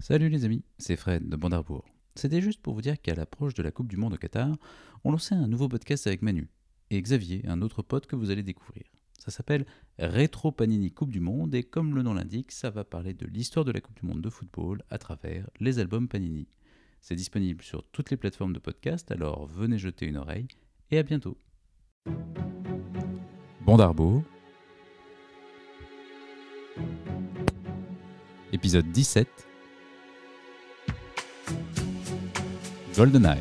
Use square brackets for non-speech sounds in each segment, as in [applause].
Salut les amis, c'est Fred de Bandarbourg. C'était juste pour vous dire qu'à l'approche de la Coupe du Monde au Qatar, on lançait un nouveau podcast avec Manu et Xavier, un autre pote que vous allez découvrir. Ça s'appelle Rétro Panini Coupe du Monde et comme le nom l'indique, ça va parler de l'histoire de la Coupe du Monde de football à travers les albums Panini. C'est disponible sur toutes les plateformes de podcast, alors venez jeter une oreille et à bientôt. Bandarbourg, épisode 17 GoldenEye.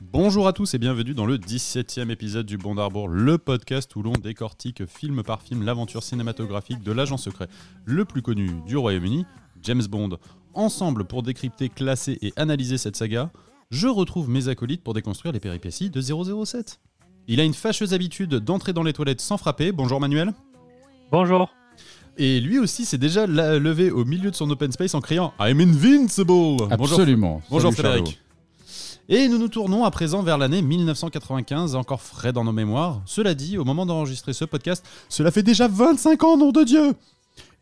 Bonjour à tous et bienvenue dans le 17e épisode du Bond d'Arbour, le podcast où l'on décortique film par film l'aventure cinématographique de l'agent secret le plus connu du Royaume-Uni, James Bond. Ensemble pour décrypter, classer et analyser cette saga, je retrouve mes acolytes pour déconstruire les péripéties de 007. Il a une fâcheuse habitude d'entrer dans les toilettes sans frapper. Bonjour Manuel. Bonjour. Et lui aussi s'est déjà levé au milieu de son open space en criant I'm invincible Absolument. Bonjour Frédéric. Et nous nous tournons à présent vers l'année 1995, encore frais dans nos mémoires. Cela dit, au moment d'enregistrer ce podcast, cela fait déjà 25 ans, nom de Dieu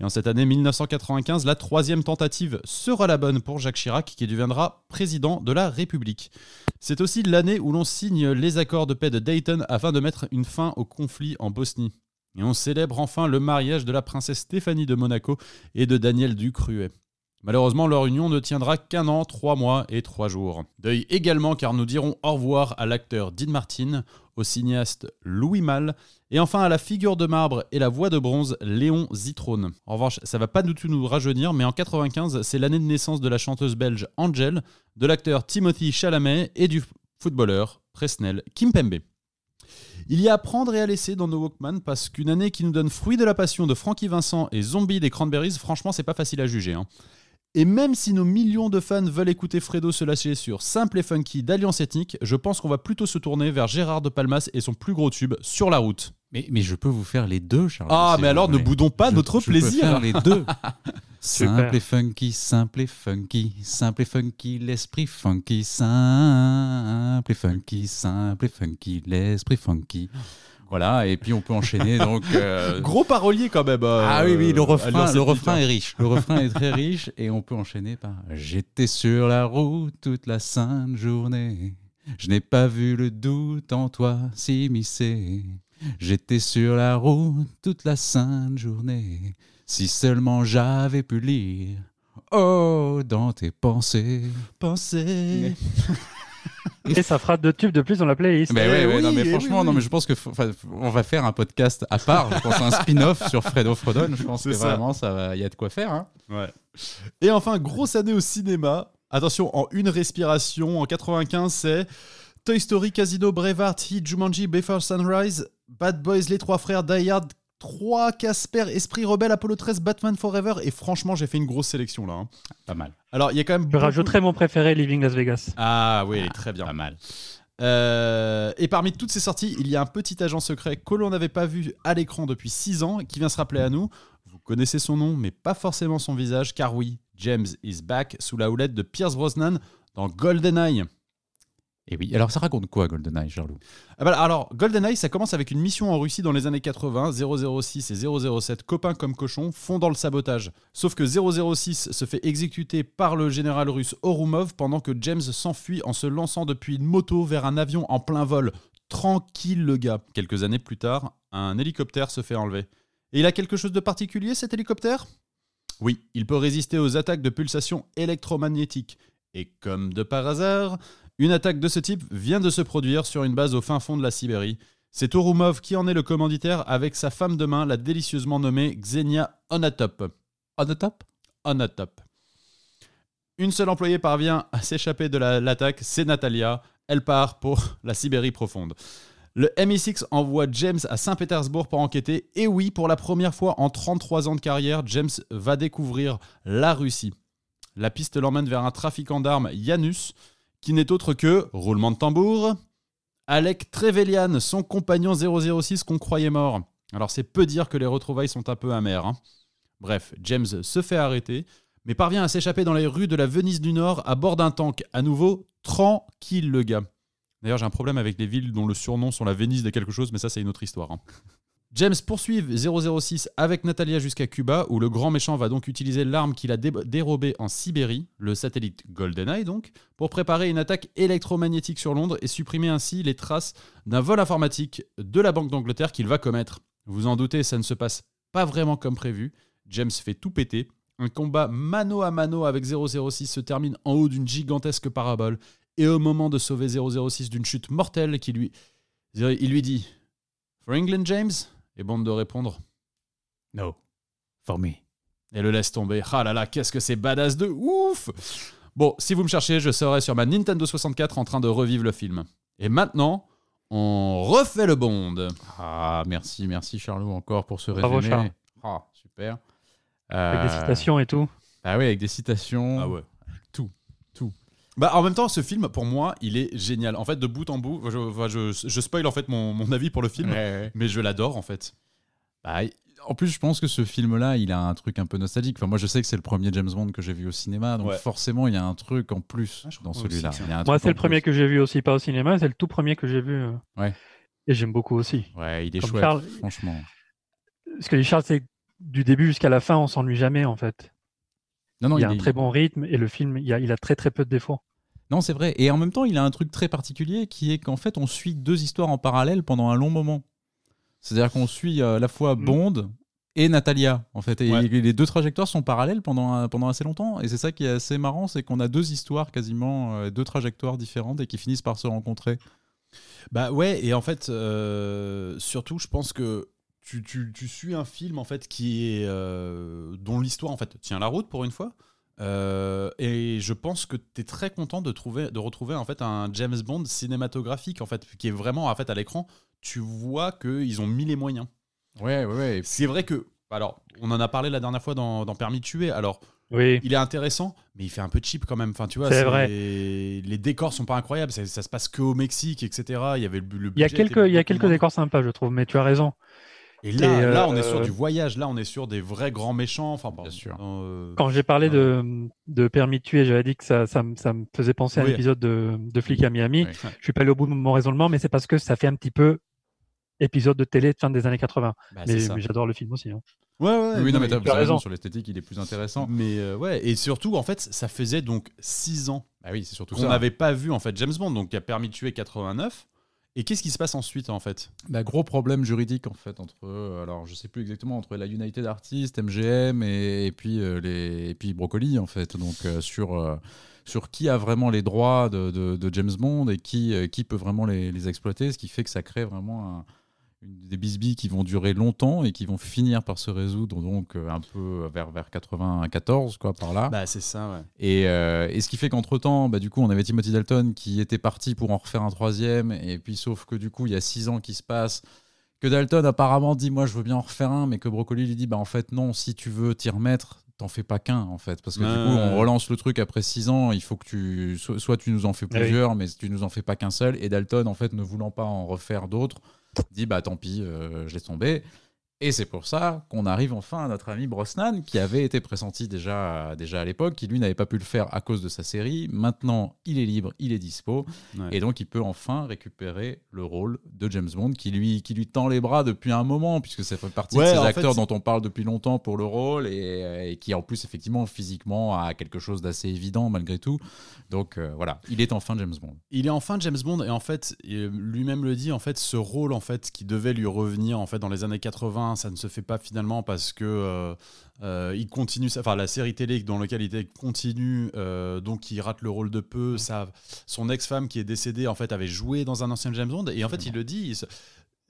Et en cette année 1995, la troisième tentative sera la bonne pour Jacques Chirac, qui deviendra président de la République. C'est aussi l'année où l'on signe les accords de paix de Dayton afin de mettre une fin au conflit en Bosnie. Et on célèbre enfin le mariage de la princesse Stéphanie de Monaco et de Daniel Ducruet. Malheureusement, leur union ne tiendra qu'un an, trois mois et trois jours. Deuil également car nous dirons au revoir à l'acteur Dean Martin, au cinéaste Louis Malle, et enfin à la figure de marbre et la voix de bronze Léon Zitrone. En revanche, ça va pas du tout nous rajeunir, mais en 95, c'est l'année de naissance de la chanteuse belge Angel, de l'acteur Timothy Chalamet et du footballeur Presnel Kimpembe. Il y a à prendre et à laisser dans nos Walkman parce qu'une année qui nous donne Fruit de la Passion de Frankie Vincent et Zombie des Cranberries, franchement, c'est pas facile à juger. hein. Et même si nos millions de fans veulent écouter Fredo se lâcher sur Simple et Funky d'Alliance Ethnique, je pense qu'on va plutôt se tourner vers Gérard de Palmas et son plus gros tube, Sur la route. Mais, mais je peux vous faire les deux, Charles. Ah, mais alors ne boudons pas Je- notre je peux plaisir. faire les deux. [laughs] Super. simple et funky, simple et funky, simple et funky, l'esprit funky, simple et funky, simple et funky, l'esprit funky. Voilà, et puis on peut enchaîner [laughs] donc. euh, Gros parolier quand même. euh, Ah oui, oui, le refrain, le refrain est riche. Le refrain est très riche et on peut enchaîner par J'étais sur la route toute la sainte journée. Je n'ai pas vu le doute en toi s'immiscer. J'étais sur la route toute la sainte journée. Si seulement j'avais pu lire. Oh, dans tes pensées. Pensez. Et ça fera deux tubes de plus dans la playlist. Mais ouais, ouais, oui, non, mais eh franchement, oui, non, mais je pense que on va faire un podcast à part. Je pense un spin-off [laughs] sur Fredo Frodon. Je pense que ça. vraiment, ça va, il y a de quoi faire. Hein. Ouais. Et enfin, grosse année au cinéma. Attention, en une respiration, en 95, c'est Toy Story, Casino, Braveheart, Heat, Jumanji, Before Sunrise, Bad Boys, Les Trois Frères, Die Hard, 3, Casper, Esprit Rebelle, Apollo 13, Batman Forever. Et franchement, j'ai fait une grosse sélection là. hein. Pas mal. Alors, il y a quand même. Je beaucoup- rajouterai mon préféré, Living Las Vegas. Ah oui, est très bien. Pas mal. Euh, et parmi toutes ces sorties, il y a un petit agent secret que l'on n'avait pas vu à l'écran depuis 6 ans qui vient se rappeler à nous. Vous connaissez son nom, mais pas forcément son visage, car oui, James is back sous la houlette de Pierce Brosnan dans GoldenEye. Et oui, alors ça raconte quoi GoldenEye, Charlot Ah bah, alors, GoldenEye, ça commence avec une mission en Russie dans les années 80. 006 et 007, copains comme cochons, font dans le sabotage. Sauf que 006 se fait exécuter par le général russe Orumov pendant que James s'enfuit en se lançant depuis une moto vers un avion en plein vol. Tranquille le gars. Quelques années plus tard, un hélicoptère se fait enlever. Et il a quelque chose de particulier cet hélicoptère? Oui, il peut résister aux attaques de pulsations électromagnétiques. Et comme de par hasard, une attaque de ce type vient de se produire sur une base au fin fond de la Sibérie. C'est Orumov qui en est le commanditaire avec sa femme de main, la délicieusement nommée Xenia Onatop. On the top Onatop. Une seule employée parvient à s'échapper de la- l'attaque, c'est Natalia. Elle part pour [laughs] la Sibérie profonde. Le MI6 envoie James à Saint-Pétersbourg pour enquêter. Et oui, pour la première fois en 33 ans de carrière, James va découvrir la Russie. La piste l'emmène vers un trafiquant d'armes, Janus, qui n'est autre que, roulement de tambour, Alec Trevelyan, son compagnon 006 qu'on croyait mort. Alors c'est peu dire que les retrouvailles sont un peu amères. hein. Bref, James se fait arrêter, mais parvient à s'échapper dans les rues de la Venise du Nord à bord d'un tank. À nouveau, tranquille le gars. D'ailleurs, j'ai un problème avec les villes dont le surnom sont la Venise de quelque chose, mais ça, c'est une autre histoire. hein. James poursuit 006 avec Natalia jusqu'à Cuba, où le grand méchant va donc utiliser l'arme qu'il a dé- dérobée en Sibérie, le satellite GoldenEye donc, pour préparer une attaque électromagnétique sur Londres et supprimer ainsi les traces d'un vol informatique de la Banque d'Angleterre qu'il va commettre. Vous en doutez, ça ne se passe pas vraiment comme prévu. James fait tout péter. Un combat mano à mano avec 006 se termine en haut d'une gigantesque parabole. Et au moment de sauver 006 d'une chute mortelle, qui lui, il lui dit For England, James Et bande de répondre No. For me. et le laisse tomber. Ah là là, qu'est-ce que c'est badass de ouf Bon, si vous me cherchez, je serai sur ma Nintendo 64 en train de revivre le film. Et maintenant, on refait le Bond. Ah, merci, merci Charlot encore pour ce Bravo, résumé. Charles. Ah, super. Avec des Euh, citations et tout. Ah oui, avec des citations. Ah ouais. Bah, en même temps, ce film, pour moi, il est génial. En fait, de bout en bout, je, je, je spoil en fait mon, mon avis pour le film, Ouais, ouais. mais je l'adore en fait. Bah, en plus, je pense que ce film-là, il a un truc un peu nostalgique. Enfin, moi, je sais que c'est le premier James Bond que j'ai vu au cinéma, donc Ouais. forcément, il y a un truc en plus Ah, dans celui-là. Moi, c'est le premier plus. que j'ai vu aussi, pas au cinéma, c'est le tout premier que j'ai vu. euh, Ouais. Et j'aime beaucoup aussi. Ouais, il est Comme chouette, Charles. franchement. Ce que dit Charles, c'est que du début jusqu'à la fin, on s'ennuie jamais en fait. Non, non, il y a est- un très bon rythme et le film, il, a, il a très très peu de défauts. Non, c'est vrai. Et en même temps, il a un truc très particulier qui est qu'en fait, on suit deux histoires en parallèle pendant un long moment. C'est-à-dire qu'on suit euh, à la fois Mm. Bond et Natalia, en fait. Et Ouais. les deux trajectoires sont parallèles pendant, pendant assez longtemps. Et c'est ça qui est assez marrant, c'est qu'on a deux histoires quasiment, euh, deux trajectoires différentes et qui finissent par se rencontrer. Bah ouais, et en fait, euh, surtout, je pense que tu, tu- tu suis un film en fait qui est euh, dont l'histoire en fait tient la route pour une fois. Euh, et je pense que tu es très content de trouver de retrouver en fait un James Bond cinématographique en fait qui est vraiment en fait à l'écran. Tu vois qu'ils ont mis les moyens. Ouais, ouais, ouais. C'est vrai que alors on en a parlé la dernière fois dans, dans Permis de tuer. Alors Oui. il est intéressant, mais il fait un peu cheap quand même. Enfin, tu vois, C'est vrai. Les décors sont pas incroyables. Ça, ça se passe que au Mexique, etc. Il y avait le, le Il y a budget quelques, il y a quelques décors sympas, je trouve, mais tu as raison. Et là, Et, là, euh, on est sur du voyage. Là, on est sur des vrais grands méchants. Enfin, pardon, sûr. euh, Quand j'ai parlé de, de Permis de tuer, j'avais dit que ça, ça, me- ça me faisait penser à Oui. l'épisode de, de Flic à Miami. Oui. Je suis pas allé au bout de mon raisonnement, mais c'est parce que ça fait un petit peu épisode de télé de fin des années 80. bah, mais j'adore le film aussi. hein. Ouais, ouais. oui, non, mais t'as tu as raison. raison. Sur l'esthétique, il est plus intéressant. Mais euh, ouais, et surtout, en fait, ça faisait donc 6 ans Bah oui, c'est surtout qu'on ça. n'avait pas vu en fait James Bond, donc il a permis de tuer 89. Et qu'est-ce qui se passe ensuite en fait? Bah, gros problème juridique en fait entre euh, alors je sais plus exactement entre la United Artists, MGM et, et puis euh, les et puis Brocoli en fait. Donc euh, sur sur qui a vraiment les droits de, de- James Bond et qui qui peut vraiment les exploiter ce qui fait que ça crée vraiment un- une- des bisbilles qui vont durer longtemps et qui vont finir par se résoudre donc euh, un peu vers vers 94 quoi par là Bah, c'est ça, ouais. et, euh, et ce qui fait qu'entre-temps, bah, du coup, on avait Timothy Dalton qui était parti pour en refaire un troisième. Et puis, sauf que du coup, il y a six ans qui se passent. Que Dalton apparemment dit Moi, je veux bien en refaire un. Mais que Brocoli lui dit Bah, en fait, non, si tu veux t'y remettre, t'en fais pas qu'un, en fait. Parce que du coup, on relance le truc après six ans. Il faut que tu. so- Soit tu nous en fais Ah oui. plusieurs, mais tu nous en fais pas qu'un seul. Et Dalton, en fait, ne voulant pas en refaire d'autres, dit Bah, tant pis, euh, je laisse tomber. Et c'est pour ça qu'on arrive enfin à notre ami Brosnan, qui avait été pressenti déjà, déjà à l'époque, qui lui n'avait pas pu le faire à cause de sa série. Maintenant, il est libre, il est dispo, Ouais. et donc il peut enfin récupérer le rôle de James Bond, qui lui, qui lui tend les bras depuis un moment, puisque ça fait partie Ouais, de ces acteurs fait, dont on parle depuis longtemps pour le rôle, et, et qui en plus, effectivement, physiquement, a quelque chose d'assez évident malgré tout. Donc euh, voilà, il est enfin James Bond. Il est enfin James Bond et en fait il- lui-même le dit en fait ce rôle en fait qui devait lui revenir en fait dans les années 80 ça ne se fait pas finalement parce que euh, euh, il continue enfin la série télé dans laquelle il était continue euh, donc il rate le rôle de peu. Sa son ex-femme qui est décédée en fait avait joué dans un ancien James Bond. Et en fait il le dit il, se-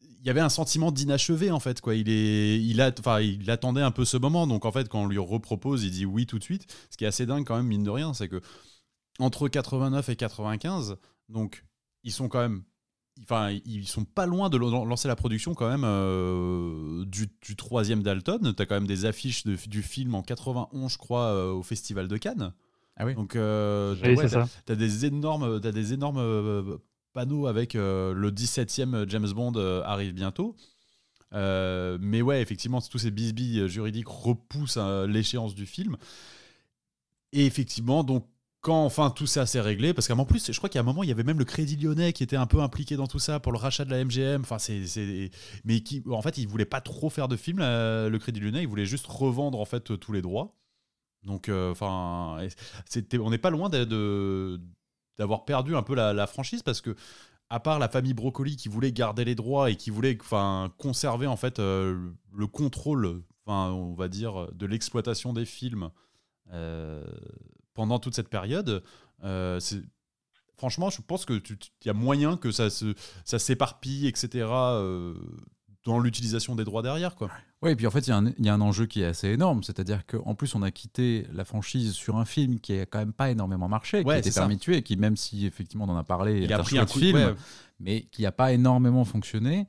il y avait un sentiment d'inachevé en fait quoi. Il est il a enfin il attendait un peu ce moment. Donc en fait quand on lui repropose il dit oui tout de suite. Ce qui est assez dingue quand même mine de rien c'est que entre 89 et 95, donc ils sont quand même. Enfin, ils sont pas loin de lan- lancer la production quand même euh, du, du troisième Dalton. T'as quand même des affiches de- du film en 91, je crois, euh, au Festival de Cannes. Ah oui Donc, euh, Oui, ouais, t'as ça. t'as des énormes, t'as des énormes euh, panneaux avec euh, le 17e James Bond euh, arrive bientôt. Euh, mais ouais, effectivement, tous ces bisbilles juridiques repoussent euh, l'échéance du film. Et effectivement, donc quand enfin tout ça s'est réglé, parce qu'en plus, je crois qu'à un moment, il y avait même le Crédit Lyonnais qui était un peu impliqué dans tout ça pour le rachat de la MGM. Enfin, c'est, mais qui, en fait, il voulait pas trop faire de film, la- le Crédit Lyonnais. Il voulait juste revendre en fait tous les droits. Donc, euh, enfin, c'était, on n'est pas loin d'avoir perdu un peu la, franchise parce que. À part la famille Brocoli qui voulait garder les droits et qui voulait enfin, conserver en fait euh, le contrôle, enfin, on va dire, de l'exploitation des films euh, pendant toute cette période, euh, franchement, je pense que tu- tu- il y a moyen que ça s'éparpille, etc. euh, dans l'utilisation des droits derrière, quoi. Oui, et puis en fait, il y, a un- il y a un enjeu qui est assez énorme. C'est-à-dire qu'en plus, on a quitté la franchise sur un film qui a quand même pas énormément marché, qui Ouais, a été c'est ça. permis de tuer, qui, même si effectivement on en a parlé, Il a pris un coup film, ouais, mais qui n'a pas énormément fonctionné.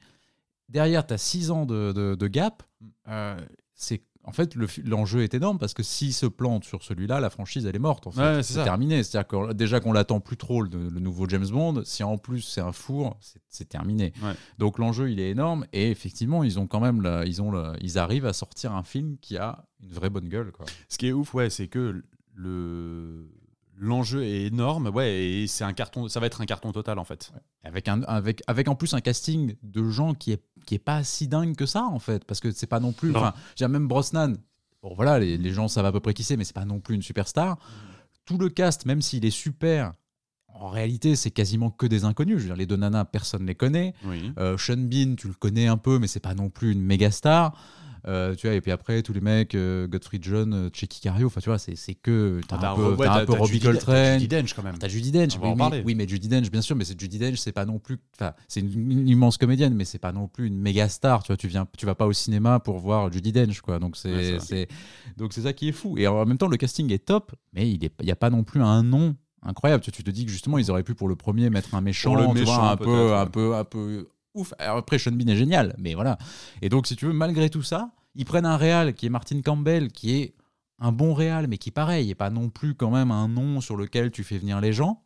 Derrière, tu as six ans de, de- de gap. Euh, c'est en fait le l'enjeu est énorme parce que s'il se plante sur celui-là, la franchise elle est morte. En fait. Ouais, c'est terminé. C'est-à-dire que déjà qu'on l'attend plus trop le, le nouveau James Bond, si en plus c'est un four, c'est- c'est terminé. Ouais. Donc l'enjeu il est énorme et effectivement ils ont quand même la- ils ont la- ils arrivent à sortir un film qui a une vraie bonne gueule quoi. Ce qui est ouf, ouais, c'est que le l'enjeu est énorme, ouais, et c'est un carton, ça va être un carton total en fait. Avec, un, avec, avec en plus un casting de gens qui est, qui est pas si dingue que ça, en fait. Parce que c'est pas non plus. Enfin, j'ai même Brosnan. Bon, voilà, les, les gens savent à peu près qui c'est, mais c'est pas non plus une superstar. Tout le cast, même s'il est super, en réalité, c'est quasiment que des inconnus. Je veux dire, les deux nanas, personne les connaît. Oui. Euh, Sean Bean, tu le connais un peu, mais c'est pas non plus une méga star. Euh, tu vois, et puis après, tous les mecs, euh, Godfrey John, euh, Checky Cario, enfin, tu vois, c'est c'est que. T'as un peu, ouais, t'as un peu Robbie Judi- t'as Coltrane. Judi Dench quand même. T'as Judy Dench, oui, mais- oui, mais Judy Dench, bien sûr, mais c'est Judy Dench, c'est pas non plus, enfin, c'est une, une immense comédienne, mais c'est pas non plus une méga star, tu vois, tu viens, tu vas pas au cinéma pour voir Judy Dench, quoi, donc c'est, donc c'est ça qui est fou, et en même temps, le casting est top, mais il est, il y a pas non plus un nom incroyable, tu, te dis que justement, ils auraient pu pour le premier mettre un méchant, le tu vois, méchant, un peu, un peu, un peu ouf. Après, Sean Bean est génial, mais voilà. Et donc, si tu veux, malgré tout ça, ils prennent un réal qui est Martin Campbell, qui est un bon réal, mais qui, pareil, est pas non plus quand même un nom sur lequel tu fais venir les gens.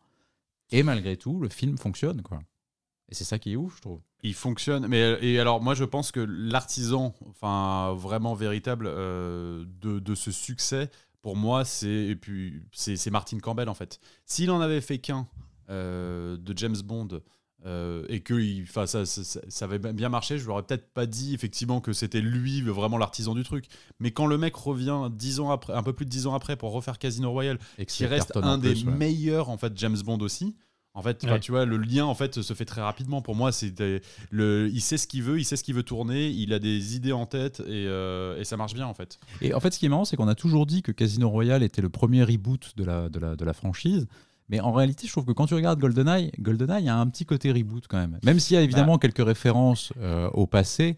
Et malgré tout, le film fonctionne, quoi. Et c'est ça qui est ouf, je trouve. Il fonctionne, mais et alors moi je pense que l'artisan, enfin vraiment véritable euh, de, ce succès, pour moi c'est et puis c'est Martin Campbell en fait. S'il en avait fait qu'un euh, de James Bond euh, et que il- ça, ça, ça- ça avait bien marché, je lui aurais peut-être pas dit effectivement que c'était lui vraiment l'artisan du truc. Mais quand le mec revient dix ans après, un peu plus de dix ans après pour refaire Casino Royale, Et qui reste un des ouais. meilleurs en fait James Bond aussi. En fait, Ouais. tu vois, le lien en fait se fait très rapidement. Pour moi, c'est le, il sait ce qu'il veut, il sait ce qu'il veut tourner, il a des idées en tête et, euh, et ça marche bien en fait. Et en fait, ce qui est marrant, c'est qu'on a toujours dit que Casino Royale était le premier reboot de la, de la, de la franchise. Mais en réalité, je trouve que quand tu regardes GoldenEye, GoldenEye a un petit côté reboot quand même. Même s'il y a évidemment quelques références euh, au passé,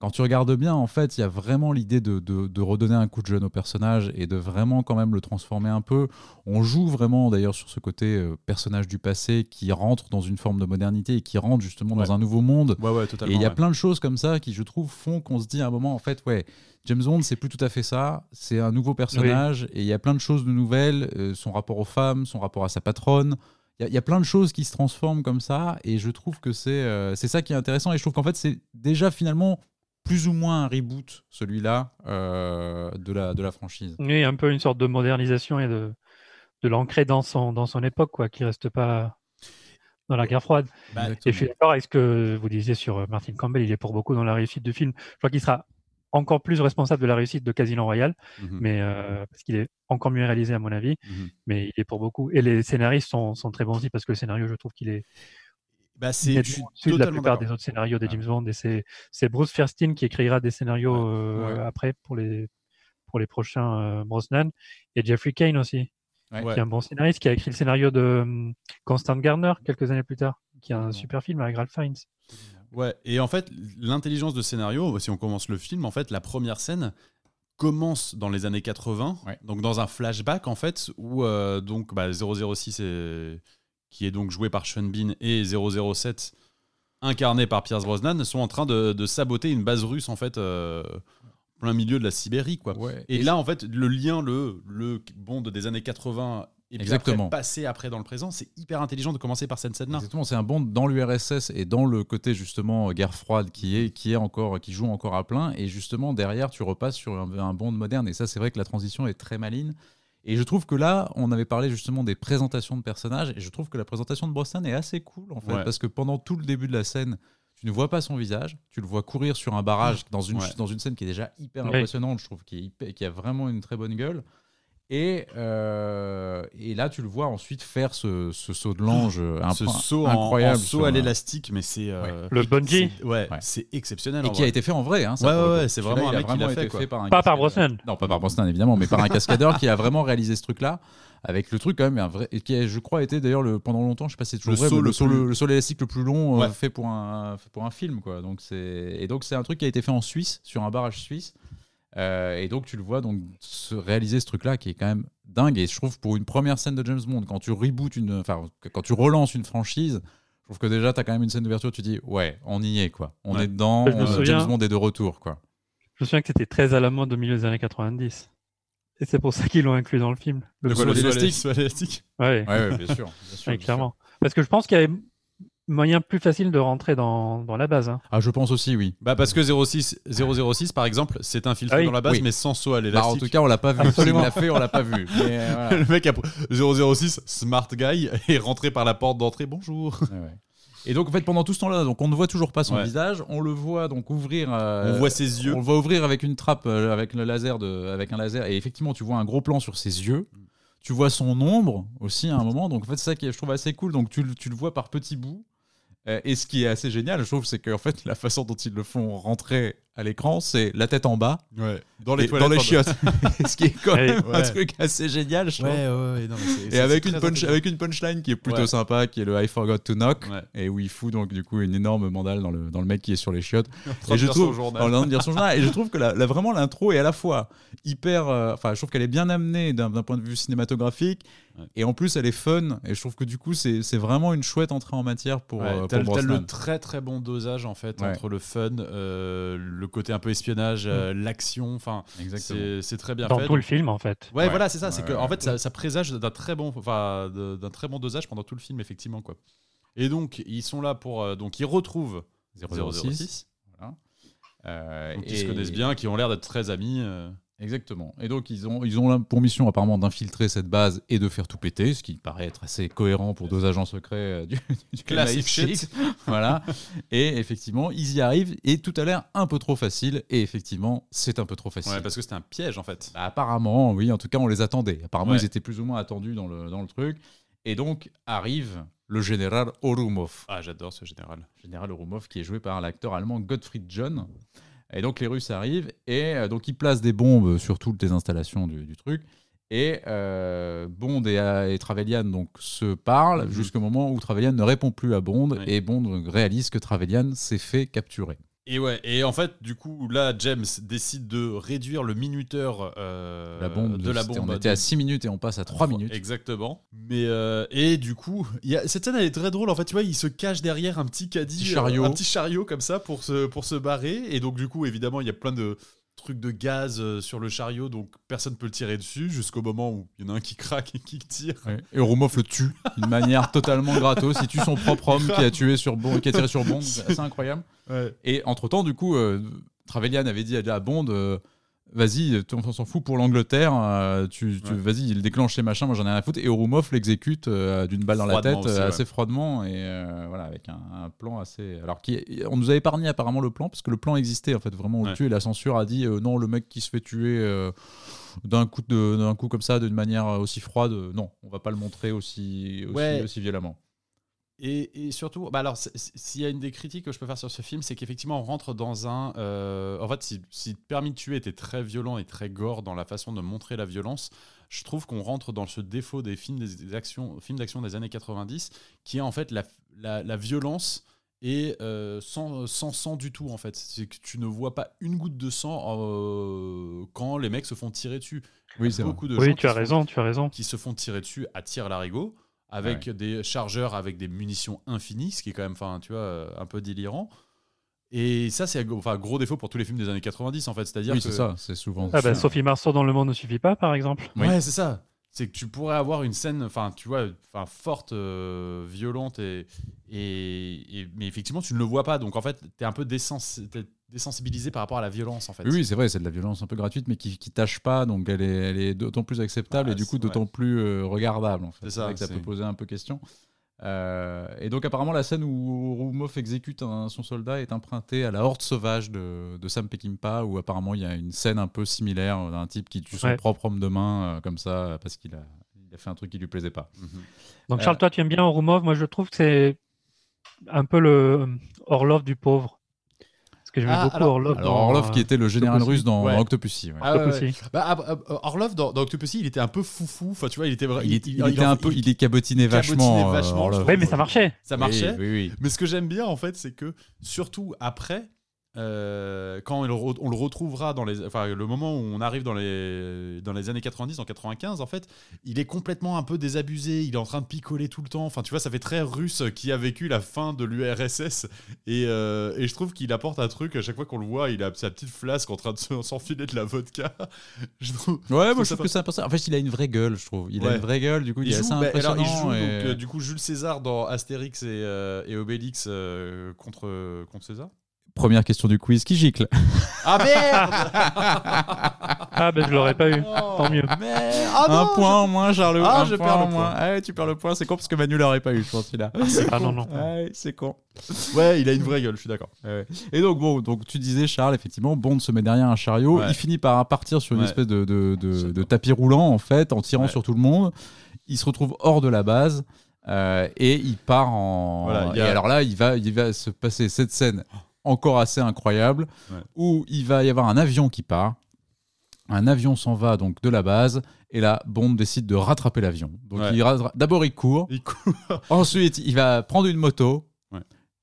quand tu regardes bien, en fait, il y a vraiment l'idée de, de- de redonner un coup de jeune au personnage et de vraiment quand même le transformer un peu. On joue vraiment d'ailleurs sur ce côté euh, personnage du passé qui rentre dans une forme de modernité et qui rentre justement Ouais. dans un nouveau monde. Ouais, ouais, Et il y a plein de choses comme ça qui, je trouve, font qu'on se dit à un moment, en fait, ouais, James Bond, c'est plus tout à fait ça. C'est un nouveau personnage et il y a plein de choses de nouvelles. euh, son rapport aux femmes, son rapport à sa patronne. Il y a- il y, a plein de choses qui se transforment comme ça et je trouve que c'est euh, c'est ça qui est intéressant. Et je trouve qu'en fait, c'est déjà finalement plus ou moins un reboot, celui-là, euh, de, la, de la franchise. Oui, un peu une sorte de modernisation et de, de l'ancrer dans son, dans son époque, quoi, qui reste pas dans la guerre froide. Bah, Et je suis d'accord avec ce que vous disiez sur Martin Campbell, il est pour beaucoup dans la réussite du film. Je crois qu'il sera encore plus responsable de la réussite de Casino Royale, Mhm, mais euh, parce qu'il est encore mieux réalisé à mon avis, mhm. mais il est pour beaucoup. Et les scénaristes sont, sont très bons aussi parce que le scénario, je trouve qu'il est Bah, c'est, de la plupart des autres scénarios des. James Bond. Et c'est, Bruce Fairstein qui écrira des scénarios euh, Ouais. après pour les, pour les prochains euh, Brosnan. Et Jeffrey Kane aussi, Ouais. Ouais. qui est un bon scénariste, qui a écrit le scénario de hum, Constant Garner quelques années plus tard, qui est un super film avec Ralph Fiennes. Ouais, et en fait, l'intelligence de scénario, si on commence le film, en fait, la première scène commence dans les années 80, Ouais. donc dans un flashback en fait, où euh, donc bah, 006 est- qui est donc joué par Sean Bean et 007 incarné par Pierce Brosnan sont en train de, de saboter une base russe en fait, euh, plein milieu de la Sibérie quoi. Ouais. Et là en fait, le lien, le, le Bond des années 80 et puis Exactement. après passer après dans le présent, c'est hyper intelligent de commencer par cette scène-là. Exactement, c'est un bond dans l'URSS et dans le côté justement guerre froide qui est qui est encore qui joue encore à plein et justement derrière tu repasses sur un, un bond moderne et ça c'est vrai que la transition est très maligne Et je trouve que là, on avait parlé justement des présentations de personnages, et je trouve que la présentation de Brosnan est assez cool, en fait, Ouais. parce que pendant tout le début de la scène, tu ne vois pas son visage, tu le vois courir sur un barrage dans une, Ouais. dans une scène qui est déjà hyper impressionnante, je trouve, qui, est hyper- qui a vraiment une très bonne gueule. Et, euh, et là, tu le vois ensuite faire ce, ce saut de l'ange un Ce peu saut incroyable. en, saut à l'élastique, mais c'est. euh, Le bungee. c'est- Ouais, Ouais. c'est exceptionnel. Et en qui a été fait en vrai. Hein, ça, Ouais, ouais, c'est vraiment un a mec qui l'a fait, quoi. par un Pas par. Brosnan. Non, pas par Brosnan, évidemment, mais par un cascadeur qui a vraiment réalisé ce truc-là. Avec le truc quand même, un vrai, qui a, je crois, été d'ailleurs le- pendant longtemps, je sais pas si c'est toujours Le vrai, saut le, le saut, plus- le, le saut élastique le plus long euh, Ouais. fait, pour un, fait pour un film. Quoi. Donc c'est, et donc c'est un truc qui a été fait en Suisse, sur un barrage suisse. Euh, et donc tu le vois donc se réaliser ce truc-là qui est quand même dingue. Et je trouve pour une première scène de James Bond, quand tu rebootes une, enfin quand tu relances une franchise, je trouve que déjà tu as quand même une scène d'ouverture. Tu dis ouais, on y est quoi, on Ouais. est dedans. Euh, souviens- James Bond est de retour quoi. Je me souviens que c'était très à la mode au milieu des années 90. Et c'est pour ça qu'ils l'ont inclus dans le film. Le Le saut élastique. élastique. Ouais, Ouais, ouais, bien sûr, bien sûr, bien clairement. Parce que je pense qu'il y avait moyen plus facile de rentrer dans, dans la base. hein. Ah, je pense aussi, oui. Bah parce que 06, 006 par exemple, c'est infiltré Ah oui. dans la base Oui. mais sans saut à Bah, en l'élastique. tout cas, on l'a pas vu. Absolument. L'a fait, on l'a pas vu. [laughs] Mais, euh, voilà. le mec a 006 smart guy est rentré par la porte d'entrée. Bonjour. Ouais, ouais. Et donc, en fait, pendant tout ce temps-là, donc on ne voit toujours pas son Ouais. visage. On le voit donc ouvrir. euh, On voit ses yeux. On le voit ouvrir avec une trappe, euh, avec le laser de, avec un laser. Et effectivement, tu vois un gros plan sur ses yeux. Tu vois son ombre aussi à un moment. Donc, en fait, c'est ça qui est, je trouve assez cool. Donc, tu, tu le vois par petits bouts. Euh, et ce qui est assez génial, je trouve, c'est qu'en fait, la façon dont ils le font rentrer à l'écran, c'est la tête en bas, Ouais. Dans les et toilettes. dans les chiottes. [laughs] ce qui est quand Ouais. même un truc assez génial, je trouve. ouais, ouais. non, mais c'est- Et avec une, punch, avec une punchline qui est plutôt Ouais. sympa, qui est le I forgot to knock, Ouais. et où il fout donc du coup une énorme mandale dans le, dans le mec qui est sur les chiottes. [laughs] Et je trouve, en train de dire son journal, et je trouve que la, la- vraiment l'intro est à la fois hyper, euh, enfin je trouve qu'elle est bien amenée d'un point de vue cinématographique, et en plus elle est fun, et je trouve que du coup c'est c'est vraiment une chouette entrée en matière pour, Ouais, euh, t'as, pour t'as Brosnan. le très très bon dosage en fait Ouais. entre le fun, euh, le côté un peu espionnage, euh, l'action. Enfin, c'est, c'est très bien Dans fait. tout le film, en fait. Ouais, Ouais. voilà, c'est ça. c'est Ouais, que ouais, en ouais. fait, ça, ça présage d'un très bon, enfin, d'un très bon dosage pendant tout le film, effectivement, quoi. Et donc, ils sont là pour, euh, donc, ils retrouvent 006, Voilà. Euh, donc, qui et- se connaissent bien, qui ont l'air d'être très amis. Exactement. Et donc, ils ont, ils ont pour mission apparemment d'infiltrer cette base et de faire tout péter, ce qui paraît être assez cohérent pour deux agents secrets euh, du, [laughs] du Classic MI6. shit. [laughs] voilà. Et effectivement, ils y arrivent et tout a l'air un peu trop facile. Et effectivement, c'est un peu trop facile. Ouais, parce que c'était un piège en fait. Bah, apparemment, oui. En tout cas, on les attendait. Apparemment, Ouais. ils étaient plus ou moins attendus dans le, dans le truc. Et donc, arrive le général Orumov. Ah, j'adore ce général. Général Orumov, qui est joué par l'acteur allemand Gottfried John. Et donc les Russes arrivent et euh, donc ils placent des bombes sur toutes les installations du, du truc. Et euh, Bond et, euh, et Trevelyan donc se parlent Mhm. jusqu'au moment où Trevelyan ne répond plus à Bond Oui. et Bond réalise que Trevelyan s'est fait capturer. Et ouais, et en fait, du coup, là, James décide de réduire le minuteur euh, la bombe de la bombe. On était à 6 minutes et on passe à 3 minutes. Exactement. Mais euh, et du coup, il y a, cette scène elle est très drôle. En fait, tu vois, il se cache derrière un petit caddie, Petit chariot. euh, un petit chariot comme ça pour se pour se barrer. Et donc du coup, évidemment, il y a plein de trucs de gaz euh, sur le chariot, donc personne peut le tirer dessus jusqu'au moment où il y en a un qui craque et qui tire. Ouais. Et Orumov le tue d'une manière totalement gratos. Il tue son propre homme qui a tué sur Bond, qui a tiré sur Bond. [laughs] C'est assez incroyable. Ouais. Et entre-temps, du coup, euh, Trevelyan avait dit à Bond euh, Vas-y, on s'en fout pour l'Angleterre, euh, tu, tu- Ouais. vas-y, il déclenche les machins, moi j'en ai rien à foutre. Et Orumov l'exécute euh, d'une balle dans la tête, aussi, euh, ouais. assez froidement, et euh, voilà, avec un, un plan assez. Alors, qui, on nous a épargné apparemment le plan, parce que le plan existait en fait, vraiment, on le tue, et la censure a dit Non, le mec qui se fait tuer. d'un coup, de- d'un coup comme ça, d'une manière aussi froide, non, on va pas le montrer aussi, aussi violemment. Et, et surtout, bah alors, s'il y a une des critiques que je peux faire sur ce film, c'est qu'effectivement, on rentre dans un. euh, en fait, si, si Permis de tuer était très violent et très gore dans la façon de montrer la violence, je trouve qu'on rentre dans ce défaut des films actions, films d'action des années 90, qui est en fait la, la, la violence et euh, sans, sans sang du tout en fait. C'est que tu ne vois pas une goutte de sang euh, quand les mecs se font tirer dessus. Oui, c'est vrai. beaucoup de Oui, gens tu as se font- raison, tu as raison. qui se font tirer dessus à tir larigot avec des chargeurs avec des munitions infinies, ce qui est quand même, enfin, tu vois, euh, un peu délirant. Et ça, c'est enfin gros défaut pour tous les films des années 90, en fait. C'est-à-dire Oui, que c'est ça, c'est souvent. Ah bah. Sophie Marceau dans Le Monde ne suffit pas, par exemple. Oui. Ouais, c'est ça. C'est que tu pourrais avoir une scène, enfin, tu vois, enfin, forte, euh, violente, et, et, et- mais effectivement, tu ne le vois pas. Donc, en fait, tu es un peu désens- t'es désensibilisé par rapport à la violence, en fait. Oui, c'est vrai, c'est de la violence un peu gratuite, mais qui, qui tâche pas, donc elle est, elle est d'autant plus acceptable Ah, et du coup d'autant plus euh, regardable. en fait. C'est ça, ça c'est- peut poser un peu question. Euh, et donc apparemment la scène où Roumov exécute un- son soldat est empruntée à la Horde sauvage de, de Sam Peckinpah, où apparemment il y a une scène un peu similaire d'un type qui tue son Ouais. propre homme de main euh, comme ça parce qu'il a, il a fait un truc qui lui plaisait pas. Mhm. Donc Euh, Charles, toi tu aimes bien Orumov, moi je trouve que c'est un peu le euh, Orlov du pauvre. Parce que j'aimais Ah, beaucoup alors- Orlov. Alors dans, Orlov qui euh, était le général Octopussy. russe dans Ouais. Octopussy. ouais. Ah. Octopussy. Bah, ah, ah, Orlov, dans, dans Octopussy, il était un peu foufou. Enfin, tu vois, il était Il, était- il il- était il en- un peu, il- il est cabotiné vachement. euh, vachement, Oui, mais ça marchait. Ça marchait. Oui, oui, oui. Mais ce que j'aime bien, en fait, c'est que surtout après, euh, quand on le, re- on le retrouvera dans les, enfin, le moment où on arrive dans les, dans les années 90, en 95, en fait, il est complètement un peu désabusé. Il est en train de picoler tout le temps. Enfin, tu vois, ça fait très russe qui a vécu la fin de l'URSS. Et, euh, et je trouve qu'il apporte un truc à chaque fois qu'on le voit. Il a sa petite flasque en train de se- [laughs] s'enfiler de la vodka. [laughs] je trouve. Ouais, moi je trouve que c'est important. En fait, il a une vraie gueule, je trouve. Il a une vraie gueule, du coup, il, Il est joue, assez bah, alors, il joue et- donc, euh, du coup Jules César dans Astérix et, et Obélix contre, contre César? Première question du quiz qui gicle. Ah merde Ah ben je l'aurais pas eu. Tant mieux. Mais... Ah un non, point en moins, Charlot. Ah, un je point perds le point. Ah ouais, tu perds le point. C'est con parce que Manu l'aurait pas eu, je pense, celui-là. Ah non, non. Ouais, c'est con. Ouais, il a une vraie gueule, je suis d'accord. Ouais. Et donc, bon, donc tu disais, Charles, effectivement, Bond se met derrière un chariot. Ouais. Il finit par partir sur une Ouais. espèce de, de, de- J'adore. de tapis roulant, en fait, en tirant Ouais. sur tout le monde. Il se retrouve hors de la base. euh, et il part en. Voilà, il Et a- alors là, il va, il va se passer cette scène encore assez incroyable Ouais. où il va y avoir un avion qui part. Un avion s'en va donc de la base. Et là, Bond décide de rattraper l'avion. Donc Ouais. il ra- d'abord il court. Il court. [laughs] Ensuite, il va prendre une moto.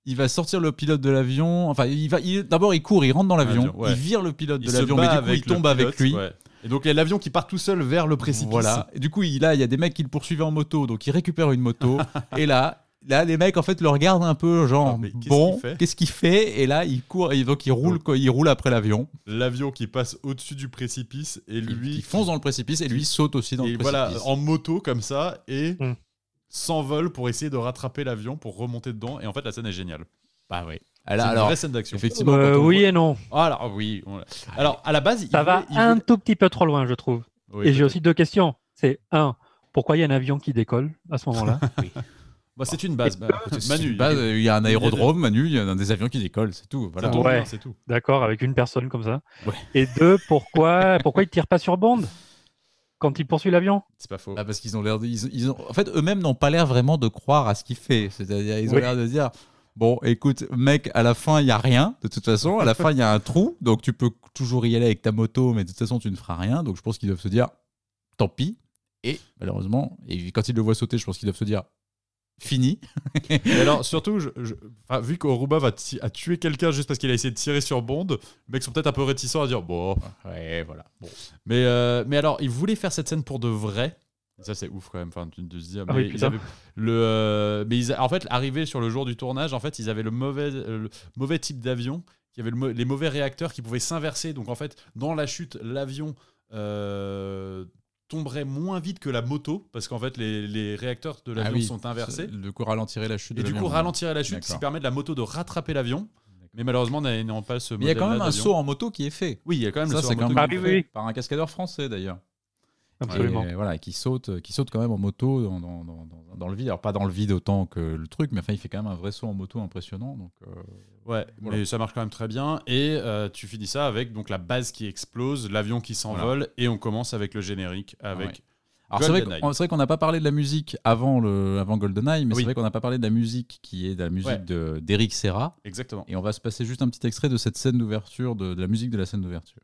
Il va sortir le pilote de l'avion. Enfin, il va. il- D'abord, il court, il rentre dans l'avion. Ouais. Il vire le pilote Il de l'avion, mais du coup, il tombe avec lui. ouais. Et donc il y a l'avion qui part tout seul vers le précipice. Voilà. Et du coup, il, là, il y a des mecs qui le poursuivent en moto, donc il récupère une moto. [laughs] et là, là, les mecs en fait le regardent un peu, genre Ah, mais qu'est-ce bon, qu'il fait qu'est-ce qu'il fait? Et là, il court, et donc il roule, quoi, il roule après l'avion. L'avion qui passe au-dessus du précipice et lui il fonce dans le précipice et lui il saute aussi dans et le voilà précipice. en moto comme ça et Mm. s'envole pour essayer de rattraper l'avion pour remonter dedans. Et en fait, la scène est géniale. Bah oui. C'est Alors, une alors, vraie scène d'action. effectivement, Euh, oui voit- et non. Ah, alors oui. on- Alors à la base, il Ça va voulait- il un voulait- tout petit peu trop loin, je trouve. Oui, Et j'ai aussi deux questions. C'est un, pourquoi il y a un avion qui décolle à ce moment-là? [laughs] Bah, c'est une base. Bah, C'est Manu, une base, il y a un aérodrome, Manu, il y a des avions qui décollent, c'est tout. Voilà. ça tombe Ouais. bien, c'est tout. D'accord, avec une personne comme ça. Ouais. Et deux, pourquoi, [laughs] pourquoi il tire pas sur Bond quand il poursuit l'avion? C'est pas faux. Ah, parce qu'ils ont l'air, de- ils, ils ont, en fait, eux-mêmes n'ont pas l'air vraiment de croire à ce qu'il fait. C'est-à-dire, ils ont Oui. l'air de dire, bon, écoute, mec, à la fin, il y a rien. De toute façon, à la fin, il y a un trou, donc tu peux toujours y aller avec ta moto, mais de toute façon, tu ne feras rien. Donc, je pense qu'ils doivent se dire, tant pis. Et malheureusement, et quand ils le voient sauter, je pense qu'ils doivent se dire, fini. Et alors, surtout, je, je- enfin, vu qu'Oruba va a tué quelqu'un juste parce qu'il a essayé de tirer sur Bond, les mecs sont peut-être un peu réticents à dire bon. Ouais, voilà. Bon. Mais, euh, mais alors, ils voulaient faire cette scène pour de vrai. Ça, c'est ouf quand même. Enfin, de se dire. Ah mais oui, ils avaient le, euh, mais ils en fait, arrivé sur le jour du tournage, en fait, ils avaient le mauvais, euh, le mauvais type d'avion. Il y avait le les mauvais réacteurs qui pouvaient s'inverser. Donc, en fait, dans la chute, l'avion. Tomberait moins vite que la moto parce qu'en fait les, les réacteurs de l'avion Ah oui, sont inversés Du coup, ralentirait la chute. et de du coup l'avion. ralentirait la chute ce qui permet de la moto de rattraper l'avion mais malheureusement n'ayant pas ce Mais il y a quand même un saut en moto qui est fait. oui il y a quand même Ça, le saut en quand moto même Ah par un cascadeur français d'ailleurs. Absolument. Et voilà, qui saute, qui saute quand même en moto dans, dans, dans- dans- dans le vide. Alors pas dans le vide autant que le truc, mais enfin il fait quand même un vrai saut en moto impressionnant. Donc euh, Ouais, Voilà. mais ça marche quand même très bien. Et euh, tu finis ça avec donc la base qui explose, l'avion qui s'envole, et on commence avec le générique avec. Ouais. alors c'est vrai qu'on n'a pas parlé de la musique avant le avant GoldenEye, mais Oui. c'est vrai qu'on n'a pas parlé de la musique qui est de la musique Ouais. de d'Eric Serra. Exactement. Et on va se passer juste un petit extrait de cette scène d'ouverture, de, de la musique de la scène d'ouverture.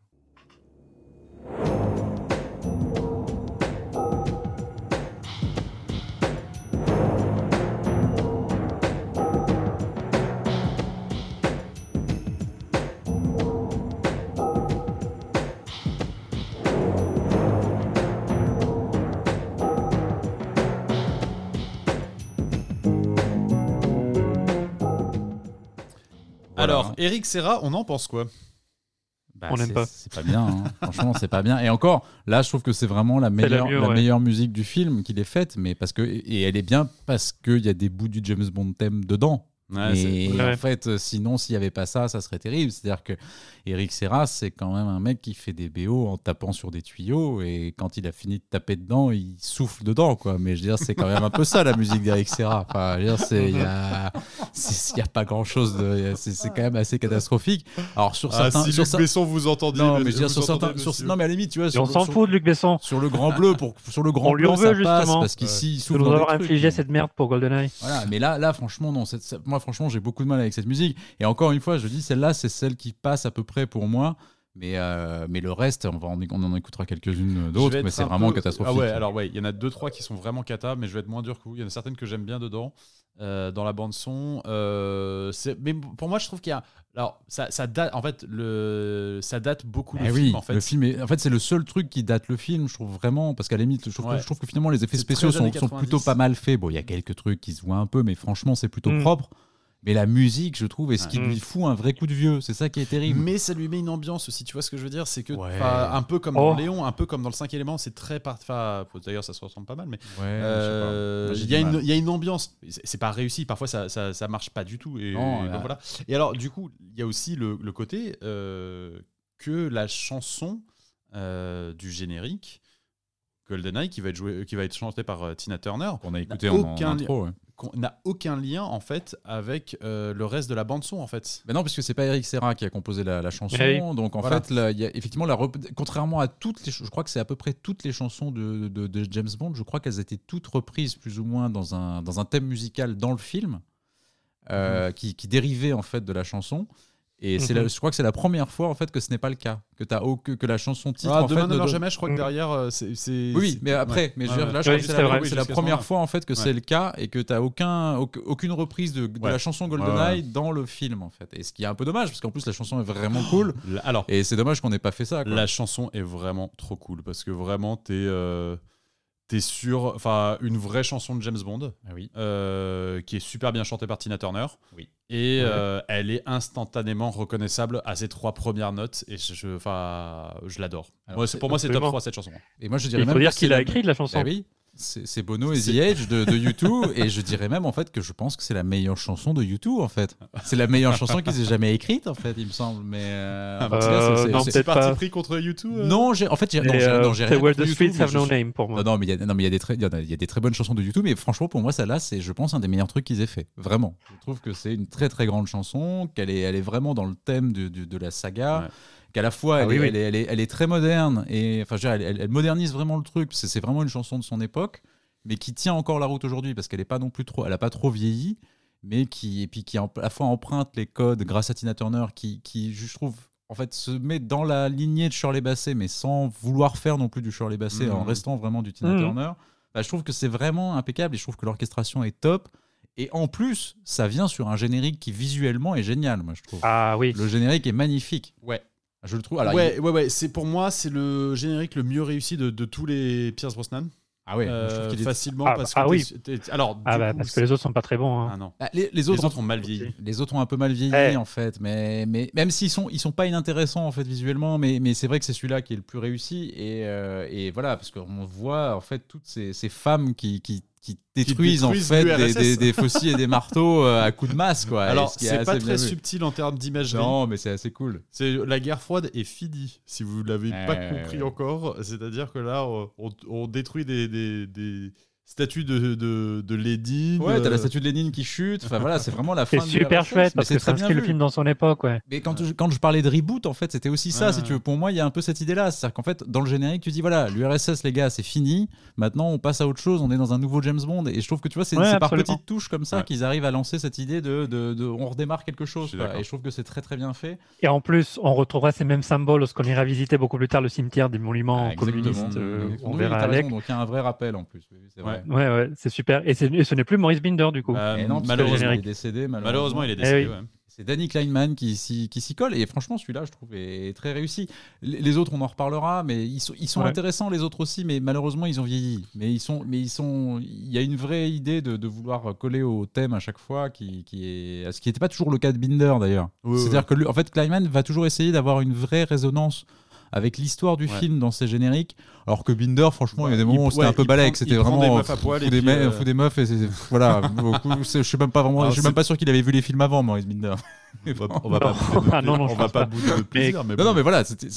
Alors, Eric Serra, on en pense quoi? Bah, On n'aime pas. C'est pas bien, hein. [laughs] franchement, c'est pas bien. Et encore, là, je trouve que c'est vraiment la la meilleure, mieux, la ouais. meilleure musique du film qu'il ait faite, mais parce que et elle est bien parce qu'il y a des bouts du James Bond thème dedans. Ouais, et Ouais. en fait, euh, sinon, s'il n'y avait pas ça, ça serait terrible. C'est-à-dire que Eric Serra, c'est quand même un mec qui fait des BO en tapant sur des tuyaux, et quand il a fini de taper dedans, il souffle dedans, quoi. Mais je veux dire, c'est quand même un peu ça la musique d'Eric Serra. Enfin, je veux dire, c'est il y a, il pas grand-chose de, c'est quand même assez catastrophique. Alors sur Ah, certains, si sur Luc Besson vous entendiez. non, mais- mais je veux dire, vous sur certains, entendez, sur- non mais à la limite, tu vois, sur, on s'en fout de Luc Besson. sur le grand bleu pour sur le grand On lui bleu ça veut, passe justement. parce qu'ici il De souffle des avoir infligé mais- cette merde pour GoldenEye. Voilà, mais là, là, franchement, non. cette- moi, franchement, j'ai beaucoup de mal avec cette musique. Et encore une fois, je dis, celle-là, c'est celle qui passe à peu près pour moi. Mais, euh, mais le reste, on, va en, on en écoutera quelques-unes d'autres, mais c'est vraiment peu- catastrophique. Ah ouais, alors ouais, il y en a deux trois qui sont vraiment cata, mais je vais être moins dur que vous. Il y en a certaines que j'aime bien dedans euh, dans la bande son. Euh, mais pour moi, je trouve qu'il y a alors ça, ça date en fait le ça date beaucoup Eh le oui, film en fait. le film est- en fait, c'est le seul truc qui date le film, je trouve vraiment, parce qu'à la limite, je trouve, que- Ouais. je trouve que finalement les effets spéciaux sont, sont 90. plutôt pas mal faits. Bon, il y a quelques trucs qui se voient un peu, mais franchement, c'est plutôt Mm. propre. Mais la musique, je trouve, est ce qui lui fout un vrai coup de vieux. C'est ça qui est terrible. Mais ça lui met une ambiance aussi, tu vois ce que je veux dire? C'est que, Ouais. un peu comme Oh. dans Léon, un peu comme dans le 5 élément, c'est très part... enfin, D'ailleurs, ça se ressemble pas mal, mais Ouais, Euh, il y, a une- il y a une ambiance. C'est pas réussi. Parfois, ça, ça, ça marche pas du tout. Et, Non, et là- donc voilà. Et alors, du coup, il y a aussi le, le côté euh, que la chanson euh, du générique GoldenEye, qui va être joué, qui va être chantée par Tina Turner, qu'on a n'a écouté en, en aucun, intro. ouais. Qu'on- n'a aucun lien en fait avec euh, le reste de la bande son en fait. Ben non, parce que c'est pas Eric Serra qui a composé la, la chanson. Eh Donc en Voilà. fait, là, il y a effectivement, la contrairement à toutes les, je crois que c'est à peu près toutes les chansons de, de- de James Bond. Je crois qu'elles étaient toutes reprises plus ou moins dans un dans un thème musical dans le film, euh, Mhm. qui, qui dérivait en fait de la chanson. Et c'est Mhm. la- je crois que c'est la première fois en fait que ce n'est pas le cas, que t'as au- que, que la chanson titre Ah, en Demain fait ne ne meurt donne- jamais, je crois que Mm. derrière, euh, c'est. Oui, mais après, ouais. mais je Ouais, veux dire, ouais. là, je crois que c'est la, première fois en fait que Ouais. c'est le cas et que tu n'as aucun, auc- aucune reprise de, la chanson GoldenEye ouais. dans le film en fait. Et ce qui est un peu dommage parce qu'en plus la chanson est vraiment cool Alors, et c'est dommage qu'on n'ait pas fait ça. quoi. La chanson est vraiment trop cool parce que vraiment, t'es euh, t'es sur enfin, une vraie chanson de James Bond Ah oui. euh, qui est super bien chantée par Tina Turner. Oui. Et Ouais. euh, elle est instantanément reconnaissable à ses trois premières notes. Et je, je, enfin, je l'adore. Moi, pour moi, c'est top absolument. 3 cette chanson. Et moi je dirais Il même faut dire qu'il a écrit de la chanson. Bah oui. C'est Bono et The Edge de, de U2 [laughs] et je dirais même en fait que je pense que c'est la meilleure chanson de U2 en fait. C'est la meilleure chanson qu'ils aient jamais écrite en fait, il me semble. Mais euh, Euh, c'est- c'est- non, c'est- peut-être pas. pris contre YouTube euh non, j'ai en fait j'ai non, j'ai- euh, rien the U2, Streets Have No Name pour moi. Non, non, mais il y a, non, mais il y a des très, il y a- il y a des très bonnes chansons de YouTube, mais franchement, pour moi, celle-là, c'est, je pense, un des meilleurs trucs qu'ils aient fait. Vraiment. Je trouve que c'est une très, très grande chanson, qu'elle est, elle est vraiment dans le thème de, de- de la saga, Ouais. Qu'à la fois, Ah elle, oui, est, oui. Elle, est, elle, est, elle est très moderne, et enfin, je veux dire, elle, modernise vraiment le truc. C'est, c'est vraiment une chanson de son époque, mais qui tient encore la route aujourd'hui, parce qu'elle est pas non plus trop, elle a pas trop vieilli, mais qui, et puis qui à la fois emprunte les codes grâce à Tina Turner, qui, qui je trouve, en fait, se met dans la lignée de Shirley Bassey, mais sans vouloir faire non plus du Shirley Bassey, Mhm. en restant vraiment du Tina Mhm. Turner. Bah, je trouve que c'est vraiment impeccable et je trouve que l'orchestration est top. Et en plus, ça vient sur un générique qui visuellement est génial, moi je trouve. Ah oui. Le générique est magnifique. Ouais. Je le trouve. Alors, ouais, ouais, ouais. C'est pour moi, c'est le générique le mieux réussi de, de tous les Pierce Brosnan. Ah ouais, Euh, je trouve qu'il est- facilement Ah, parce ah que oui. t'es- t'es- alors Ah bah coup, parce que les autres sont pas très bons. hein. ah non Bah, les, les les autres, ont mal vieilli les autres ont un peu mal vieilli en fait, mais, mais même s'ils sont ils sont pas inintéressants en fait visuellement, mais, mais c'est vrai que c'est celui-là qui est le plus réussi et, euh, et voilà parce qu'on voit en fait toutes ces, ces femmes qui, qui, qui détruisent, en fait des, des, des faucils et des marteaux euh, à coups de masse quoi. Alors ce c'est pas très subtil en termes d'imagerie Non, mais c'est assez cool. c'est la guerre froide est finie si vous l'avez Ouais, pas ouais, compris ouais. encore c'est à dire que là on, on détruit des, des, des statues de, de, de Lénine Ouais, t'as euh, la statue de Lénine qui chute. Enfin voilà, c'est vraiment la fin. C'est super chouette parce c'est que bien inscrit le film dans son époque, ouais. Mais quand, je, quand je parlais de reboot, en fait, c'était aussi ça, Ouais. si tu veux. Pour moi, il y a un peu cette idée-là. C'est-à-dire qu'en fait, dans le générique, tu dis voilà, l'URSS, les gars, c'est fini. Maintenant, on passe à autre chose. On est dans un nouveau James Bond. Et je trouve que tu vois, c'est Ouais, c'est par petites touches comme ça Ouais. qu'ils arrivent à lancer cette idée de, de, de- on redémarre quelque chose. Je. Et je trouve que c'est très très bien fait. Et en plus, on retrouvera ces mêmes symboles lorsqu'on ira visiter beaucoup plus tard le cimetière des monuments Ah, communistes. euh, on oui, verra raison, donc il y a un vrai rappel en plus. Oui, oui, c'est vrai. Ouais, ouais, c'est super. Et, c'est- et ce n'est plus Maurice Binder du coup. non, que malheureusement, il est décédé. Malheureusement, malheureusement il est décédé Eh oui. ouais. C'est Danny Kleinman qui s'y qui s'y colle et franchement celui-là je trouve est très réussi. Les autres on en reparlera mais ils sont, ils sont Ouais. intéressants les autres aussi mais malheureusement ils ont vieilli. Mais ils sont mais ils sont il y a une vraie idée de, de vouloir coller au thème à chaque fois qui, qui est ce qui n'était pas toujours le cas de Binder d'ailleurs. C'est-à-dire que en fait Kleinman va toujours essayer d'avoir une vraie résonance avec l'histoire du Ouais. film dans ses génériques alors que Binder franchement il y a des moments où c'était ouais, un peu balèque, c'était vraiment des meufs à poil des, me- euh, fout des meufs et voilà [laughs] je sais même pas vraiment je suis c'est- même pas sûr qu'il avait vu les films avant Maurice Binder. On va, on va Non. pas, Ah on va pas bouder notre plaisir, mais, Non, mais voilà, c'était,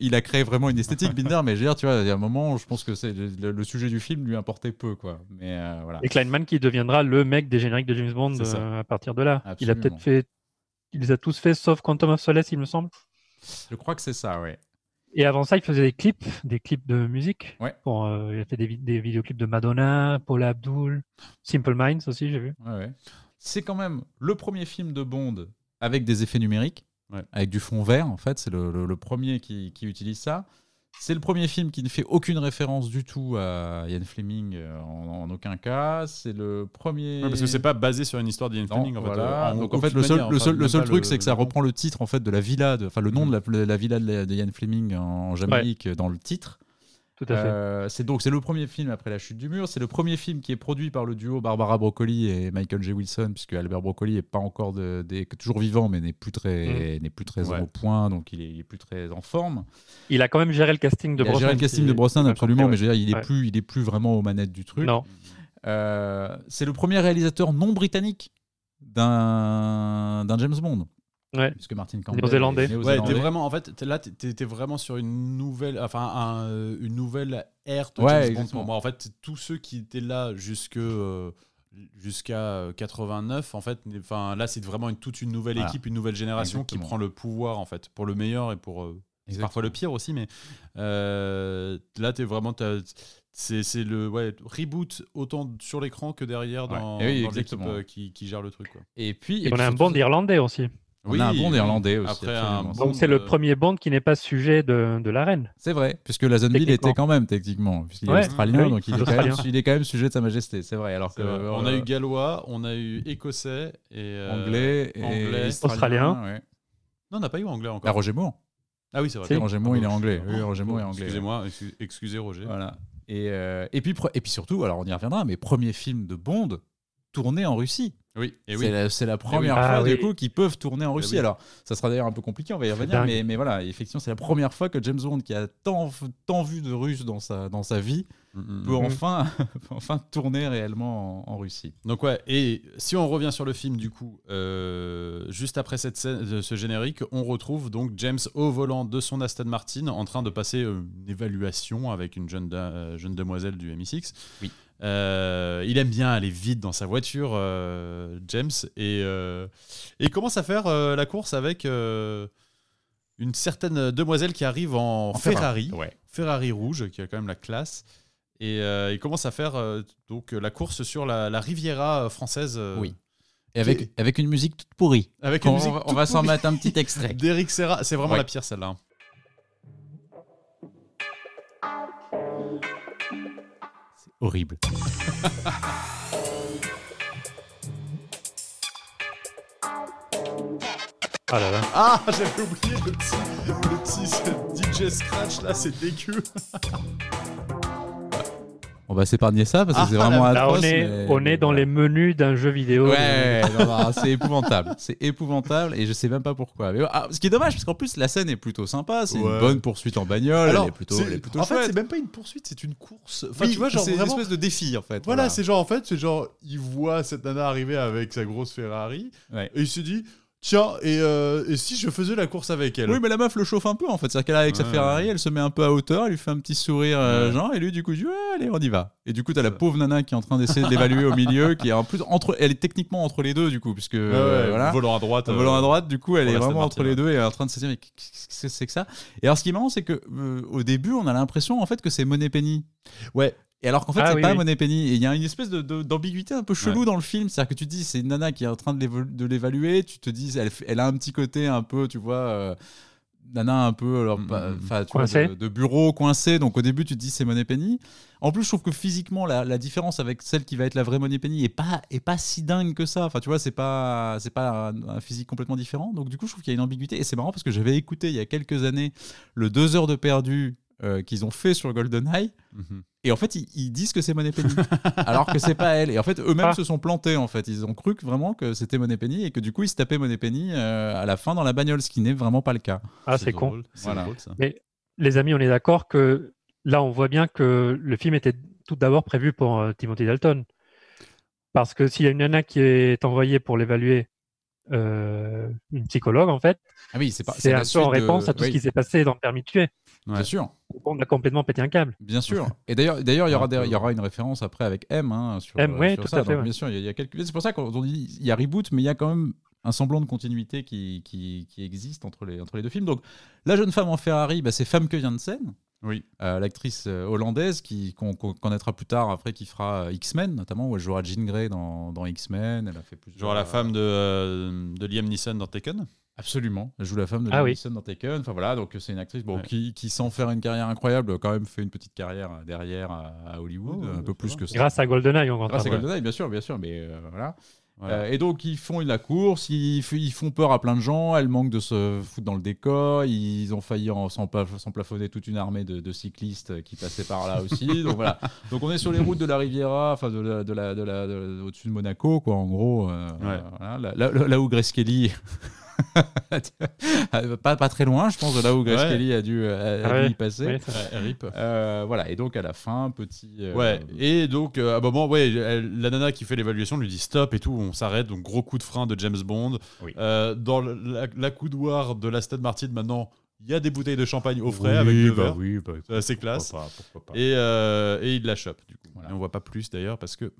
il a créé vraiment une esthétique, Binder, mais je veux dire, tu vois, il y a un moment, je pense que c'est le, sujet du film lui importait peu, quoi. Mais euh, voilà. Et Kleinman qui deviendra le mec des génériques de James Bond euh, à partir de là. Il a peut-être fait. Il les a tous fait sauf Quantum of Solace, il me semble. Je crois que c'est ça, ouais. Et avant ça, il faisait des clips, des clips de musique. Ouais. Pour, euh, il a fait des, des vidéoclips de Madonna, Paula Abdul, Simple Minds aussi, j'ai vu. Ouais, ouais. C'est quand même le premier film de Bond avec des effets numériques, Ouais. avec du fond vert, en fait. C'est le, le- le premier qui, qui utilise ça. C'est le premier film qui ne fait aucune référence du tout à Ian Fleming euh, en, en aucun cas. C'est le premier. Ouais, parce que c'est pas basé sur une histoire d'Ian Fleming en fait. voilà. euh, Donc en fait, le seul, manière, le enfin, seul, le seul truc, le- c'est que ça reprend le titre en fait de la villa, de- enfin le nom de la, la villa de, Ian Fleming en Jamaïque dans le titre. Tout à fait. Euh, c'est donc c'est le premier film après la chute du mur. C'est le premier film qui est produit par le duo Barbara Broccoli et Michael J. Wilson, puisque Albert Broccoli est pas encore de, toujours vivant, mais n'est plus très n'est plus très Ouais. au point, donc il est, il est plus très en forme. Il a quand même géré le casting de il a géré le casting de Brosnan absolument, mais je veux dire, il est Ouais. plus il est plus vraiment aux manettes du truc. Non, Euh, c'est le premier réalisateur non britannique d'un James Bond. Ouais. Puisque Martin Campbell Néo-zélandais. Ouais, t'es vraiment, en fait, là, t'es- t'es vraiment sur une nouvelle, enfin, un, une nouvelle ère de Ouais, James Bond moi. En fait, tous ceux qui étaient là jusque euh, jusqu'à 89, en fait, enfin, là, c'est vraiment une, toute une nouvelle Voilà. équipe, une nouvelle génération qui Exactement. prend le pouvoir, en fait, pour le meilleur et pour euh, parfois le pire aussi, mais euh, là, t'es vraiment, c'est le ouais, reboot autant sur l'écran que derrière Ouais. dans, Et oui, dans l'équipe euh, qui, qui gère le truc. Quoi. Et puis Et et on puis a un Bond irlandais aussi. On a un Bond Oui, irlandais aussi, Après absolument. un Donc Donc c'est le euh, premier Bond qui n'est pas sujet de, de la reine. C'est vrai, puisque la Zoneville Techniquement. était quand même techniquement, puisqu'il est australien, oui, donc il est, quand australien. même, il est quand même sujet de sa majesté. C'est vrai. Alors que vrai. euh, on a eu gallois, on a eu écossais et euh, anglais, et anglais. Australien. ouais. Non, on n'a pas eu anglais Ah, encore. Roger Moore. Ah oui, c'est vrai. Roger Moore, il est Ah, anglais. je- Oui, Roger Moore est anglais. Excusez-moi, excu- excusez Roger. Voilà. Et, euh, et, puis, et puis surtout, alors on y reviendra, mais premier film de Bond tourné en Russie. Oui, et c'est oui. la, c'est la première Ah fois du coup qu'ils peuvent tourner en Russie. oui. Alors, ça sera d'ailleurs un peu compliqué, on va y revenir, mais, mais voilà, effectivement, c'est la première fois que James Bond, qui a tant, tant vu de Russes dans sa, dans sa vie, Mm, mm, peut mm. enfin, [laughs] peut enfin tourner réellement en, en Russie. Donc ouais, et si on revient sur le film du coup, euh, juste après cette scène, de ce générique, on retrouve donc James au volant de son Aston Martin en train de passer euh, une évaluation avec une jeune, da- euh, jeune demoiselle du MI6. Oui. Euh, il aime bien aller vite dans sa voiture, euh, James, et, euh, et il commence à faire la course avec une certaine demoiselle qui arrive en, Ferrari. Ouais. Ferrari rouge, qui a quand même la classe. Et il commence à faire donc la course sur la, la Riviera française. Oui. Et avec, avec une musique toute pourrie. Avec On, une musique va- on toute va s'en mettre un petit extrait. [laughs] d'Eric Serra. C'est vraiment Ouais. la pire celle-là. Horrible. Ah là là. Ah, j'avais oublié le petit, le petit DJ Scratch là, c'est dégueu. [laughs] On va s'épargner ça parce que Ah, c'est vraiment la- Là, atroce. on est, mais- on est dans les menus d'un jeu vidéo. Ouais, c'est épouvantable. C'est épouvantable et je sais même pas pourquoi. Mais, ah, ce qui est dommage, parce qu'en plus, la scène est plutôt sympa. C'est Ouais. une bonne poursuite en bagnole. elle est plutôt, elle est plutôt en fait, chouette. c'est même pas une poursuite, c'est une course. Enfin, Oui, tu vois, genre c'est une vraiment. espèce de défi en fait. Voilà, c'est genre en fait, c'est genre il voit cette nana arriver avec sa grosse Ferrari Ouais. et il se dit tiens et, euh, et si je faisais la course avec elle Oui, mais la meuf le chauffe un peu en fait. C'est-à-dire qu'elle avec sa. Ferrari, elle se met un peu à hauteur, elle lui fait un petit sourire, euh, genre, et lui, du coup, dit ouais, allez, on y va. Et du coup, t'as la pauvre nana qui est en train d'essayer de l'évaluer au milieu, qui est en plus entre, elle est techniquement entre les deux, du coup, puisque Ouais, euh, ouais, voilà. volant à droite. Euh, volant à droite, du coup, elle est vraiment entre les deux et elle est en train de se dire, mais qu'est-ce que c'est que ça? Et alors, ce qui est marrant, c'est que euh, au début, on a l'impression en fait que c'est Money Penny. Ouais. Et alors qu'en fait, Ah c'est oui, pas oui. Money Penny. Et il y a une espèce de- de- d'ambiguïté un peu chelou dans le film. C'est-à-dire que tu te dis, c'est une nana qui est en train de de l'évaluer. Tu te dis, elle, elle a un petit côté un peu, tu vois. euh, nana un peu alors, Mm, bah, mm, mm. enfin, tu vois, de, de bureau coincée. Donc au début, tu te dis c'est Money Penny. En plus, je trouve que physiquement, la, la différence avec celle qui va être la vraie Money Penny est pas, est pas si dingue que ça. Enfin, tu vois, c'est pas, c'est pas un, un physique complètement différent. Donc du coup, je trouve qu'il y a une ambiguïté. Et c'est marrant parce que j'avais écouté il y a quelques années le 2 heures de perdu euh, qu'ils ont fait sur GoldenEye. Mhm. Et en fait, ils, ils disent que c'est Money Penny, [laughs] alors que c'est pas elle. Et en fait, eux-mêmes Ah. se sont plantés. En fait, ils ont cru que vraiment que c'était Money Penny et que du coup, ils se tapaient Money Penny euh, à la fin dans la bagnole, ce qui n'est vraiment pas le cas. Ah, c'est con. Voilà. drôle, ça. Les amis, on est d'accord que là, on voit bien que le film était tout d'abord prévu pour euh, Timothy Dalton. Parce que s'il y a une nana qui est envoyée pour l'évaluer, euh, une psychologue, en fait, Ah oui, c'est pas. c'est un peu en de- réponse à tout oui, ce qui s'est passé dans Permis de tuer. Bien sûr, On a complètement pété un câble. bien sûr. Et d'ailleurs, d'ailleurs, il y aura, des- il y aura une référence après avec M hein, sur, M, ouais, sur tout ça. à fait, Donc, ouais. Bien sûr, il y a, il y a quelques. C'est pour ça qu'on dit il y a reboot, mais il y a quand même un semblant de continuité qui, qui, qui existe entre les, entre les deux films. Donc, la jeune femme en Ferrari, bah, c'est Famke Janssen. Oui. Euh, l'actrice euh, hollandaise qui qu'on connaîtra plus tard après qui fera euh, X-Men notamment où elle jouera Jean Grey dans, dans X-Men elle a fait plusieurs Genre la femme de, euh, de Liam Neeson dans Taken. Absolument elle joue la femme de Ah oui. Dans Taken enfin voilà donc c'est une actrice bon, Ouais. qui, qui sans faire une carrière incroyable a quand même fait une petite carrière euh, derrière à, à Hollywood Oh, un peu plus que ça Grâce à GoldenEye, on Grâce à GoldenEye bien sûr bien sûr mais euh, voilà Voilà. Euh, et donc ils font la course, ils, ils font peur à plein de gens, elle manque de se foutre dans le décor, ils ont failli en- s'en pla- s'emplafonner toute une armée de, de cyclistes qui passaient par là aussi. [laughs] donc voilà. Donc on est sur les routes de la Riviera, enfin de la, de la, de la- de- au-dessus de Monaco, quoi, en gros. euh, Ouais. voilà, là, là- là où Grace Kelly. [laughs] pas, pas très loin, je pense, de là où Grace Ouais. Kelly a dû, a- a Ah dû y passer. Ouais, RIP. Euh, voilà, et donc à la fin, petit. euh, Ouais, et donc euh, à un moment, ouais, elle- la nana qui fait l'évaluation lui dit stop et tout, on s'arrête, donc gros coup de frein de James Bond. Oui. Euh, dans le- la, la coudoir de la Stade Martin, maintenant, il y a des bouteilles de champagne au frais Oui, avec deux bah oui, bah, C'est classe. pas, pourquoi pas. Et, euh, et il la chope, du coup. Voilà. Et on voit pas plus d'ailleurs parce que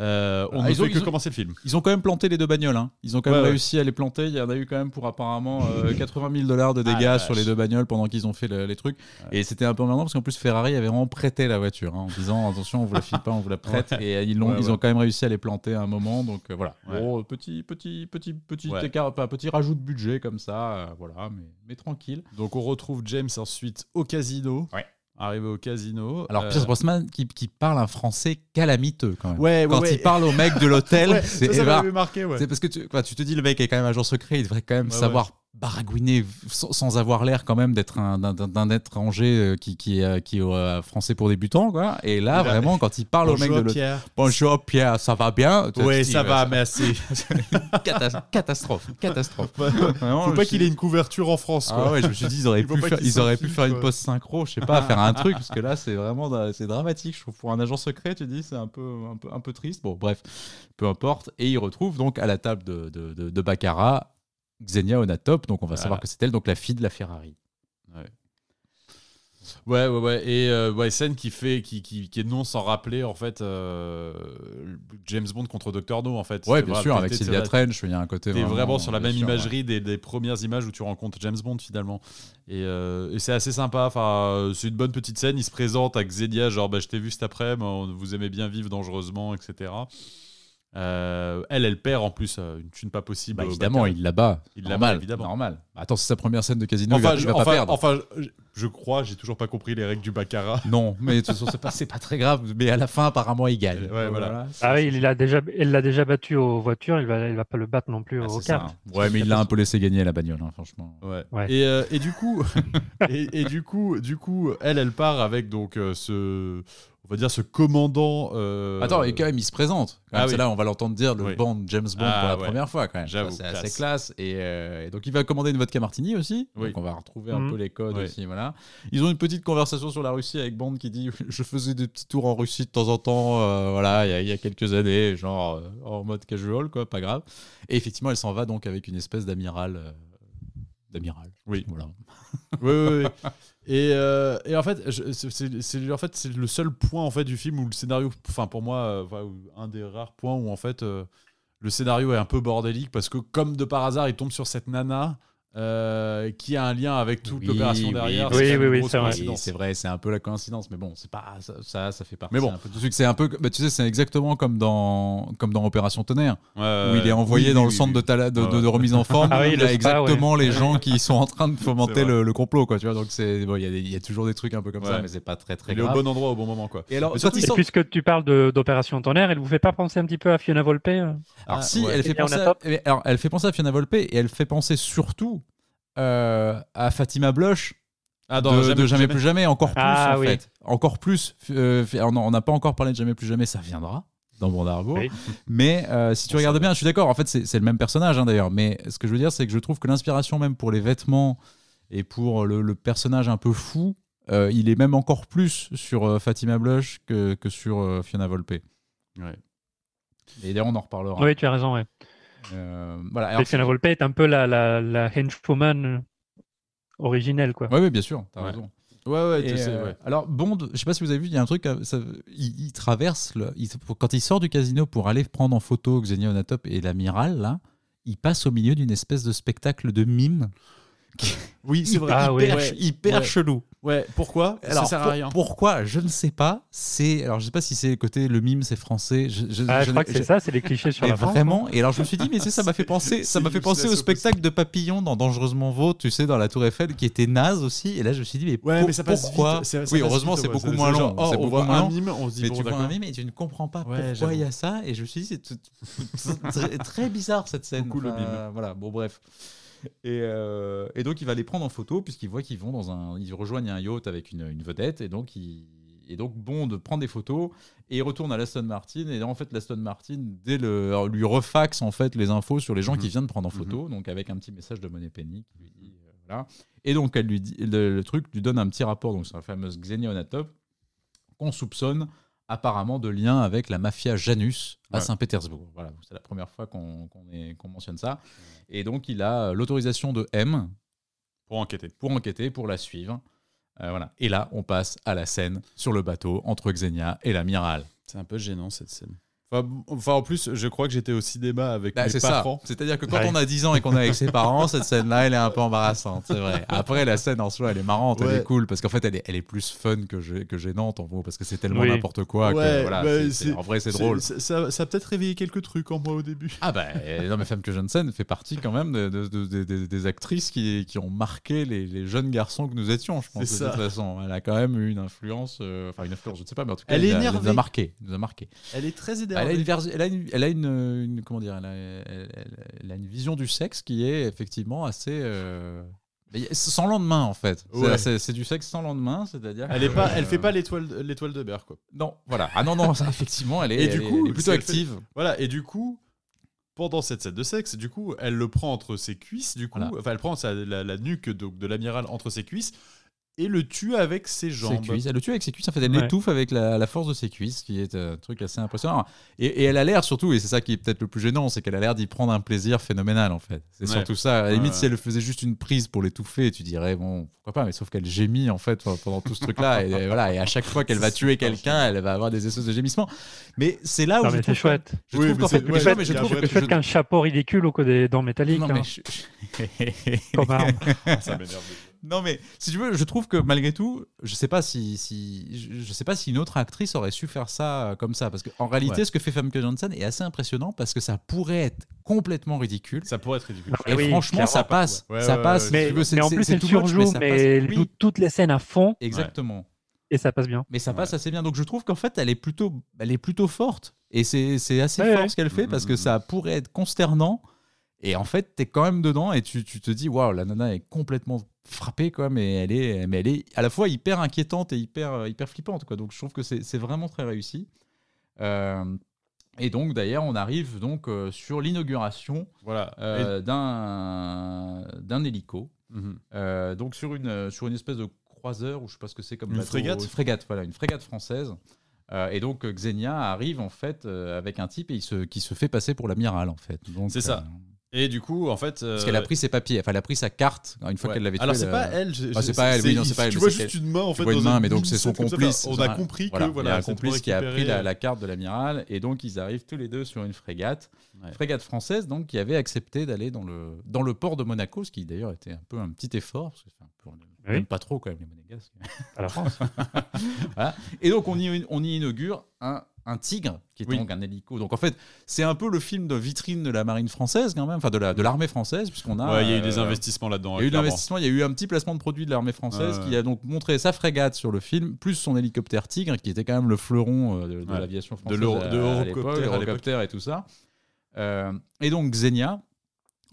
euh, on Ah, ne ils ont- fait que ils ont- commencer le film. Ils ont quand même planté les deux bagnoles. Hein. Ils ont quand même Ouais, ouais. réussi à les planter. Il y en a eu quand même pour apparemment euh, [laughs] 80 000 dollars de dégâts Ah, sur les deux bagnoles pendant qu'ils ont fait le- les trucs. Ouais. Et c'était un peu emmerdant parce qu'en plus Ferrari avait vraiment prêté la voiture hein, en disant attention, on vous la file pas, on vous la prête. Et ils, ont quand même réussi à les planter à un moment. Donc euh, voilà. Bon, petit, petit, petit, petit écart, pas petit rajout de budget comme ça. euh, voilà, mais, mais tranquille. Donc on retrouve James ensuite au casino. Ouais. Arrivé au casino. Alors euh, Pierce Brosnan qui, qui parle un français calamiteux quand même. Ouais, ouais, Quand ouais. il parle au mec de l'hôtel, [laughs] c'est ça, marqué, ouais. C'est parce que tu, quoi, tu te dis le mec est quand même agent secret, il devrait quand même savoir baragouiner sans, sans avoir l'air quand même d'être un d'un- étranger euh, qui qui euh, qui est euh, français pour débutants quoi. Et là vraiment quand il parle au mec de Pierre. bonjour Pierre, ça va bien? Tu- ça va. [laughs] Catas- catastrophe, catastrophe. Faut Vraiment, je pas qu'il ait une couverture en France, Ah quoi. ouais, je me suis dit ils auraient faut pu faire, ils auraient pu faire une pause synchro, je sais pas, faire un [laughs] truc parce que là c'est vraiment c'est dramatique, je trouve pour un agent secret, tu dis c'est un peu un peu un peu triste. Bon bref, peu importe et il retrouve donc à la table de de, de, de Baccarat Xenia Onatop, donc on va Voilà. savoir que c'est elle donc la fille de la Ferrari. Ouais, ouais, ouais. Et euh, ouais, scène qui fait, qui, qui, qui est non sans rappeler en fait euh, James Bond contre Dr No en fait. Ouais, bien vrai, sûr avec Sylvia Trench, il y a un côté T'es vraiment sur la même sûr, ouais. imagerie des, des premières images où tu rencontres James Bond finalement. Et, euh, et c'est assez sympa. Enfin, euh, c'est une bonne petite scène. Il se présente à Xenia, genre bah, je t'ai vu cet on- vous aimez bien vivre dangereusement, etc. Euh, elle, elle perd en plus euh, une thune pas possible. Bah, évidemment, il la bat. Il la normal, bat, évidemment. Normal. Attends, c'est sa première scène de casino, il Enfin, va, il je, va pas perdre. enfin, je, je crois, j'ai toujours pas compris les règles du baccarat. [laughs] Non, mais de toute façon, c'est pas, c'est pas très grave. Mais à la fin, apparemment, il gagne. Ouais, voilà. Ah oui, il l'a déjà, elle l'a déjà battu aux voitures, il va, il va pas le battre non plus Ah, aux cartes. hein. Ouais, mais il l'a un peu laissé gagner à la bagnole, hein, franchement. Ouais. Ouais. Et, euh, et du coup, [laughs] et, et du coup, du coup, elle, elle part avec donc euh, ce, on va dire ce commandant. euh, Attends, et quand même, il se présente. Quand Ah même, oui. c'est là, on va l'entendre dire le Oui. band James Bond Ah, pour la ouais. première fois, quand même. C'est assez classe. Et, euh, et donc, il va commander une vodka martini aussi. Oui. Donc, on va retrouver un Mhm. peu les codes aussi. Voilà. Ils ont une petite conversation sur la Russie avec Bond qui dit [laughs] Je faisais des petits tours en Russie de temps en temps, euh, voilà, il y, a- il y a quelques années, genre euh, en mode casual, quoi, pas grave. Et effectivement, elle s'en va donc avec une espèce d'amiral. euh, d'amiral. Oui. Voilà. Oui, oui, oui. [laughs] Et, euh, et en fait, c'est- en fait, le seul point en fait du film où le scénario, enfin pour moi, euh, un des rares points où en fait euh, le scénario est un peu bordélique parce que comme de par hasard, il tombe sur cette nana euh, qui a un lien avec toute Oui, l'opération derrière. oui, c'est oui, oui, c'est vrai. C'est vrai, c'est un peu la coïncidence, mais bon, c'est pas ça, ça, ça fait partie. Mais bon. un peu. C'est un peu, bah, tu sais, c'est exactement comme dans comme dans Opération Tonnerre, Ouais, où il est envoyé Oui, dans oui, le centre oui. de, tala- de, Ouais, de- ouais. de remise en [laughs] forme. Ah il le a spa, exactement les [laughs] gens qui sont en train de fomenter le, le complot, quoi. Tu vois, donc c'est bon, il y, a y toujours des trucs un peu comme ça, mais c'est pas très très Il est au bon endroit au bon moment, quoi. Et alors, surtout, Et puisque tu parles d'opération tonnerre, elle vous fait pas penser un petit peu à Fiona Volpe euh Alors Ah, si, fait penser, alors, elle fait penser à Fiona Volpe et elle fait penser surtout euh, à Fatima Bloch Ah, de, de jamais, plus jamais, encore plus Ah, en oui. fait, encore plus. euh, on n'a pas encore parlé de jamais plus jamais, ça viendra dans Bon Argo. Oui. Mais euh, si tu On regardes bien, je suis d'accord. En fait, c'est le même personnage hein, d'ailleurs. Mais ce que je veux dire, c'est que je trouve que l'inspiration même pour les vêtements et pour le, le personnage un peu fou, euh, il est même encore plus sur euh, Fatima Blush que, que sur euh, Fiona Volpe. Ouais. Et d'ailleurs, on en reparlera. Oui, tu as raison. Ouais. Euh, voilà. Alors, Fiona Volpe est un peu la, la, la henchwoman euh, originelle, quoi. Oui, oui, bien sûr, t'as Ouais. raison. Ouais, ouais, Et, tu sais, euh, ouais. Alors, Bond, je sais pas si vous avez vu, il y a un truc, ça- il, il traverse, le, il- quand il sort du casino pour aller prendre en photo Xenia Onatop et l'amiral, là, il passe au milieu d'une espèce de spectacle de mime. Oui, c'est vrai. Ah, hyper, Ouais, hyper ouais. chelou. Ouais, pourquoi? Alors, Ça sert à pour- rien. Pourquoi? Je ne sais pas. C'est alors je sais pas si c'est le côté le mime c'est français. Je, je- Ah, je- je crois que je- c'est ça, c'est les clichés sur la France. vraiment. Et alors je me suis dit mais tu sais, ça m'a fait penser, ça m'a fait penser au spectacle de Papillon dans Dangereusement Vôtre, tu sais, dans la Tour Eiffel, qui était naze aussi. Et là je me suis dit mais, Ouais, pour- mais ça passe pourquoi? vite. ça- ça Oui, passe heureusement c'est ouais, beaucoup moins long. oh, on voit un mime, on se dit Mais bon, tu vois un mime et tu ne comprends pas pourquoi il y a ça. Et je me suis dit, c'est très, bizarre cette scène. Beaucoup le Enfin, mime. Voilà, bon, bref. Et, euh, et donc, il va les prendre en photo, puisqu'il voit qu'ils vont dans un. Ils rejoignent un yacht avec une, une vedette, et donc, il. Et donc Bond prend des photos et il retourne à l'Aston Martin et en fait l'Aston Martin dès le lui refaxe en fait les infos sur les gens Mhm. qui viennent prendre en photo donc avec un petit message de Money Penny qui lui dit euh, voilà et donc elle lui dit le, le truc lui donne un petit rapport donc sur la fameuse Xenia qu'on soupçonne apparemment de lien avec la mafia Janus à Ouais. Saint-Pétersbourg. Voilà, c'est la première fois qu'on mentionne ça. Et donc, il a l'autorisation de M Pour enquêter. pour enquêter, pour la suivre. Euh, voilà. Et là, on passe à la scène sur le bateau entre Xenia et l'amiral. C'est un peu gênant cette scène. Enfin, en plus, je crois que j'étais au cinéma avec Bah, mes parents. C'est-à-dire que quand Ouais. on a 10 ans et qu'on est avec ses parents, cette scène-là, elle est un peu embarrassante, c'est vrai. Après, la scène en soi, elle est marrante, elle est cool, parce qu'en fait, elle est, elle est plus fun que, que gênante, en gros, parce que c'est tellement Oui. n'importe quoi que, Ouais, voilà, bah, en vrai, c'est drôle. Ça, a peut-être réveillé quelques trucs en moi au début. Ah bah, euh, non mais Femme que Johnson fait partie quand même de, de- de- de- de- des actrices qui, qui ont marqué les, les jeunes garçons que nous étions, je pense, de C'est ça. toute façon. Elle a quand même eu une influence, euh, enfin une influence, je ne sais pas, mais en tout cas, Elle est a- nous a énervée. marqué. nous a marqué. Elle est très Elle a une, vers- elle a une, elle a une, une- comment dire, elle a, elle- une vision du sexe qui est effectivement assez... euh, sans lendemain en fait. C'est- Ouais. C'est c'est du sexe sans lendemain, c'est-à-dire. Elle est pas, elle euh, fait pas l'étoile, l'étoile de berre quoi. Non, voilà. Ah non, non, ça, effectivement, elle est, Et du elle est- coup, elle est plutôt fait- active. Voilà. Et du coup, pendant cette scène de sexe, du coup, elle le prend entre ses cuisses. Du coup, Voilà. enfin, elle prend sa- la, la nuque de l'amiral entre ses cuisses et le tue avec ses Ses jambes. cuisses. Elle le tue avec ses cuisses. En fait, elle Ouais. l'étouffe avec la, la force de ses cuisses, qui est euh, un truc assez impressionnant. Et, et elle a l'air surtout, et c'est ça qui est peut-être le plus gênant, c'est qu'elle a l'air d'y prendre un plaisir phénoménal en fait. C'est Ouais. surtout ça. À la limite, ouais. si elle faisait juste une prise pour l'étouffer, tu dirais bon, pourquoi pas. Mais sauf qu'elle gémit en fait pendant tout ce truc-là. et, et voilà. Et à chaque fois qu'elle va [laughs] tuer quelqu'un, elle va avoir des espèces de gémissements. Mais c'est là où Non, je mais trouve c'est chouette. Je Oui, trouve mais fait, mais je trouve vrai que C'est chouette je- qu'un chapeau ridicule au coup des dents métalliques. non, hein, mais je- [laughs] [laughs] comme arme. Ça m'énerve. Non mais si tu veux, je trouve que malgré tout, je sais pas si, si je, je sais pas si une autre actrice aurait su faire ça euh, comme ça parce qu'en réalité, Ouais. ce que fait Famke Janssen est assez impressionnant parce que ça pourrait être complètement ridicule. Ça pourrait être ridicule. Et oui, franchement, ça passe, Ouais, ça ouais, passe. ouais, si Mais, tu veux, c'est- mais en plus, c'est elle surjoue, mais mais Oui, toutes les scènes à fond exactement. et ça passe bien. Mais ça passe Ouais. assez bien. Donc je trouve qu'en fait, elle est plutôt, elle est plutôt forte. Et c'est c'est assez Ouais, fort ouais. ce qu'elle fait Mm, parce mm, que mm. ça pourrait être consternant. Et en fait, t'es quand même dedans et tu, tu te dis, waouh, la nana est complètement frappée, quoi, mais elle est, mais elle est à la fois hyper inquiétante et hyper, euh, hyper flippante, quoi. Donc je trouve que c'est vraiment très réussi. Euh, et donc d'ailleurs, on arrive donc euh, sur l'inauguration Voilà. euh, d'un d'un hélico. Mhm. Donc sur une, sur une espèce de croiseur, ou je sais pas ce que c'est comme Une bateau, frégate Une frégate, voilà, une frégate française. Euh, et donc Xenia arrive en fait euh, avec un type et il se, qui se fait passer pour l'amiral en fait. C'est ça. euh, Et du coup, en fait. Parce qu'elle a pris ses papiers, enfin, elle a pris sa carte une fois ouais. qu'elle l'avait tué. Alors, c'est pas euh, elle. je- Ah, c'est pas elle, oui, non, c'est pas elle, Tu vois juste une main, en tu fait. vois une main, mais donc c'est son complice. On a compris que, Voilà, voilà. il y a un complice qui a pris la, euh, carte de l'amiral et donc ils arrivent tous les deux sur une frégate, frégate française donc qui avait accepté d'aller dans le dans le port de Monaco, ce qui d'ailleurs était un peu un petit effort parce que c'est un peu on Oui. aime pas trop quand même les monégasques. à la France. [laughs] Voilà. Et donc on y on y inaugure un un tigre qui est Oui. donc un hélico. Donc en fait, c'est un peu le film de vitrine de la marine française quand même, enfin de la de l'armée française puisqu'on a Ouais, il y a eu des euh, investissements là-dedans. il y a eu l'investissement, il y a eu un petit placement de produit de l'armée française qui a donc montré sa frégate sur le film, plus son hélicoptère Tigre, qui était quand même le fleuron euh, de, de Ouais. l'aviation française. de l'Eurocopter et tout ça. Euh, et donc Xenia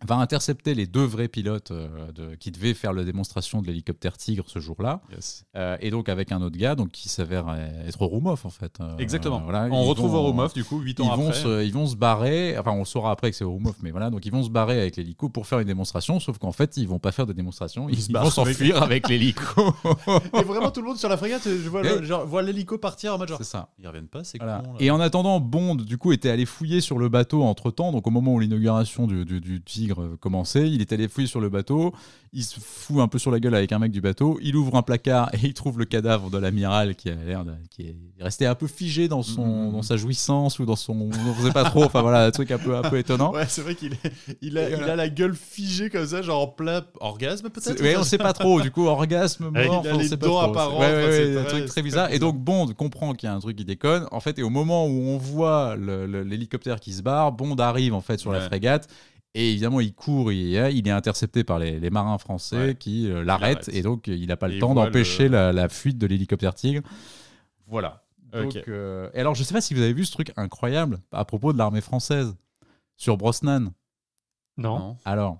va intercepter les deux vrais pilotes euh, de- qui devaient faire la démonstration de l'hélicoptère Tigre ce jour-là. Yes. Euh, et donc avec un autre gars donc, qui s'avère euh, être Roumov en fait. Euh, Exactement. voilà, On ils retrouve vont- du coup, 8 ils ans vont, après. se, ils vont se barrer, enfin on le saura après que c'est Roumov, mais voilà, donc ils vont se barrer avec l'hélico pour faire une démonstration, sauf qu'en fait ils vont pas faire de démonstration, ils, Ils se ils vont s'enfuir avec l'hélico. [laughs] Et vraiment, tout le monde sur la frégate, je vois, le- le- genre, vois l'hélico partir en mode genre. c'est ça. Ils reviennent pas, c'est Voilà. con. Et en attendant, Bond, du coup, était allé fouiller sur le bateau entre temps. Donc, au moment où l'inauguration du, du- du Tigre euh, commençait, il est allé fouiller sur le bateau. Il se fout un peu sur la gueule avec un mec du bateau. Il ouvre un placard et il trouve le cadavre de l'amiral qui a l'air qui est resté un peu figé dans, son, Mhm. dans sa jouissance ou dans son. On ne sait pas trop. Enfin, voilà, un truc un peu, un peu étonnant. Ouais, c'est vrai qu'il il a, il a la gueule figée comme ça, genre en plein orgasme peut-être Ouais, on sait pas trop. Du coup, orgasme, Il a mort, on les sait pas trop. apparentes, Ouais, un truc très très bizarre. Et bizarre. donc Bond comprend qu'il y a un truc qui déconne. En fait, et au moment où on voit l'hélicoptère qui se barre, Bond arrive en fait sur la frégate. Et évidemment, il court, il, il est intercepté par les, les marins français Ouais. qui euh, l'arrêtent. l'arrête. Et donc, il n'a pas le temps d'empêcher le- la, la fuite de l'hélicoptère Tigre. Voilà. Donc, euh, et alors, je sais pas si vous avez vu ce truc incroyable à propos de l'armée française sur Brosnan. Non. Non. Alors,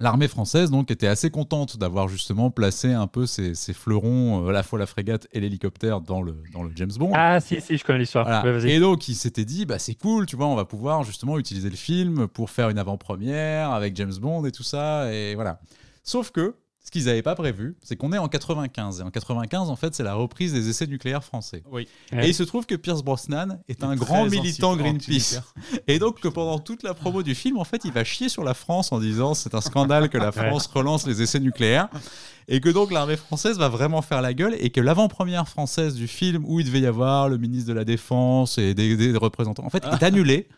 l'armée française donc était assez contente d'avoir justement placé un peu ces, ces fleurons, euh, à la fois la frégate et l'hélicoptère dans le, dans le James Bond. Ah, si, si, je connais l'histoire. Voilà. Ouais, vas-y. et donc, il s'était dit, bah, c'est cool, tu vois, on va pouvoir justement utiliser le film pour faire une avant-première avec James Bond et tout ça, et voilà. Sauf que, ce qu'ils n'avaient pas prévu, c'est qu'on est en 95. Et en 95, en fait, c'est la reprise des essais nucléaires français. Oui. Ouais. Et il se trouve que Pierce Brosnan est un grand militant Greenpeace. [laughs] Et donc que pendant toute la promo du film, en fait, il va chier sur la France en disant c'est un scandale que la France relance les essais nucléaires. Et que donc l'armée française va vraiment faire la gueule et que l'avant-première française du film où il devait y avoir le ministre de la Défense et des, des représentants, en fait, est [laughs] annulée.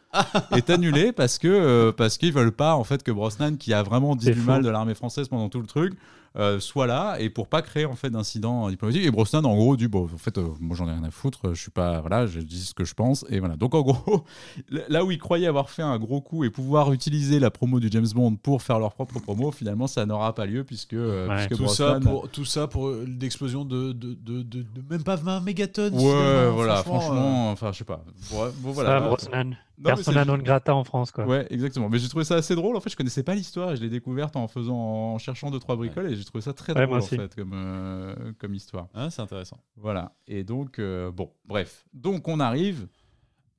est annulée parce que euh, parce qu'ils veulent pas en fait que Brosnan, qui a vraiment dit du mal de l'armée française pendant tout le truc, euh, soit là et pour pas créer en fait d'incident diplomatique. Et Brosnan en gros dit bon en fait euh, moi j'en ai rien à foutre, je suis pas voilà, je dis ce que je pense et voilà. Donc en gros [laughs] là où ils croyaient avoir fait un gros coup et pouvoir utiliser la promo du James Bond pour faire leur propre promo, finalement ça n'aura pas lieu puisque, euh, Ouais. puisque Tout ça, pour, tout ça pour euh, l'explosion de, de, de, de, de même pas 20 mégatonnes. Ouais, voilà, franchement, franchement, enfin, je sais pas. Bon, Ça, voilà. Brosnan. Non, Persona non grata en France, quoi. Ouais, exactement. Mais j'ai trouvé ça assez drôle. En fait, je connaissais pas l'histoire et je l'ai découverte en faisant, en cherchant deux trois bricoles et j'ai trouvé ça très Ouais, drôle en fait comme euh, comme histoire. ah, c'est intéressant. Voilà. Et donc euh, bon, bref. Donc on arrive.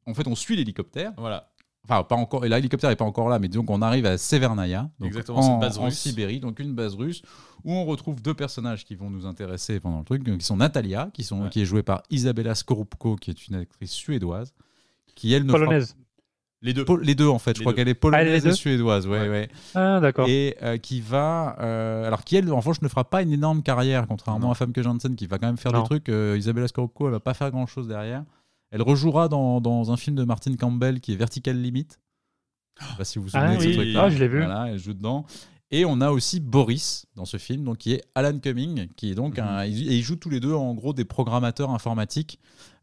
En fait, on suit l'hélicoptère. Voilà. Enfin, pas encore. Et l'hélicoptère est pas encore là, mais donc on arrive à Severnaya, donc Exactement, en, c'est une base en russe. Sibérie, donc une base russe où on retrouve deux personnages qui vont nous intéresser pendant le truc, qui sont Natalia, qui sont Ouais. qui est jouée par Isabella Skorupko, qui est une actrice suédoise, qui elle ne Polonaise. Les deux. Les deux en fait, je crois qu'elle est Ah, polonaise deux et suédoise, ouais, Ouais. ouais. Ah, d'accord. Et euh, qui va, euh, alors qui elle, en revanche, ne fera pas une énorme carrière, contrairement Non. à Famke Janssen, qui va quand même faire Non. des trucs. Euh, Isabella Scorupco, elle va pas faire grand chose derrière. Elle rejouera dans, dans un film de Martin Campbell qui est Vertical Limit. Je sais pas si vous vous souvenez Ah de ce oui, truc-là. ah, je l'ai vu. Voilà, elle joue dedans. Et on a aussi Boris dans ce film, donc qui est Alan Cumming, qui est donc Mhm. un, et ils jouent tous les deux en gros des programmateurs informatiques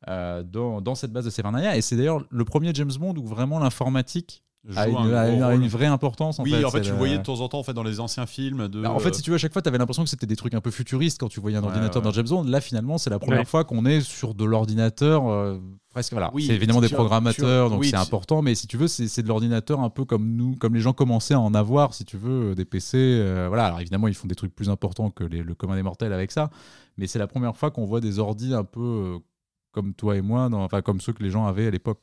dans, dans cette base de Severnaya. Et c'est d'ailleurs le premier James Bond où vraiment l'informatique a, une, un a gros une- a rôle. une vraie importance. En oui, fait, en fait, tu le- voyais de temps en temps en fait, dans les anciens films. De, bah, en fait, euh, si tu veux, à chaque fois, tu avais l'impression que c'était des trucs un peu futuristes quand tu voyais un Ouais, ordinateur ouais. dans James Bond. Là, finalement, c'est la première Ouais. fois qu'on est sur de l'ordinateur. euh, presque, voilà. Oui, c'est évidemment des programmateurs, donc oui, c'est important. Mais si tu veux, c'est c'est de l'ordinateur un peu comme nous, comme les gens commençaient à en avoir, si tu veux, euh, des PC. euh, voilà. Alors évidemment, ils font des trucs plus importants que les- le commun des mortels avec ça. Mais c'est la première fois qu'on voit des ordis un peu euh, comme toi et moi, dans- enfin comme ceux que les gens avaient à l'époque.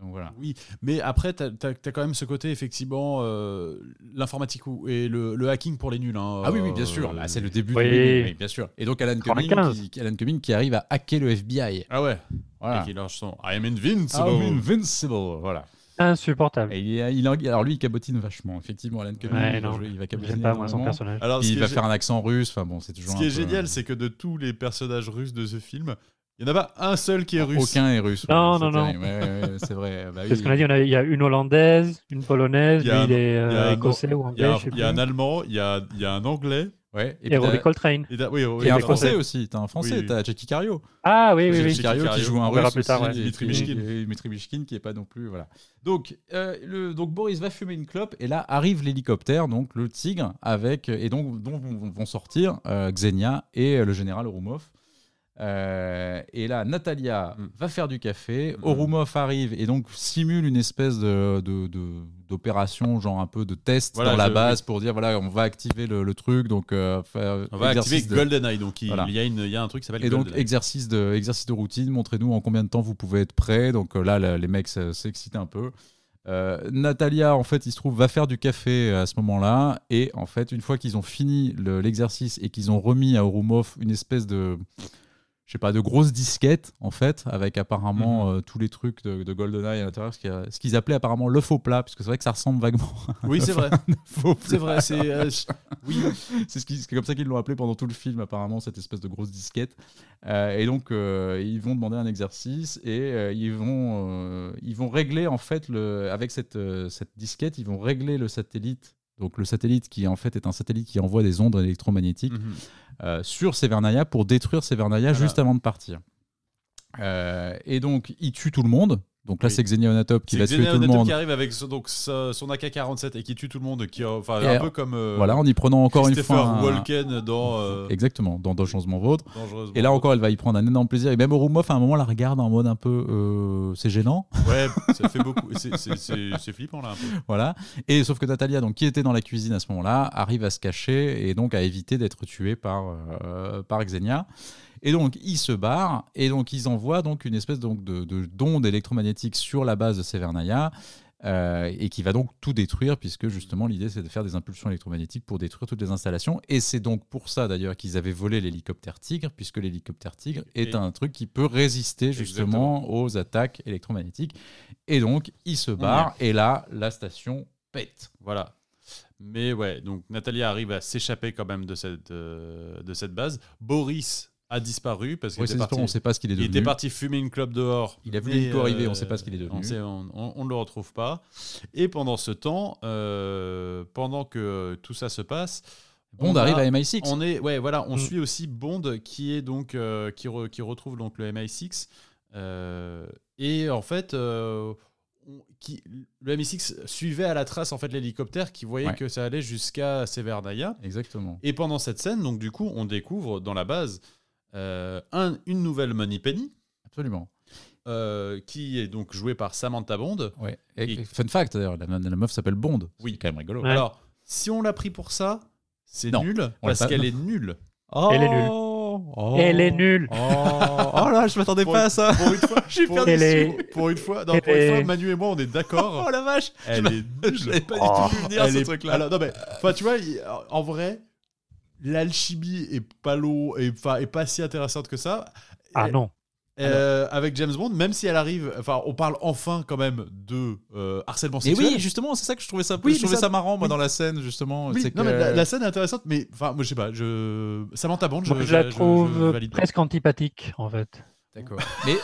Donc voilà. Oui, mais après, tu as, quand même ce côté, effectivement, euh, l'informatique ou- et le, le hacking pour les nuls. hein, Ah oui, oui, euh, bien sûr. Là, c'est le début. Oui. oui, bien sûr. Et donc Alan Cumming, 95. qui, Alan Cumming qui arrive à hacker le FBI. Ah ouais. Voilà. Et qui lâche son I am invincible. Ah, invincible, voilà. Insupportable. Et il alors lui, il cabotine vachement. Effectivement, Alan Cumming, Ouais, il, va non. jouer- il va cabotiner. Pas moi son personnage. Alors, il va faire un accent russe. Enfin bon, c'est toujours. Ce qui un est peu- génial, c'est que de tous les personnages russes de ce film, il n'y en a pas un seul qui est russe. Aucun est russe. Non, ouais, non, non. terrible. Ouais, ouais, ouais, c'est vrai. Bah C'est oui. ce qu'on a dit, on a- il y a une hollandaise, une polonaise, Il y lui a un- il est il y a euh, un- écossais ou Il y a, anglais, un- je sais il y a un allemand, il y a, il y a un anglais. Ouais. Et, Et puis Robbie Coltrane. Et, oui, oui, et un français français. aussi. T'as un français. Oui, oui. T'as Jackie Cario. Ah oui, oui, oui. Jackie Cario qui joue un russe plus tard, aussi, ouais. et Dmitri Mishkin. qui est pas non plus voilà. Donc euh, le donc Boris va fumer une clope et là arrive l'hélicoptère donc le Tigre avec et donc dont vont vont sortir euh, Xenia et euh, le général Orumov. Euh, et là, Natalia Mm. va faire du café, Mm. Orumov arrive et donc simule une espèce de, d'opération, genre un peu de test Voilà, dans la base pour dire voilà, on va activer le, le truc, donc euh, On va activer de- GoldenEye. Donc, il, Voilà. y, a une- il y a un truc qui s'appelle et donc, exercice de, exercice de routine, montrez-nous en combien de temps vous pouvez être prêt. Donc euh, là, la- les mecs s'excitent un peu. Euh, Natalia, en fait, il se trouve, va faire du café à ce moment-là. Et en fait, une fois qu'ils ont fini le- l'exercice et qu'ils ont remis à Orumov une espèce de, je sais pas, de grosse disquette, en fait, avec apparemment Mhm. euh, tous les trucs de, de GoldenEye à l'intérieur, ce ce qu'ils appelaient apparemment le faux plat, puisque c'est vrai que ça ressemble vaguement Oui, c'est vrai. C'est vrai. C'est euh, oui. [laughs] C'est ce comme ça qu'ils l'ont appelé pendant tout le film, apparemment, cette espèce de grosse disquette. Euh, et donc, euh, ils vont demander un exercice et euh, ils, vont, euh, ils vont régler, en fait, le, avec cette, euh, cette disquette, ils vont régler le satellite. Donc, le satellite qui, en fait, est un satellite qui envoie des ondes électromagnétiques Mhm. euh, sur Severnaya pour détruire Severnaya Voilà. juste avant de partir. Euh, et donc, il tue tout le monde. Donc là, Oui. c'est Xenia Onatop qui va tuer tout le monde. qui arrive avec son, donc, son AK-47 et qui tue tout le monde. Qui, enfin, Et un peu comme euh, Voilà, en y prenant encore une fois. un- Walken dans euh, Exactement, dans Dangereusement Vôtre. Dangereusement. Et là encore, elle va y prendre un énorme plaisir. Et même Orumov, à un moment, la regarde en mode un peu. euh, c'est gênant. Ouais, ça fait beaucoup. C'est flippant là un peu. voilà. Et sauf que Natalia, donc, qui était dans la cuisine à ce moment-là, arrive à se cacher et donc à éviter d'être tuée par, euh, par Xenia. Et donc, ils se barrent et donc, ils envoient donc une espèce donc, de, de d'onde électromagnétique sur la base de Severnaya. euh, et qui va donc tout détruire, puisque justement l'idée c'est de faire des impulsions électromagnétiques pour détruire toutes les installations. Et c'est donc pour ça d'ailleurs qu'ils avaient volé l'hélicoptère Tigre, puisque l'hélicoptère Tigre est Et- un truc qui peut résister justement aux attaques électromagnétiques. Et donc ils se barrent, et là la station pète. Voilà. Mais ouais, donc Natalia arrive à s'échapper quand même de cette, euh, de cette base. Boris a disparu parce qu'il était, parti, on ne sait pas ce qu'il est il devenu. était parti fumer une clope dehors. Il a vu mais, l'hélico arriver, on euh, ne sait pas ce qu'il est devenu. On ne le retrouve pas. Et pendant ce temps, euh, pendant que tout ça se passe, Bond on arrive a- à MI6. On est, ouais, voilà, on Mm. suit aussi Bond qui est donc euh, qui, re- qui retrouve donc le MI6 euh, et en fait euh, on- qui, le MI6 suivait à la trace en fait l'hélicoptère qui voyait Ouais. que ça allait jusqu'à Severnaya Exactement. et pendant cette scène donc du coup on découvre dans la base euh, un- une nouvelle Moneypenny Absolument. euh, qui est donc jouée par Samantha Bond. Ouais. Et, Et- Fun fact d'ailleurs, la, la meuf s'appelle Bond. Oui. C'est quand même rigolo. Ouais. Alors si on l'a pris pour ça, c'est nul parce qu'elle est nulle. Oh Elle est nulle. Oh. Elle est nulle. Oh, Oh là, je m'attendais pas à ça. Pour une fois, [laughs] J'ai pour, perdu Elle est- pour une fois, non, Elle pour une fois, est- Manu et moi, on est d'accord. Oh la vache. Elle Je est Je nulle. [laughs] l'avais pas Oh. du tout vu venir Elle ce est- truc-là. Alors, non, mais, enfin, tu vois, en vrai, l'alchimie est pas et, est pas si intéressante que ça. Ah Et- non. euh, avec James Bond, même si elle arrive, enfin, on parle enfin quand même de euh, harcèlement Et sexuel. oui, justement, c'est ça que je trouvais ça, Oui, je trouvais ça, ça- marrant moi oui. dans la scène justement. Oui, non, que- mais la, la scène est intéressante, mais enfin, moi je sais pas, je Samantha Bond, je, Moi, je la trouve presque antipathique, en fait. D'accord. [laughs] Mais non,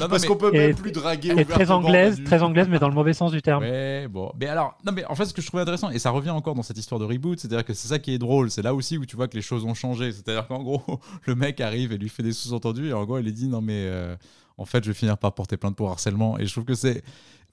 non, parce mais- qu'on peut Et- même plus draguer Elle est très anglaise, très anglaise, mais dans le mauvais sens du terme. Ouais, bon. Mais alors, non, mais en fait, ce que je trouvais intéressant, et ça revient encore dans cette histoire de reboot, c'est-à-dire que c'est ça qui est drôle. C'est là aussi où tu vois que les choses ont changé. C'est-à-dire qu'en gros, [laughs] le mec arrive et lui fait des sous-entendus, et en gros, il lui dit Non, mais euh, en fait, je vais finir par porter plainte pour harcèlement. Et je trouve que c'est.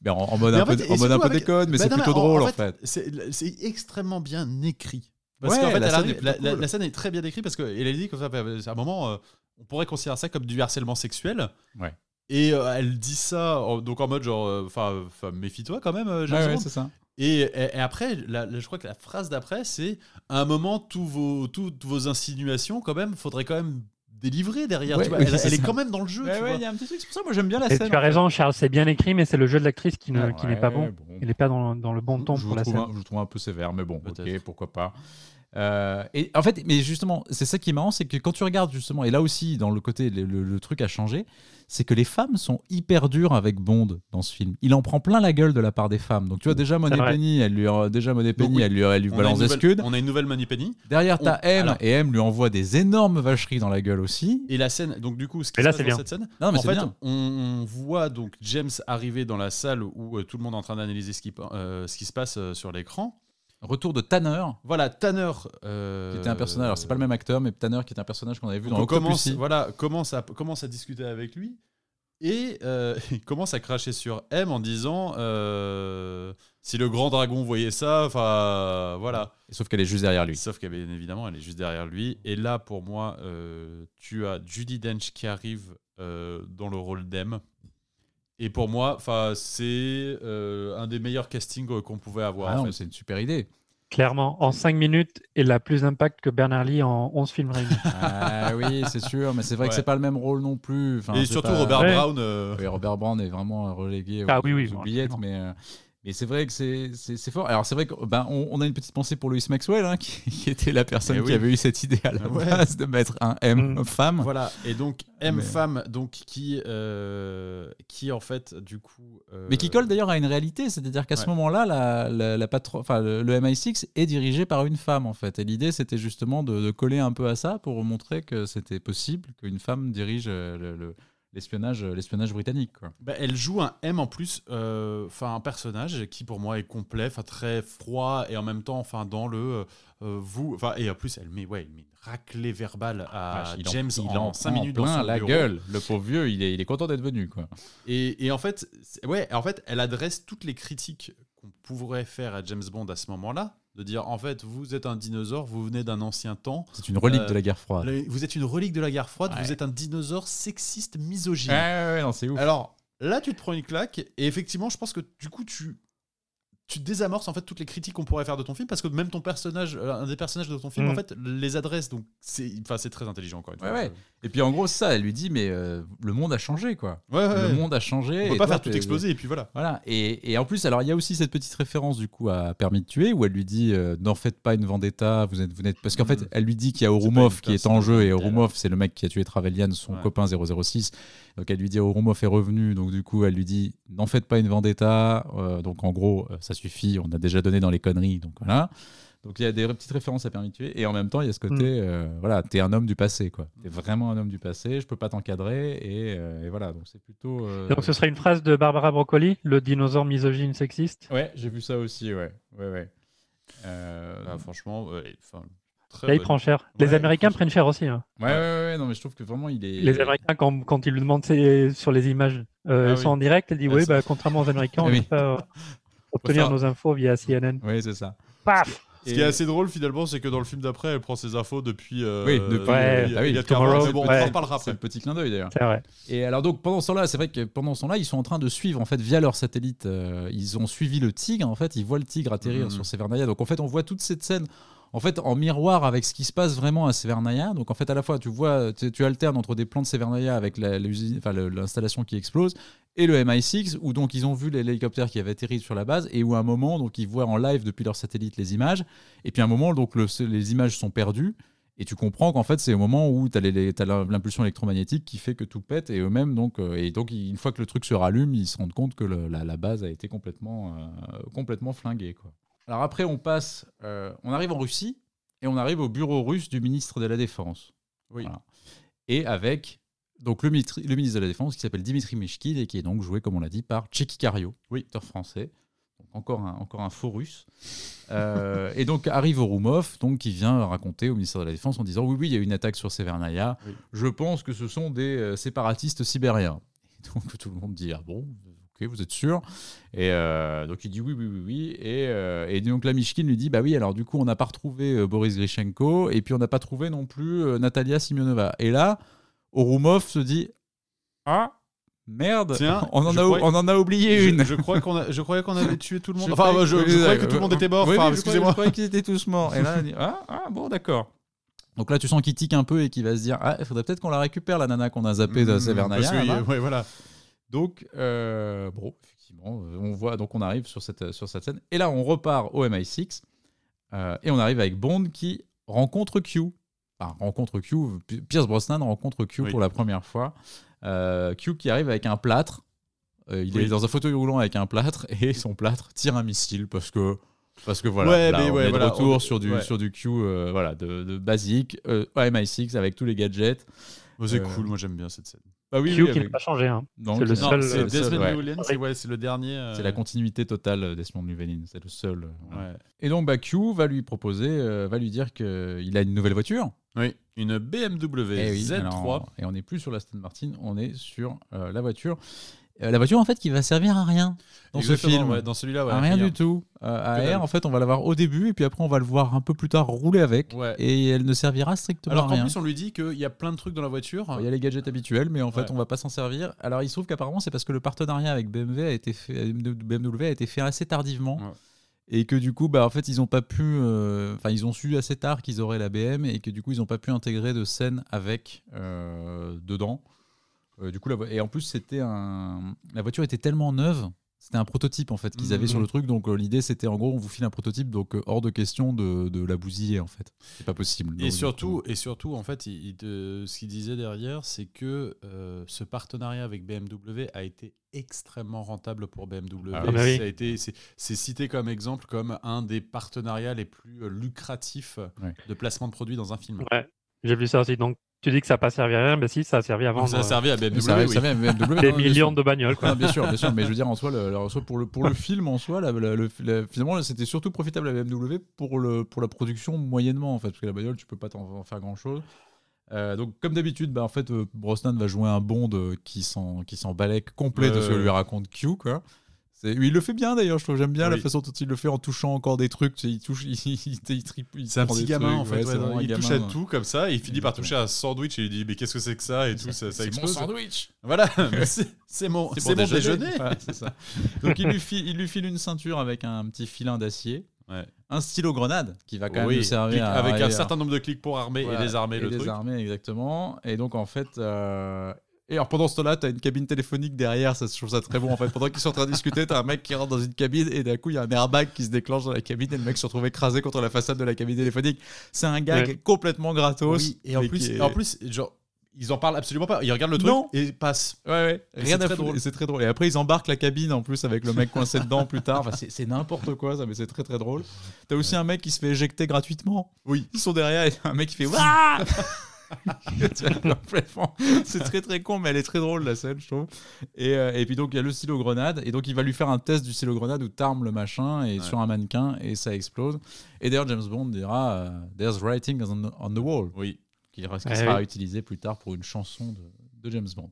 ben, en, en mode Mais un en peu, fait, et en mode un peu avec- déconne, mais Bah c'est mais plutôt en- drôle en en fait. C'est c'est extrêmement bien écrit. Parce Ouais, qu'en fait, la elle scène arrive- est plutôt la, la- cool. la scène est très bien écrite parce qu'elle a dit qu'à un moment, euh, on pourrait considérer ça comme du harcèlement sexuel. Ouais. Et euh, elle dit ça en- donc en mode genre, euh, enfin, méfie-toi quand même, euh, James Ouais, c'est ça. et, et- et après, la- la- je crois que la phrase d'après, c'est à un moment, tous vos, toutes vos insinuations, quand même, faudrait quand même délivrer derrière. Ouais, tu vois. oui, elle est quand même dans le jeu. Il y a un petit truc, c'est pour ça que moi j'aime bien la Et scène. tu as raison, Charles, c'est bien écrit, mais c'est le jeu de l'actrice qui ne- qui n'est pas bon. Il n'est pas dans, dans le bon ton je, pour la scène. un, je vous trouve un peu sévère, mais bon, ok, pourquoi pas. Euh, et en fait, mais justement, c'est ça qui est marrant, c'est que quand tu regardes justement, et là aussi, dans le côté, le, le- le truc a changé, c'est que les femmes sont hyper dures avec Bond dans ce film. Il en prend plein la gueule de la part des femmes. Donc tu vois, déjà Monet vrai. Penny, elle lui, déjà Monet Donc Penny, oui, elle lui, elle balance des scuds. on a une nouvelle Manu Penny. Derrière, t'as on- M, alors- et M lui envoie des énormes vacheries dans la gueule aussi. Et la scène, donc du coup, ce qui Et se là, passe c'est dans bien. cette scène, Non, mais en c'est fait, bien. on, on voit donc James arriver dans la salle où euh, tout le monde est en train d'analyser ce, qui, euh, ce qui se passe euh, sur l'écran. Retour de Tanner, Voilà, Tanner. euh, qui était un personnage. Alors, c'est pas le même acteur, mais Tanner qui était un personnage qu'on avait vu donc dans on commence, voilà, commence, à, commence à discuter avec lui et euh, [laughs] il commence à cracher sur M en disant euh, si le grand dragon voyait ça, enfin voilà. Sauf qu'elle est juste derrière lui. Sauf qu'elle bien évidemment, elle est juste derrière lui. Et là, pour moi, euh, tu as Judy Dench qui arrive dans le rôle d'M. Et pour moi, enfin, c'est euh, un des meilleurs castings euh, qu'on pouvait avoir. Ah en fait. c'est une super idée. Clairement, en 5 minutes, il a plus d'impact que Bernard Lee en 11 films réunis. [laughs] Ah oui, c'est sûr, mais c'est vrai que Ouais. c'est pas le même rôle non plus. Enfin, Et surtout pas- Robert Ouais. Brown. euh, Oui, Robert Brown est vraiment relégué Ah aux, oui, oui, aux bon, mais, euh, mais c'est vrai que c'est fort. Alors c'est vrai qu'on ben, on, a une petite pensée pour Louis Maxwell, hein, [laughs] qui, qui était la personne Eh qui avait eu cette idée à la Ouais. base de mettre un M Mm. femme. Voilà. Et donc M Mais- femme, donc qui, euh, qui en fait, du coup. euh, Mais qui colle d'ailleurs à une réalité, c'est-à-dire qu'à ce moment-là, la, la, la patro- enfin, le, le MI6 est dirigé par une femme en fait. Et l'idée, c'était justement de, de coller un peu à ça pour montrer que c'était possible qu'une femme dirige euh, le- le- l'espionnage, l'espionnage britannique. Quoi. Bah, elle joue un M en plus, euh, enfin un personnage qui pour moi est complet, enfin très froid et en même temps, enfin dans le euh, euh, vous, enfin et en plus elle met ouais, elle met une raclée verbale à il en- James il en en 5 prend minutes dans plein son la bureau. gueule. Le pauvre vieux, il est, il est content d'être venu. Quoi. Et, et en fait, ouais, en fait, elle adresse toutes les critiques qu'on pourrait faire à James Bond à ce moment-là, de dire en fait, vous êtes un dinosaure, vous venez d'un ancien temps, C'est une relique Euh, de la guerre froide. Vous êtes une relique de la guerre froide, Ouais. vous êtes un dinosaure sexiste, misogyne. Ouais, ouais, ouais, non, c'est ouf. Alors là, tu te prends une claque et effectivement, je pense que du coup, tu tu désamorces en fait toutes les critiques qu'on pourrait faire de ton film parce que même ton personnage, euh, un des personnages de ton film, Mm. en fait, les adresse. Donc c'est, enfin, c'est très intelligent encore une Ouais, fois. ouais. Et puis en gros, ça, elle lui dit, mais euh, le monde a changé, quoi. Ouais, ouais, Le ouais. monde a changé. On peut et pas toi, faire tout exploser et puis voilà. Voilà. Et, et en plus, alors il y a aussi cette petite référence du coup à Permis de tuer où elle lui dit euh, n'en faites pas une vendetta, vous êtes, vous n'êtes parce qu'en fait Mhm. elle lui dit qu'il y a Orumov qui est en jeu et. Orumov c'est le mec qui a tué Trevelyan, son Ouais. copain 006. Donc elle lui dit Orumov est revenu, donc du coup elle lui dit n'en faites pas une vendetta. Euh, donc en gros euh, ça suffit, on a déjà donné dans les conneries, donc voilà. Donc il y a des petites références à tuer et en même temps il y a ce côté Mm. euh, voilà t'es un homme du passé quoi, t'es vraiment un homme du passé, je peux pas t'encadrer et, euh, et voilà donc c'est plutôt. euh, Donc ce serait une phrase de Barbara Broccoli, le dinosaure misogyne sexiste. Ouais, j'ai vu ça aussi, ouais. Ouais, ouais. Euh, Ah, franchement, ouais, très Là, il bonne. prend cher. Les Américains prennent cher aussi. hein. ouais, ouais, ouais, ouais, non, mais je trouve que vraiment il est. Les Américains, quand, quand ils lui demandent sur les images, euh, Ah elles oui. sont en direct, elle dit Ah, oui, bah, contrairement aux Américains, on Ah ne oui. peut pas euh, obtenir nos infos via CNN. Oui, c'est ça. Paf Ce qui est assez drôle finalement, c'est que dans le film d'après, elle prend ses infos depuis. euh, Oui, depuis- Ouais, il y a- bah oui, il y a Tomorrow, Tomorrow, mais bon, on ouais. en reparlera C'est après. le petit clin d'œil d'ailleurs. C'est vrai. Et alors donc pendant ce temps-là, c'est vrai que pendant ce temps-là, ils sont en train de suivre en fait via leur satellite. euh, ils ont suivi le tigre. En fait, ils voient le tigre atterrir Mhm. sur Severnaya. Donc en fait, on voit toute cette scène. En fait, en miroir avec ce qui se passe vraiment à Severnaya. Donc en fait, à la fois, tu vois, tu, alternes entre des plans de Severnaya avec l'installation qui explose et le MI6 où donc ils ont vu l'hélicoptère qui avait atterri sur la base et où à un moment donc ils voient en live depuis leur satellite les images et puis à un moment donc le- les images sont perdues et tu comprends qu'en fait, c'est au moment où tu as l'impulsion électromagnétique qui fait que tout pète et eux-mêmes, donc, euh, et donc, une fois que le truc se rallume, ils se rendent compte que la base a été complètement, euh, complètement flinguée. Quoi. Alors après, on passe, euh, on arrive en Russie et on arrive au bureau russe du ministre de la Défense. Oui. Voilà. Et avec donc le, mitri- le ministre de la Défense qui s'appelle Dimitri Mishkin et qui est donc joué, comme on l'a dit, par Tchéki Cario, oui, acteur français. Donc encore un, encore un faux russe. Euh, et donc arrive Orumov, donc qui vient raconter au ministère de la Défense en disant oui, oui, il y a eu une attaque sur Severnaya. Oui. Je pense que ce sont des euh, séparatistes sibériens. Et donc tout le monde dit ah bon, ok, vous êtes sûr? Et euh, donc il dit oui, oui, oui, oui. Et, euh, et donc la Mishkin lui dit bah oui, alors du coup on n'a pas retrouvé euh, Boris Grishenko et puis on n'a pas trouvé non plus Natalia Simionova. Et là, Orumov se dit ah merde, Tiens, [laughs] on, en a, on en a oublié une. je crois qu'on a, je croyais qu'on avait tué tout le monde. Je enfin, croyais- je, croyais que tout le monde était mort. oui, enfin, excusez-moi. Je croyais qu'ils étaient tous morts. Et là, on dit ah, ah, bon, d'accord. Donc là, tu sens qu'il tique un peu et qu'il va se dire ah, il faudrait peut-être qu'on la récupère, la nana qu'on a zappée de Mmh, Severnaya. parce que, ouais, voilà. Donc, euh, bon, effectivement, on voit, donc on arrive sur cette, sur cette scène. Et là, on repart au MI6. Euh, et on arrive avec Bond qui rencontre Q. Enfin, rencontre Q. Pierce Brosnan rencontre Q Oui. pour la première fois. Euh, Q qui arrive avec un plâtre. Il Oui. est dans un fauteuil roulant avec un plâtre et son plâtre tire un missile parce que parce que voilà, Ouais, là, mais on ouais, est de retour on- sur du ouais. sur du Q voilà de, de basique euh, MI6 avec tous les gadgets. Oh, c'est cool, moi j'aime bien cette scène. Bah oui, Q oui, qui n'a avec- pas changé. Hein. c'est le seul, c'est Desmond ouais. Llewellyn, c'est ouais, c'est le dernier. euh, C'est la continuité totale euh, Desmond Llewellyn, c'est le seul. euh, ouais. Et donc bah, Q va lui proposer, euh, va lui dire qu'il a une nouvelle voiture. Oui, une BMW oui, Z3. alors, et on n'est plus sur la Aston Martin, on est sur euh, la voiture. Euh, la voiture en fait qui va servir à rien dans Exactement, ce film. ouais, dans celui-là, ouais. à rien du tout. Euh, Que dalle. AR en fait on va la voir au début et puis après on va le voir un peu plus tard rouler avec. Ouais. Et elle ne servira strictement Alors à qu'en rien. plus, on lui dit qu'il y a plein de trucs dans la voiture. Il y a les gadgets habituels, mais en fait, on va pas s'en servir. Alors, il se trouve qu'apparemment, c'est parce que le partenariat avec BMW a été fait, BMW a été fait assez tardivement. Et que du coup, bah, en fait, ils ont pas pu. euh, Enfin, ils ont su assez tard qu'ils auraient la BM et que du coup, ils ont pas pu intégrer de scène avec dedans. Euh, du coup, la vo- et en plus, c'était un. La voiture était tellement neuve. C'était un prototype en fait qu'ils avaient Mhm. sur le truc, donc euh, l'idée c'était en gros on vous file un prototype, donc euh, hors de question de, de la bousiller en fait. C'est pas possible. Et surtout, et surtout, en fait, il, il te- ce qu'il disait derrière, c'est que euh, ce partenariat avec BMW a été extrêmement rentable pour BMW. Ah oui. Bah oui. Ça a été, c'est, c'est cité comme exemple comme un des partenariats les plus lucratifs Ouais. de placement de produits dans un film. Ouais, j'ai vu ça aussi. Donc, tu dis que ça n'a pas servi à rien, mais si, ça a servi à vendre ça a servi à BMW. ça, oui. ça vient, BMW, des non, bien millions de bagnoles. Quoi. Non, bien sûr, bien sûr, mais je veux dire en soi, le, le- pour le pour le film en soi, la- la- le- la- finalement, c'était surtout profitable à BMW pour le pour la production moyennement en fait, parce que la bagnole, tu peux pas t'en en faire grand chose. donc comme d'habitude, bah, en fait, euh, Brosnan va jouer un Bond euh, qui s'en balèque complet de ce que lui raconte Q quoi. Il le fait bien d'ailleurs, je trouve. J'aime bien la Oui. façon dont il le fait en touchant encore des trucs. Il touche, [laughs] il, il, il, il C'est un petit gamin trucs, en fait. ouais, ouais, il touche à tout comme ça et il finit par toucher à un sandwich et il dit mais qu'est-ce que c'est que ça et tout ça, ça C'est mon explose. sandwich. Voilà, [laughs] c'est, mon, mon déjeuner. Ça. Donc il lui, file, il lui file une ceinture avec un petit filin d'acier, Ouais. un stylo grenade qui va quand Oui, même nous servir clic- à- avec un certain nombre de clics pour armer voilà, et désarmer et le truc. désarmer, exactement. Et donc en fait. euh, Et alors pendant ce temps-là, t'as une cabine téléphonique derrière, ça, je trouve ça très bon en fait. Pendant qu'ils sont en train de discuter, t'as un mec qui rentre dans une cabine et d'un coup il y a un airbag qui se déclenche dans la cabine et le mec se retrouve écrasé contre la façade de la cabine téléphonique. C'est un gag Ouais. complètement gratos. Oui, et en plus, est- en plus, genre, ils en parlent absolument pas. Ils regardent le truc Non. et passent. Ouais, ouais. Rien à foutre. c'est très drôle. Et après, ils embarquent la cabine en plus avec le mec coincé dedans plus tard. Enfin, c'est c'est n'importe quoi, ça, mais c'est très très drôle. T'as aussi un mec qui se fait éjecter gratuitement. Oui. Ils sont derrière et un mec qui fait [laughs] [laughs] C'est très très con, mais elle est très drôle la scène, je trouve. Et, euh, et puis donc il y a le stylo grenade, et donc il va lui faire un test du stylo grenade où t'armes le machin et Ouais. sur un mannequin et ça explose. Et d'ailleurs James Bond dira euh, There's writing on, on the wall Oui. qui, qui Eh sera oui. utilisé plus tard pour une chanson de, de James Bond.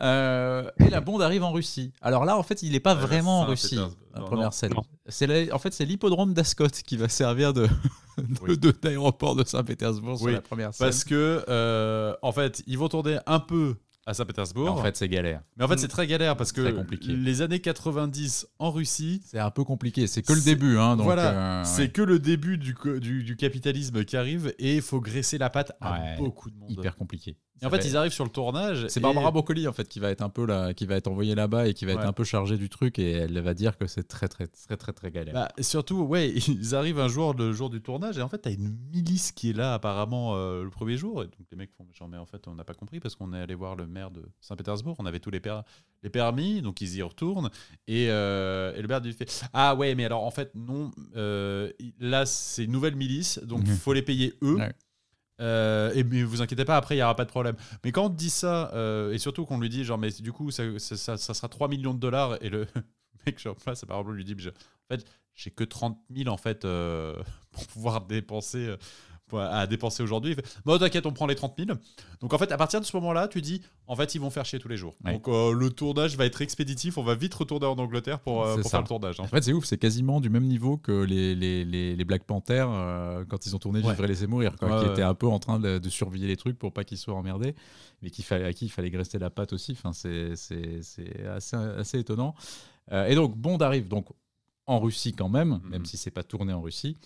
Euh, et la Bond arrive en Russie. Alors là, en fait, il n'est pas Ouais, vraiment en. Russie, la Non, première non. scène. Non. C'est la- en fait, c'est l'hippodrome d'Ascot qui va servir de, [laughs] de- Oui. de- d'aéroport de Saint-Pétersbourg sur Oui, la première scène. Parce que, euh, en fait, ils vont tourner un peu à Saint-Pétersbourg. en fait, c'est galère. mais en fait, c'est très galère parce que compliqué. les années 90 en Russie, C'est un peu compliqué. C'est que le début. Hein, donc, voilà, euh, c'est ouais. que le début du, du, du capitalisme qui arrive et il faut graisser la patte à Ouais. beaucoup de monde. hyper compliqué. Et en fait, ils arrivent sur le tournage. C'est et- Barbara Broccoli en fait qui va être un peu là, qui va être envoyée là-bas et qui va être un peu chargée du truc et elle va dire que c'est très très très très très galère. Bah, surtout, ouais, [laughs] ils arrivent un jour, le jour du tournage, et en fait, t'as une milice qui est là apparemment euh, le premier jour. Et donc les mecs font, genre, mais en fait, on n'a pas compris parce qu'on est allé voir le maire de Saint-Pétersbourg, on avait tous les, per- les permis, donc ils y retournent. Et, euh, et le maire lui fait, ah ouais, mais alors en fait, non, euh, là, c'est une nouvelle milice, donc il Mhm. faut les payer eux. Ouais. Euh, et mais vous inquiétez pas, après il n'y aura pas de problème. Mais quand on dit ça, euh, et surtout qu'on lui dit, genre, mais du coup, ça, ça, ça- ça sera 3 millions de dollars, et le [laughs] mec, genre, face, par exemple, lui dit, en fait, j'ai que 30 000 en fait euh, [laughs] pour pouvoir dépenser. À dépenser aujourd'hui. Bon, t'inquiète, on prend les 30 000. Donc, en fait, à partir de ce moment-là, tu dis, en fait, ils vont faire chier tous les jours. Ouais. Donc, euh, le tournage va être expéditif. On va vite retourner en Angleterre pour, euh, pour faire le tournage. hein. En fait, c'est ouf, c'est quasiment du même niveau que les, les, les, les Black Panther euh, quand ils ont tourné Ouais. Vivre et laisser mourir, quoi, Ouais, qui étaient un peu en train de, de surveiller les trucs pour pas qu'ils soient emmerdés, mais qu'il fallait, à qui il fallait graisser la patte aussi. Enfin, c'est assez, assez étonnant. Et donc, Bond arrive donc en Russie quand même, Mhm. même si c'est pas tourné en Russie.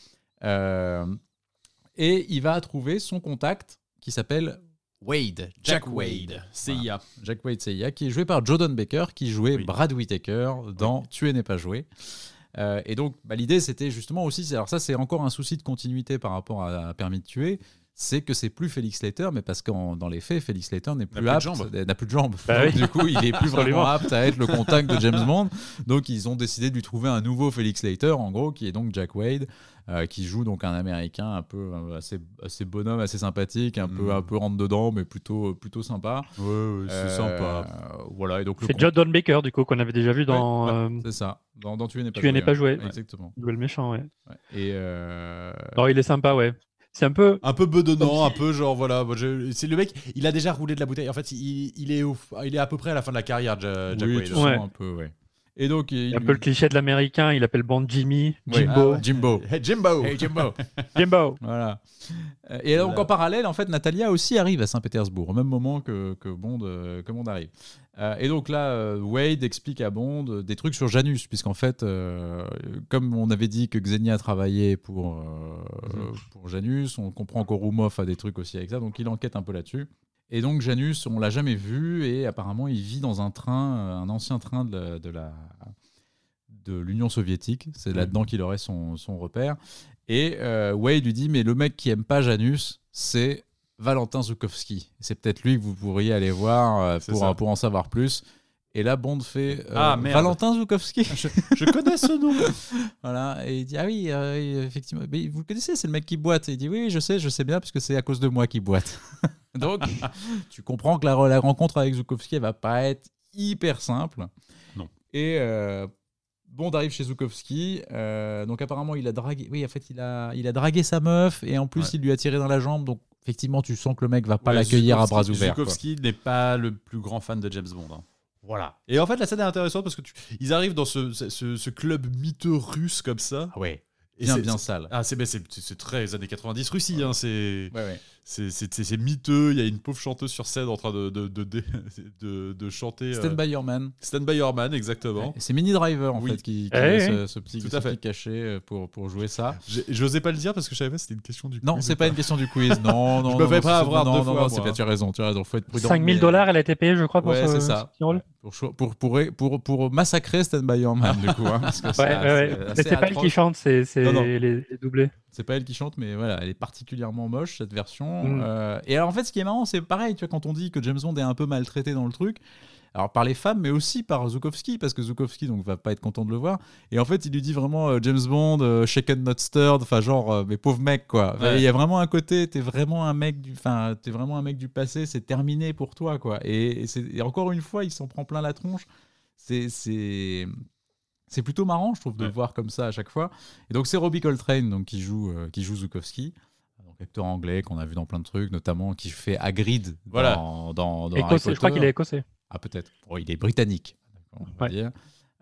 Euh, et il va trouver son contact qui s'appelle Wade, Jack Wade. CIA. Jack Wade CIA, qui est joué par Jordan Baker, qui jouait Oui. Brad Whitaker dans Tuer n'est pas joué. Euh, et donc, bah, l'idée, c'était justement aussi, alors ça, c'est encore un souci de continuité par rapport à, à Permis de tuer, c'est que c'est plus Félix Leiter, mais parce que dans les faits, Félix Leiter n'est plus apte, jambes. n'a plus de jambes. Bah Donc, oui. Du coup, il est plus [laughs] vraiment apte à être le contact de James Bond. Donc, ils ont décidé de lui trouver un nouveau Félix Leiter, en gros, qui est donc Jack Wade, euh, qui joue donc un Américain un peu euh, assez, assez bonhomme, assez sympathique, un peu Mm. un peu rentre dedans, mais plutôt plutôt sympa. Ouais, ouais, c'est Euh, sympa. Voilà, et donc C'est John Don Baker, du coup, qu'on avait déjà vu dans Ouais, euh, c'est ça. Dans, dans Tuer n'est pas pas hein. joué. Ouais, Exactement. Jouer le méchant, ouais. Ouais. Et euh, Non, il est sympa, ouais. C'est un peu. Un peu bedonnant, un peu genre voilà. C'est le mec, il a déjà roulé de la bouteille. En fait, il, il est au- il est à peu près à la fin de la carrière, Ja- Jack oui, Wade. Ouais. un peu, ouais. Et donc il, un peu le cliché de l'américain, il appelle Bond Jimmy. Jimbo, Ah. Jimbo. Hey, Jimbo. Hey Jimbo. [laughs] Jimbo. Voilà. Euh, Et donc en parallèle, en fait, Natalia aussi arrive à Saint-Pétersbourg au même moment que, que Bond, euh, que Bond arrive. Euh, et donc là, euh, Wade explique à Bond euh, des trucs sur Janus, puisqu'en fait, euh, comme on avait dit que Xenia travaillait pour, Mhm. pour Janus, on comprend qu'Orumov a des trucs aussi avec ça, donc il enquête un peu là-dessus. Et donc Janus, on l'a jamais vu, et apparemment il vit dans un train, un ancien train de la- de la de l'Union soviétique. C'est là-dedans qu'il aurait son, son repère. Et euh, Wade lui dit, mais le mec qui aime pas Janus, c'est Valentin Zukovsky. C'est peut-être lui que vous pourriez aller voir euh, pour, ça. pour en savoir plus. Et là, Bond fait euh, Ah. Valentin Zukovsky. Je connais ce nom. [laughs] voilà. Et il dit, ah oui, euh, effectivement. Mais vous le connaissez, c'est le mec qui boite. Et il dit, oui, je sais, je sais bien, puisque c'est à cause de moi qu'il boite. [laughs] Donc, [laughs] tu comprends que la, la rencontre avec Zukovsky, elle va pas être hyper simple. Non. Et euh, Bond arrive chez Zukovsky. euh, donc apparemment, il a dragué. Oui, en fait, il a, il a dragué sa meuf et en plus, Ouais. il lui a tiré dans la jambe. Donc effectivement, tu sens que le mec va pas Ouais, l'accueillir à bras ouverts. quoi. Zukovsky n'est pas le plus grand fan de James Bond. hein. Voilà. Et en fait, la scène est intéressante parce que tu... ils arrivent dans ce, ce, ce club miteux russe comme ça. Ah ouais. Et Bien, c'est- bien c'est- sale. Ah, c'est c'est- c'est- c'est très années 90 Russie. Hein, c'est Ouais, ouais. C'est- c'est c'est- c'est miteux. Il y a une pauvre chanteuse sur scène en train de, de, de, de, [laughs] de- de chanter. euh, Stand by your man. Stand by Your Man, exactement. Ouais. C'est Mini Driver en Oui. fait qui, qui Eh a oui. ce, ce petit, Tout ce à fait. petit cachet euh, pour, pour jouer ça. J'osais pas le dire parce que je savais pas si c'était une question du Non, quiz c'est ou pas une question du quiz. Non, [laughs] non. Je me non, fais non, pas c'est- avoir non, deux non, fois, non, c'est pas- tu as raison, tu as raison. Faut être prudent. 5000 mais- dollars, elle a été payée, je crois, pour Ouais, ce, c'est ça. petit rôle. Pour, pour, pour, pour, pour massacrer Stand By Your Man, du coup. hein, parce que [laughs] c'est Ouais, ouais, ouais. c'est pas elle qui chante, c'est c'est Non, non. les, les doublés. C'est pas elle qui chante, mais voilà, elle est particulièrement moche cette version. Mm. Euh, et alors en fait, ce qui est marrant, c'est pareil, tu vois, quand on dit que James Bond est un peu maltraité dans le truc. Alors par les femmes, mais aussi par Zukovsky, parce que Zukovsky donc va pas être content de le voir. Et en fait, il lui dit vraiment euh, James Bond, euh, shaken not stirred, enfin genre euh, mais pauvre mec quoi. Ouais. Il y a vraiment un côté, t'es vraiment un mec du, enfin t'es vraiment un mec du passé, c'est terminé pour toi quoi. Et, et encore une fois, il s'en prend plein la tronche. C'est c'est plutôt marrant, je trouve, de Ouais. le voir comme ça à chaque fois. Et donc c'est Robbie Coltrane donc qui joue euh, qui joue Zukovsky, donc acteur anglais qu'on a vu dans plein de trucs, notamment qui fait Hagrid Voilà. dans, dans, dans Harry je crois qu'il est écossais. Ah, peut-être. Bon, il est britannique, on va Ouais. dire.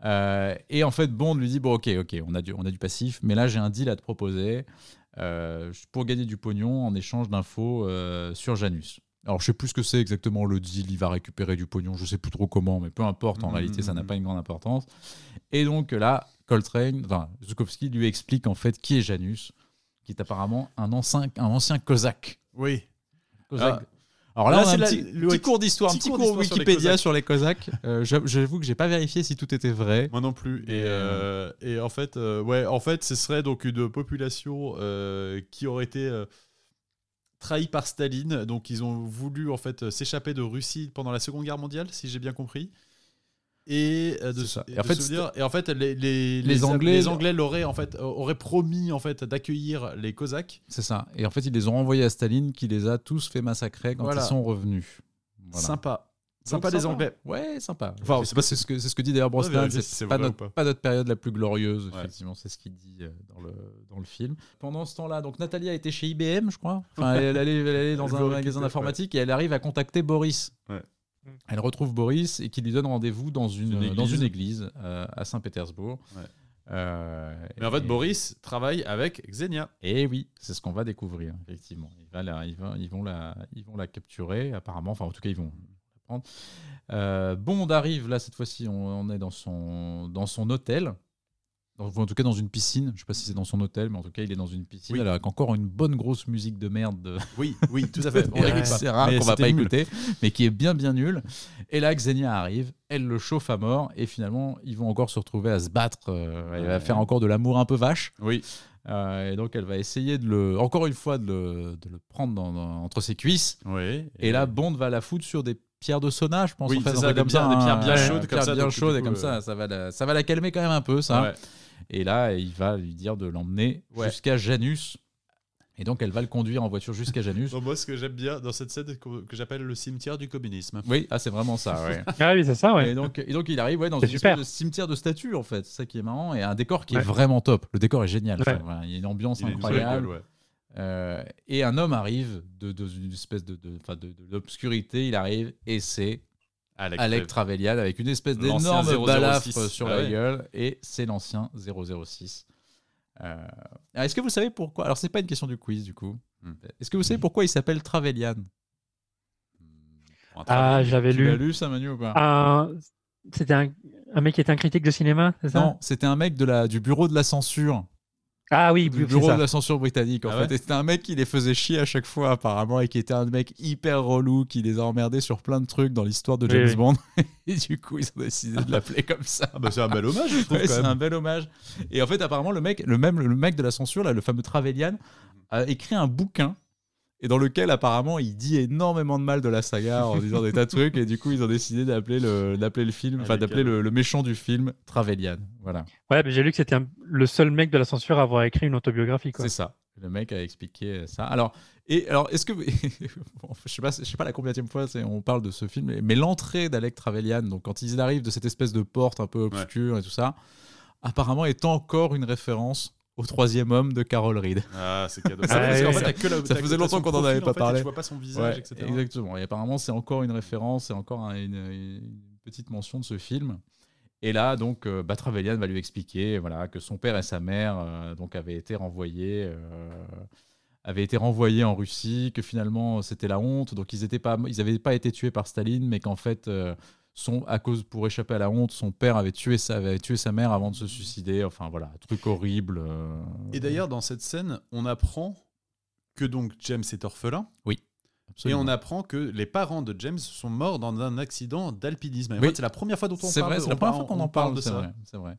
Euh, et en fait, Bond lui dit Bon, ok, ok, on a du, on a du passif, mais là, j'ai un deal à te proposer euh, pour gagner du pognon en échange d'infos euh, sur Janus. Alors, je sais plus ce que c'est exactement le deal. Il va récupérer du pognon, je sais plus trop comment, mais peu importe. En Mhm, réalité, ça n'a mhm. pas une grande importance. Et donc là, Coltrane, enfin, Zukovsky lui explique en fait qui est Janus, qui est apparemment un ancien, un ancien cosaque. Oui. Cosaque. Ah. Alors là, Là, on a c'est un petit, le- petit cours d'histoire, un petit cours Wikipédia Cosaques. sur les Cosaques. Euh, j'avoue- que j'ai pas vérifié si tout était vrai. Moi non plus. Et, Mais, euh, et en fait, euh, ouais, en fait, ce serait donc une population euh, qui aurait été trahie par Staline. Donc, ils ont voulu en fait euh, s'échapper de Russie pendant la Seconde Guerre mondiale, si j'ai bien compris. Et euh, de, et en fait, souvenir- et en fait, les, les, les Anglais- les Anglais l'auraient en fait auraient promis en fait d'accueillir les Cosaques. C'est ça. Et en fait, ils les ont envoyés à Staline, qui les a tous fait massacrer quand Voilà. ils sont revenus. Voilà. Sympa, Donc, sympa les Anglais. Ouais, sympa. Enfin, c'est c'est pas c'est ce que c'est ce que dit d'ailleurs Brosnan. c'est pas pas. pas notre période la plus glorieuse. Ouais. Effectivement, c'est ce qu'il dit euh, dans le dans le film. Pendant ce temps-là, donc Nathalie a été chez IBM, je crois. Enfin, elle, elle est, elle est dans un magasin d'informatique et elle arrive à contacter Boris. Ouais. Elle retrouve Boris et qui lui donne rendez-vous dans une, Une dans église. une église euh, à Saint-Pétersbourg. Ouais. Euh, Mais en fait, et- Boris travaille avec Xenia. Et oui, c'est ce qu'on va découvrir, effectivement. Il va la- ils, vont, ils, vont la, ils vont la capturer, apparemment. Enfin, en tout cas, ils vont prendre. Euh, Bond arrive, là, cette fois-ci, on, on est dans son, dans son hôtel. dans- en tout cas dans une piscine. Je sais pas si c'est dans son hôtel, mais en tout cas, il est dans une piscine Oui. avec encore une bonne grosse musique de merde de [laughs] Oui, oui, tout à fait. [laughs] On Ouais. c'est rare Mais qu'on va pas nul. écouter, mais qui est bien bien nul. Et là, Xenia arrive, elle le chauffe à mort, et finalement, ils vont encore se retrouver à se battre. euh, elle va faire encore de l'amour un peu vache. Oui, Euh, et donc, elle va essayer de le, encore une fois, de le, de le prendre dans- dans- entre ses cuisses. oui. Et là, Bond va la foutre sur des pierres de sauna, je pense. Oui, en fait, c'est un ça, des comme pierres- des pierres bien chaudes des comme ça, bien chaudes et comme euh, ça, ça va, la, ça va la calmer quand même un peu, ça. Ouais. Et là, il va lui dire de l'emmener Ouais. jusqu'à Janus. Et donc, elle va le conduire en voiture jusqu'à Janus. [laughs] Donc, moi, ce que j'aime bien dans cette scène que, j'appelle le cimetière du communisme. Oui, ah, c'est vraiment ça, ouais. [laughs] Ah oui, c'est ça, ouais. Et, donc, et donc, il arrive ouais, dans de cimetière de statues, en fait. C'est ça qui est marrant. Et un décor qui est vraiment top. Le décor est génial. Ouais. Enfin, voilà, il y a une ambiance Il est incroyable. Euh, et un homme arrive de, de- d'une espèce de, de, enfin, de- de l'obscurité. Il arrive et c'est Alec, Alec Trevelyan avec une espèce d'énorme 006. balafre sur Ah la ouais. gueule. Et c'est l'ancien 006. Euh, Est-ce que vous savez pourquoi? Alors, c'est pas une question du quiz, du coup. Hmm. Est-ce que vous savez pourquoi il s'appelle Pour un Ah, j'avais Tu l'as lu. lu, ça, Manu, ou pas? C'était un... un mec qui était un critique de cinéma, c'est ça? Non, c'était un mec de la, du bureau de la censure. Ah oui, du bureau ça. de la censure britannique en Ah fait. ouais Et c'était un mec qui les faisait chier à chaque fois apparemment et qui était un mec hyper relou qui les a emmerdés sur plein de trucs dans l'histoire de James oui. Bond. [laughs] et du coup ils ont décidé de l'appeler comme ça. Ah bah c'est un bel hommage, je trouve Ouais, c'est un bel hommage. Et en fait apparemment le mec, le même le mec de la censure là, le fameux Trevelyan, a écrit un bouquin et dans lequel apparemment il dit énormément de mal de la saga en disant des tas de trucs et du coup ils ont décidé d'appeler le d'appeler le film, enfin d'appeler le, le méchant du film Trevelyan. Voilà. Ouais, mais j'ai lu que c'était le seul mec de la censure à avoir écrit une autobiographie. Quoi. C'est ça. Le mec a expliqué ça. Alors, et alors, est-ce que vous- [laughs] bon, je sais pas, je sais pas la combienième fois on parle de ce film, mais- l'entrée d'Alec Trevelyan, donc quand il arrive de cette espèce de porte un peu obscure et tout ça, apparemment est encore une référence au troisième homme de Carol Reed. Ah, c'est cadeau. Ah, Ça, parce fait, la- Ça faisait longtemps qu'on en profil, avait pas fait, et parlé. Tu vois pas son visage, Ouais, etc. exactement. Et apparemment, c'est encore une référence, c'est encore un- une, une petite mention de ce film. Et là, donc, euh, Trevelyan va lui expliquer voilà, que son père et sa mère euh, donc, avaient été renvoyés. euh, avaient été renvoyés en Russie, que finalement c'était la honte, donc ils n'avaient pas, ils avaient pas été tués par Staline, mais qu'en fait, euh, son, à cause pour échapper à la honte, son père avait tué sa, avait tué sa mère avant de se suicider. Enfin voilà, truc horrible. euh. Et d'ailleurs, dans cette scène, on apprend que donc James est orphelin. Absolument. Et on apprend que les parents de James sont morts dans un accident d'alpinisme. En Oui. fait, c'est la première fois dont on parle. vrai, c'est la première fois qu'on on en parle, de ça. c'est vrai.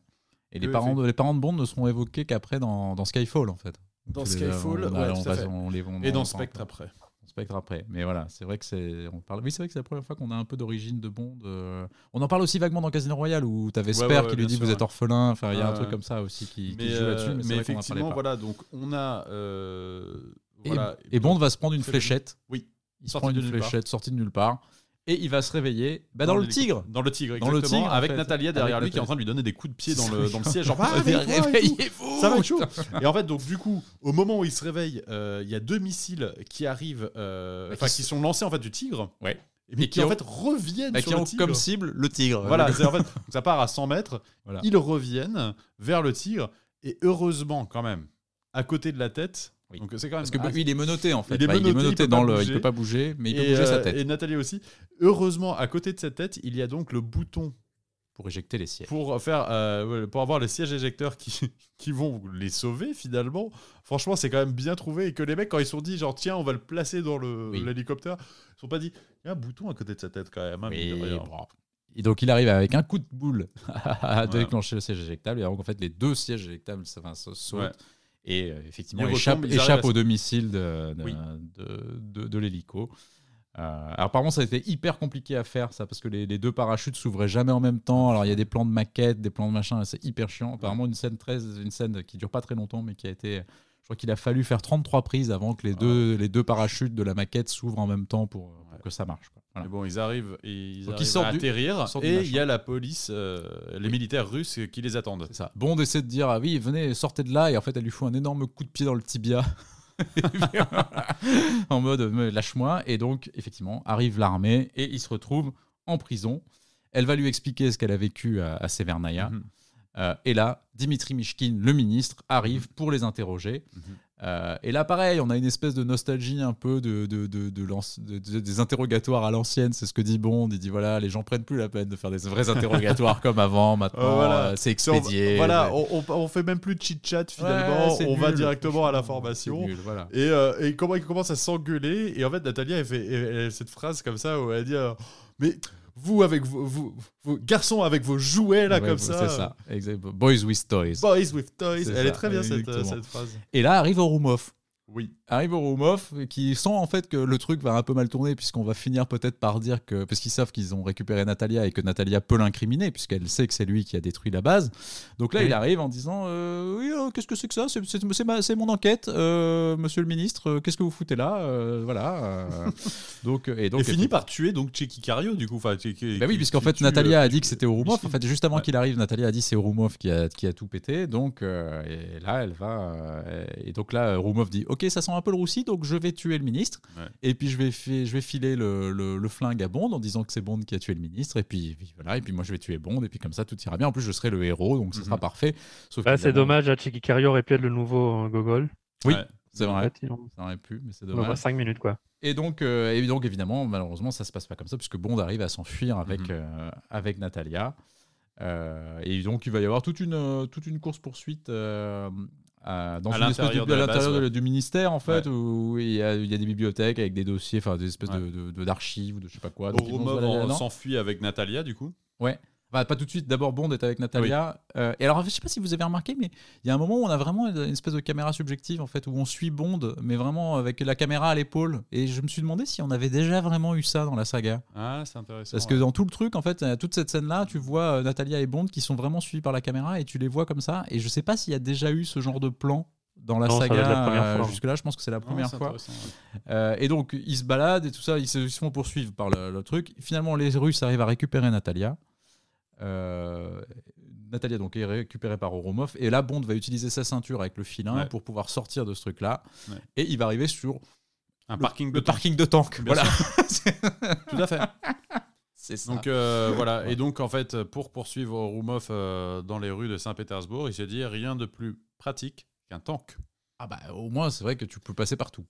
Et les parents, de, les parents de Bond ne seront évoqués qu'après dans, dans Skyfall, en fait. Dans Tous les- Skyfall, on, ouais, les- Et dans Spectre parle. Spectre après. Mais voilà, c'est vrai que c'est. On parle. Oui, c'est vrai que c'est la première fois qu'on a un peu d'origine de Bond. euh. On en parle aussi vaguement dans Casino Royale où t'avais Sper ouais, ouais, qui lui dit sûr, vous êtes orphelin. Enfin, il y a un Ouais, truc comme ça aussi qui, qui joue euh, là-dessus. Mais, mais effectivement, voilà, donc on a. euh, Et, et Bond va se prendre une fléchette. Oui. Il se prend une fléchette sortie de nulle part. Et il va se réveiller bah, dans, le tigre. Dans le tigre, Dans le exactement. Tigre, avec fait. Natalia derrière Avec lui qui est en train de lui donner des coups de pied dans le, dans le [laughs] siège. Genre, ah. Réveillez-vous Ça va être chaud. Et en fait, donc du coup, au moment où il se réveille, euh, il y a deux missiles qui arrivent, euh, Bah, enfin qui sont lancés en fait du tigre. Ouais. Et qui, en fait reviennent Bah, sur qui le ont tigre. comme cible le tigre. Voilà, [laughs] en fait, ça part à 100 mètres. Voilà. Ils reviennent vers le tigre et heureusement quand même, à côté de la tête. Oui. Donc c'est quand même. Parce que assez- il est menotté en fait. Il est Bah, menotté, il dans le. Il peut pas bouger, mais il peut bouger sa euh, tête Et Nathalie aussi. Heureusement, à côté de cette tête, il y a donc le bouton pour éjecter les sièges. pour faire, euh, pour avoir les sièges éjecteurs qui, [laughs] qui vont les sauver finalement. Franchement, c'est quand même bien trouvé et que les mecs quand ils se sont dit genre tiens on va le placer dans le Oui. l'hélicoptère, ils se sont pas dit il y a un bouton à côté de sa tête quand même. hein, Mais. Et donc il arrive avec un coup de boule [laughs] à Ouais. déclencher le siège éjectable. Et donc en fait les deux sièges éjectables ça, enfin, ça sautent. Ouais. Et euh, effectivement échappe, retombent, ils échappe au domicile de, de, Oui. de, de- de l'hélico. Euh, alors apparemment ça a été hyper compliqué à faire ça parce que les, les deux parachutes s'ouvraient jamais en même temps. Alors il y a des plans de maquettes, des plans de machin, c'est hyper chiant. Apparemment une scène très, une scène qui dure pas très longtemps mais qui a été, je crois qu'il a fallu faire 33 prises avant que les Ah. deux, les deux parachutes de la maquette s'ouvrent en même temps pour, pour Ouais. que ça marche. quoi. Voilà. Mais bon, ils arrivent et ils, Donc, ils arrivent à atterrir du et il y a la police, euh, les militaires russes qui les attendent. C'est ça. Bond essaie de dire ah oui venez sortez de là et en fait elle lui fout un énorme coup de pied dans le tibia [laughs] [laughs] en mode lâche-moi et donc effectivement arrive l'armée et il se retrouve en prison. Elle va lui expliquer ce qu'elle a vécu à, à Severnaya. Mhm. Euh, et là, Dimitri Mishkin, le ministre, arrive pour les interroger. Mhm. Euh, et là, pareil, on a une espèce de nostalgie un peu de, des interrogatoires à l'ancienne. C'est ce que dit Bond. Il dit voilà, les gens prennent plus la peine de faire des vrais interrogatoires [laughs] comme avant. Maintenant, Euh, voilà. euh, c'est C'est- on- expédié. voilà, Ouais. on, fait même plus de chit-chat finalement, Ouais, c'est on va directement à l'information. voilà. Et, euh, et comment il commence à s'engueuler Et en fait, Natalia, elle fait elle- elle a cette phrase comme ça où elle dit Mais vous, avec vos, garçons avec vos jouets là, Ouais, comme c'est ça. ça. Exact. Boys with toys. Boys with toys. C'est Elle ça, est très bien cette, cette phrase. Et là arrive off. Oui. Arrive au room off qui sent en fait que le truc va un peu mal tourner puisqu'on va finir peut-être par dire que parce qu'ils savent qu'ils ont récupéré Natalia et que Natalia peut l'incriminer puisqu'elle sait que c'est lui qui a détruit la base. Donc là Oui. il arrive en disant euh, oui euh, qu'est-ce que c'est que ça? C'est, mon enquête euh, monsieur le ministre qu'est-ce que vous foutez là? Voilà donc et donc et finit par tuer donc Checky Cario du coup. Enfin, bah oui, puisqu'en fait, Natalia a dit que c'était au Roumov. En fait, juste avant Ouais. qu'il arrive, Natalia a dit c'est au Roumov qui a, qui a tout pété. Donc, et là, elle va. et donc là, Roumov dit Ok, ça sent un peu le roussi, donc je vais tuer le ministre. Ouais. Et puis, je vais, je vais filer le, le- le flingue à Bond en disant que c'est Bond qui a tué le ministre. Et puis, puis voilà. Et puis, moi, je vais tuer Bond. Et puis, comme ça, tout ira bien. En plus, je serai le héros, donc ce sera Mhm. parfait. Sauf Bah, c'est dommage, Chicky Cario aurait pu être le nouveau euh, Gogol. Oui, Ouais. c'est En vrai. Ça aurait pu, mais c'est dommage. 5 minutes, quoi. Et donc, euh, et donc, évidemment, malheureusement, ça se passe pas comme ça, puisque Bond arrive à s'enfuir avec, Mhm. euh, avec Natalia. Euh, et donc, il va y avoir toute une, toute une course-poursuite euh, à- dans À une espèce de, à l'intérieur ouais. du ministère, en fait, Ouais. où il y, a, il y a des bibliothèques avec des dossiers, enfin, des espèces Ouais. de- d'archives ou de je sais pas quoi. Donc, ils vont se Oromov balader en- là-dedans. s'enfuit avec Natalia du coup? Ouais. Enfin, pas tout de suite. D'abord, Bond est avec Natalia. Euh, et alors, je sais pas si vous avez remarqué, mais il y a un moment où on a vraiment une espèce de caméra subjective, en fait, où on suit Bond, mais vraiment avec la caméra à l'épaule. Et je me suis demandé si on avait déjà vraiment eu ça dans la saga. Ah, c'est intéressant. Parce que dans tout le truc, en fait, toute cette scène-là, tu vois euh, Natalia et Bond qui sont vraiment suivis par la caméra et tu les vois comme ça. Et je sais pas s'il y a déjà eu ce genre de plan dans la Non, saga. la euh. Jusque-là, je pense que c'est la première fois. ouais. Euh, et donc, ils se baladent et tout ça, ils se, ils se font poursuivre par le, le truc. Finalement, les Russes arrivent à récupérer Natalia. Euh, Natalia donc est récupérée par Oromov et là Bond va utiliser sa ceinture avec le filin Ouais. pour pouvoir sortir de ce truc là Ouais. et il va arriver sur Un le, parking de le parking de tank. Bien voilà. [laughs] Tout à fait. c'est ça. Donc euh, voilà, et donc en fait, pour poursuivre Roumov euh, dans les rues de Saint-Pétersbourg, il s'est dit rien de plus pratique qu'un tank. ah bah au moins c'est vrai que tu peux passer partout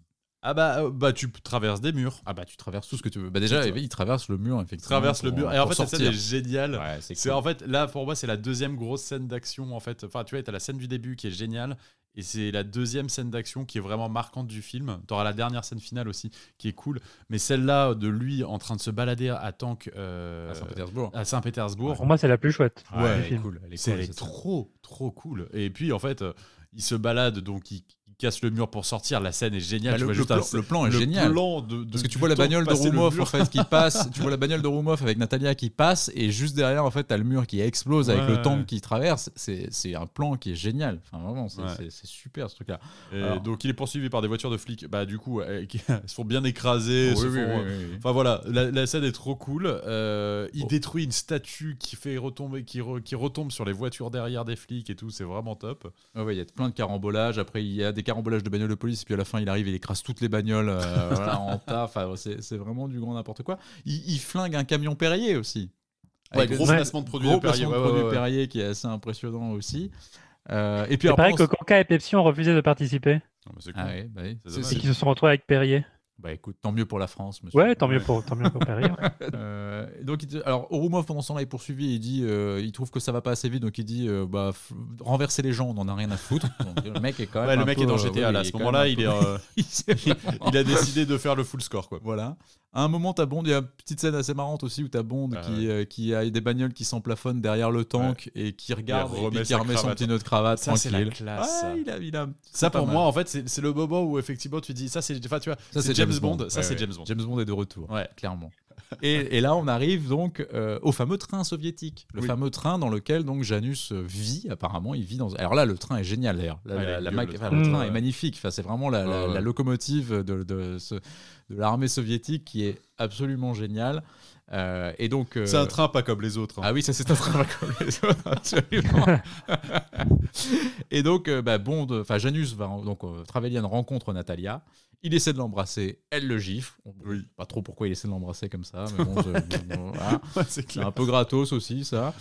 Ah bah, euh, bah tu traverses des murs. ah bah tu traverses tout ce que tu veux bah déjà il traverse le mur effectivement traverses le pour- mur. Et en pour fait, cette scène sortir. est géniale. ouais c'est C'est cool. en fait là pour moi c'est la deuxième grosse scène d'action en fait. Enfin tu vois t'as la scène du début qui est géniale et c'est la deuxième scène d'action qui est vraiment marquante du film. T'auras la dernière scène finale aussi qui est cool, mais celle-là de lui en train de se balader à tank euh, à Saint-Pétersbourg à Saint-Pétersbourg. Pour moi, c'est la plus chouette. ouais, du elle est film. cool elle est C'est cool, elle est cette scène. trop trop cool. Et puis en fait euh, il se balade donc il casse le mur pour sortir. La scène est géniale. Bah, tu le, vois le juste plan, un- le plan est le génial plan de, de- Parce que tu vois la bagnole de en fait qui [laughs] passe, tu vois la bagnole de Roumov avec Natalia qui passe et juste derrière en fait t'as le mur qui explose avec le tank qui traverse. C'est un plan qui est génial. Enfin vraiment c'est Ouais. super ce truc là. Alors- donc il est poursuivi par des voitures de flics. Bah du coup euh, qui [laughs] se font bien écraser. Oui, se oui, font, oui, euh, oui. Enfin voilà, la, la scène est trop cool. Euh, il Oh. détruit une statue qui fait retomber, qui, re- qui retombe sur les voitures derrière des flics et tout. C'est vraiment top. Ouais, il y a plein de carambolages. Après il y a des carambolages de bagnoles de police et puis à la fin il arrive il écrase toutes les bagnoles euh, [laughs] voilà, en tas. Enfin c'est c'est vraiment du grand n'importe quoi. Il, il flingue un camion Perrier aussi. Ouais, gros placement de produits gros de Perrier. placement de ouais, ouais, produits ouais. Perrier qui est assez impressionnant aussi. Euh, et puis C'est pareil que Coca et Pepsi ont refusé de participer c'est cool. Ah ouais, bah oui. Qu'ils se sont retrouvés avec Perrier. Bah écoute, tant mieux pour la France, monsieur. Ouais, tant mieux pour, tant mieux pour Perrier. ouais. [laughs] Euh, donc, il- alors, Orumov, pendant ce temps-là, est poursuivi. Il dit, euh, il trouve que ça va pas assez vite, donc il dit, euh, bah, renverser les gens, on en a rien à foutre. [laughs] Donc, le mec est quand même. Ouais, un le mec peu, est dans euh, GTA oui, là. À ce moment-là, il, est, euh, [laughs] il a décidé de faire le full score quoi. Voilà. À un moment, t'as Bond, il y a une petite scène assez marrante aussi où t'as Bond Ah qui, euh, qui a des bagnoles qui s'emplafonnent derrière le tank et qui regarde et, remet puis qui sa remet son cravate. petit nœud de cravate Ça, c'est la tranquille. classe, ça. Ouais, il a, il a- Ça pour mal. moi en fait c'est le moment où effectivement tu dis ça c'est enfin tu vois Ça, c'est James, Bond, ça Ouais, c'est ouais. James Bond. James Bond est de retour. Ouais. clairement. Et, et là, on arrive donc euh, au fameux train soviétique, le Oui. fameux train dans lequel donc Janus vit. Apparemment, il vit dans. Alors là, le train est génial d'ailleurs. Mac- le train. le train Ouais. est magnifique. Enfin, c'est vraiment la, la- Ouais, ouais. la locomotive de, de, ce- de l'armée soviétique qui est absolument géniale. Euh, et donc. euh, C'est un train pas comme les autres. hein. ah oui, ça c'est un train pas comme les autres, [laughs] absolument. [laughs] et donc, euh, bah, Bond, enfin Janus va donc euh, rencontre Natalia. Il essaie de l'embrasser, elle le gifle. On Oui. Pas trop pourquoi il essaie de l'embrasser comme ça, mais bon, je- [laughs] bon, voilà. Ouais, c'est un peu gratos aussi ça.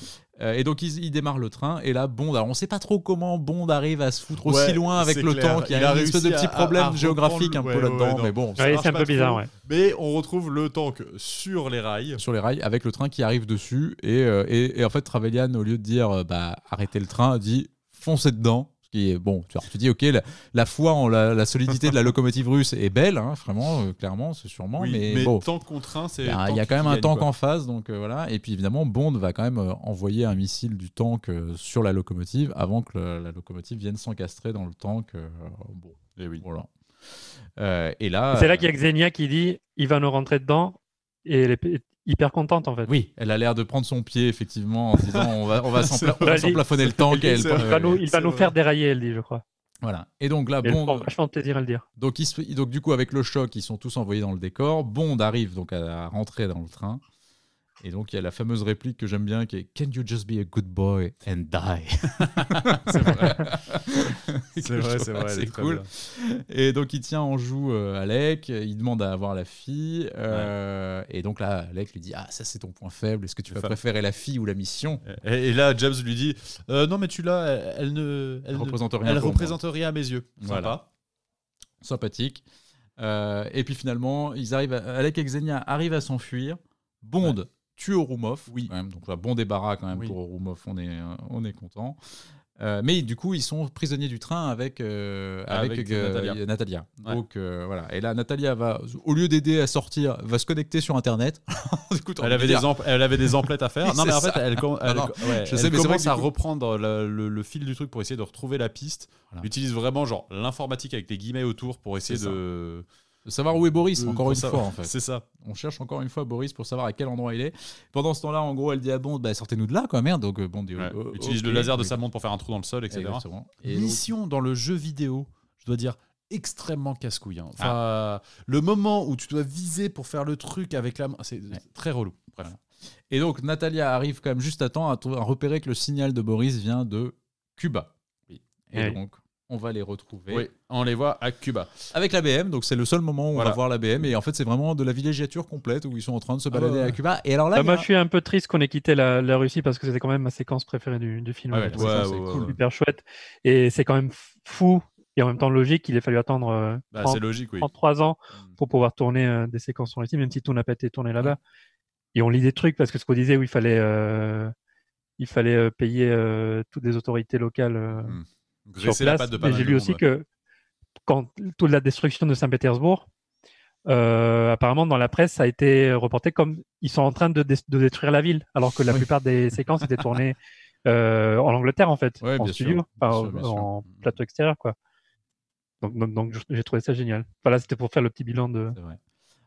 Euh, et donc ils, ils démarrent le train et là Bond, alors on sait pas trop comment Bond arrive à se foutre aussi loin avec le clair. temps, qu'il y Il a a une espèce de petit à- problème à géographique un peu ouais, là-dedans, mais bon, c'est un peu bizarre, ouais. Mais on retrouve le tank sur les rails. sur les rails avec le train qui arrive dessus et, euh, et, et en fait Trevelyan au lieu de dire euh, bah arrêtez le train dit foncez dedans qui est bon tu, alors, tu dis ok la, la foi en la, la solidité de la locomotive russe est belle hein, vraiment euh, clairement c'est sûrement Oui, mais, mais, bon tank contre un, c'est. il y a, tank il y a quand même un tank quoi. en face donc euh, voilà et puis évidemment Bond va quand même euh, envoyer un missile du tank euh, sur la locomotive avant que le- la locomotive vienne s'encastrer dans le tank euh, bon Eh oui. voilà Euh, et là C'est là qu'il y a Xenia qui dit il va nous rentrer dedans et est hyper contente en fait. Oui, elle a l'air de prendre son pied, effectivement, en disant on va, on va [laughs] s'emplafonner le tank. et elle- C'est Il va nous, il va nous faire dérailler, elle dit, je crois. Voilà. Et donc là, Et prend Bond, vachement de plaisir à le dire. donc, donc du coup, avec le choc, ils sont tous envoyés dans le décor. Bond arrive donc à, à rentrer dans le train. Et donc, il y a la fameuse réplique que j'aime bien qui est Can you just be a good boy and die? [laughs] C'est vrai. [laughs] C'est vrai, c'est vrai. elle assez est très cool. Et donc, il tient en joue euh, Alec, il demande à avoir la fille. euh, Et donc là, Alec lui dit Ah, ça, c'est ton point faible. Est-ce que tu vas préférer la fille ou la mission? Et, et là, James lui dit euh, Non, mais tu l'as, elle, elle ne. Elle, Elle ne- représente rien. elle moi. représente rien à mes yeux. Voilà. Sympa. sympathique. Et puis finalement, ils arrivent à- Alec et Xenia arrivent à s'enfuir. Bond tue Orumov. Oui. quand même. donc là, bon débarras quand même Oui. pour Orumov, on est, euh, on est content. Euh, mais du coup, ils sont prisonniers du train avec, euh, avec, Avec euh, Natalia. Natalia. Ouais. Donc voilà. Et là, Natalia va, au lieu d'aider à sortir, va se connecter sur Internet. [laughs] Elle avait, de des elle avait des emplettes à faire. [laughs] Non, mais en fait, elle, ouais, je elle sais, commence à coup- reprendre le, le- le fil du truc pour essayer de retrouver la piste. Voilà. Elle utilise vraiment genre l'informatique avec des guillemets autour pour essayer ça. De, savoir où est Boris, de- encore une savoir- fois en fait. C'est ça. On cherche encore une fois Boris pour savoir à quel endroit il est. Pendant ce temps-là, en gros, elle dit à Bond, bah, sortez-nous de là, quoi, merde. Donc euh, Bond dit, Ouais. oh, oh, utilise le laser de oui. sa montre pour faire un trou dans le sol, etc. Exactement. Et donc, Mission dans le jeu vidéo, je dois dire extrêmement casse-couille. hein. Enfin, Ah. le moment où tu dois viser pour faire le truc avec la main, c'est Ouais. très relou. Bref. Et donc Natalia arrive quand même juste à temps à, repérer que le signal de Boris vient de Cuba. Oui. Et donc on va les retrouver Oui, on les voit à Cuba. avec la BM. Donc c'est le seul moment où on va voir la BM. Et en fait c'est vraiment de la villégiature complète où ils sont en train de se Ah balader ouais, à. Cuba. Et alors là, Bah, a- moi, je suis un peu triste qu'on ait quitté la, la Russie parce que c'était quand même ma séquence préférée du, du film. Ouais, ouais, Ouais, séquence ouais, est ouais, cool. Super chouette. Et c'est quand même fou et en même temps logique qu'il ait fallu attendre euh, Bah, 30, c'est logique, oui. 33 ans pour pouvoir tourner euh, des séquences en Russie, même si tout n'a pas été tourné là-bas. Et on lit des trucs parce que ce qu'on disait où il fallait, euh, il fallait euh, payer euh, toutes les autorités locales euh, Mm. sur Graisser la place. patte de pas Mais mal j'ai lu aussi ouais. que quand toute la destruction de Saint-Pétersbourg, euh, apparemment dans la presse, ça a été reporté comme ils sont en train de, dé- de détruire la ville, alors que la Oui. plupart des séquences étaient tournées euh, en Angleterre en fait, Ouais, en studio, sûr, enfin, bien sûr, bien sûr. en plateau extérieur quoi. Donc, donc, donc, j'ai trouvé ça génial. Voilà, c'était pour faire le petit bilan de vrai.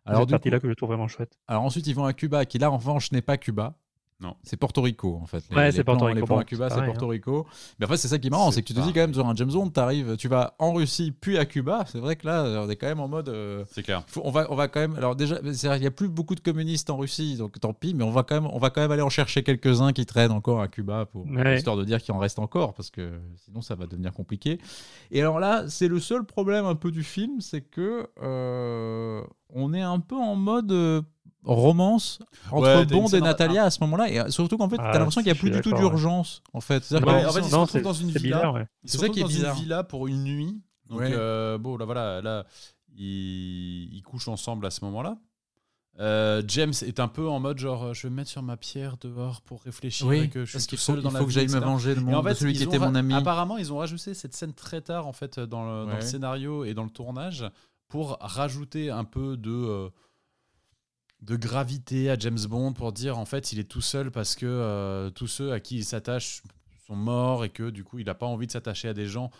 alors, cette partie-là que je trouve vraiment chouette. alors ensuite ils vont à Cuba, qui là en revanche n'est pas Cuba. Non. C'est Porto Rico en fait. Les- Ouais, c'est Porto Rico. Les plans à Cuba, c'est Porto Rico. Mais en fait, c'est ça qui est marrant, C'est que tu te dis quand même sur un James Bond, t'arrives, tu vas en Russie puis à Cuba. C'est vrai que là, on est quand même en mode. euh, C'est clair. faut- on va, on va quand même. Alors déjà, c'est vrai, il n'y a plus beaucoup de communistes en Russie, donc tant pis. Mais on va quand même, on va quand même aller en chercher quelques-uns qui traînent encore à Cuba pour Ouais. histoire de dire qu'il en reste encore, parce que sinon ça va devenir compliqué. Et alors là, c'est le seul problème un peu du film, c'est que euh, on est un peu en mode euh, romance entre Ouais, Bond et Natalia à ce moment-là, et euh, surtout qu'en fait, Ah, t'as l'impression qu'il n'y a plus du tout d'urgence, en fait. C'est-à-dire Ouais, que- en fait, ils se non, retrouvent c'est dans une c'est villa. bizarre, ouais. Ils C'est se ça retrouvent qui est dans bizarre. une villa pour une nuit. Donc, Ouais. euh, bon, là, voilà, là, ils, ils couchent ensemble à ce moment-là. Euh, James est un peu en mode genre, euh, je vais me mettre sur ma pierre dehors pour réfléchir et que je suis tout qu'il faut, seul dans il la faut que j'aille me venger de, mon, en de fait, celui qui était mon ami. Apparemment, ils ont rajouté cette scène très tard en fait dans le, dans le scénario et dans le tournage pour rajouter un peu de euh, de gravité à James Bond pour dire en fait il est tout seul parce que euh, tous ceux à qui il s'attache sont morts et que du coup il n'a pas envie de s'attacher à des gens.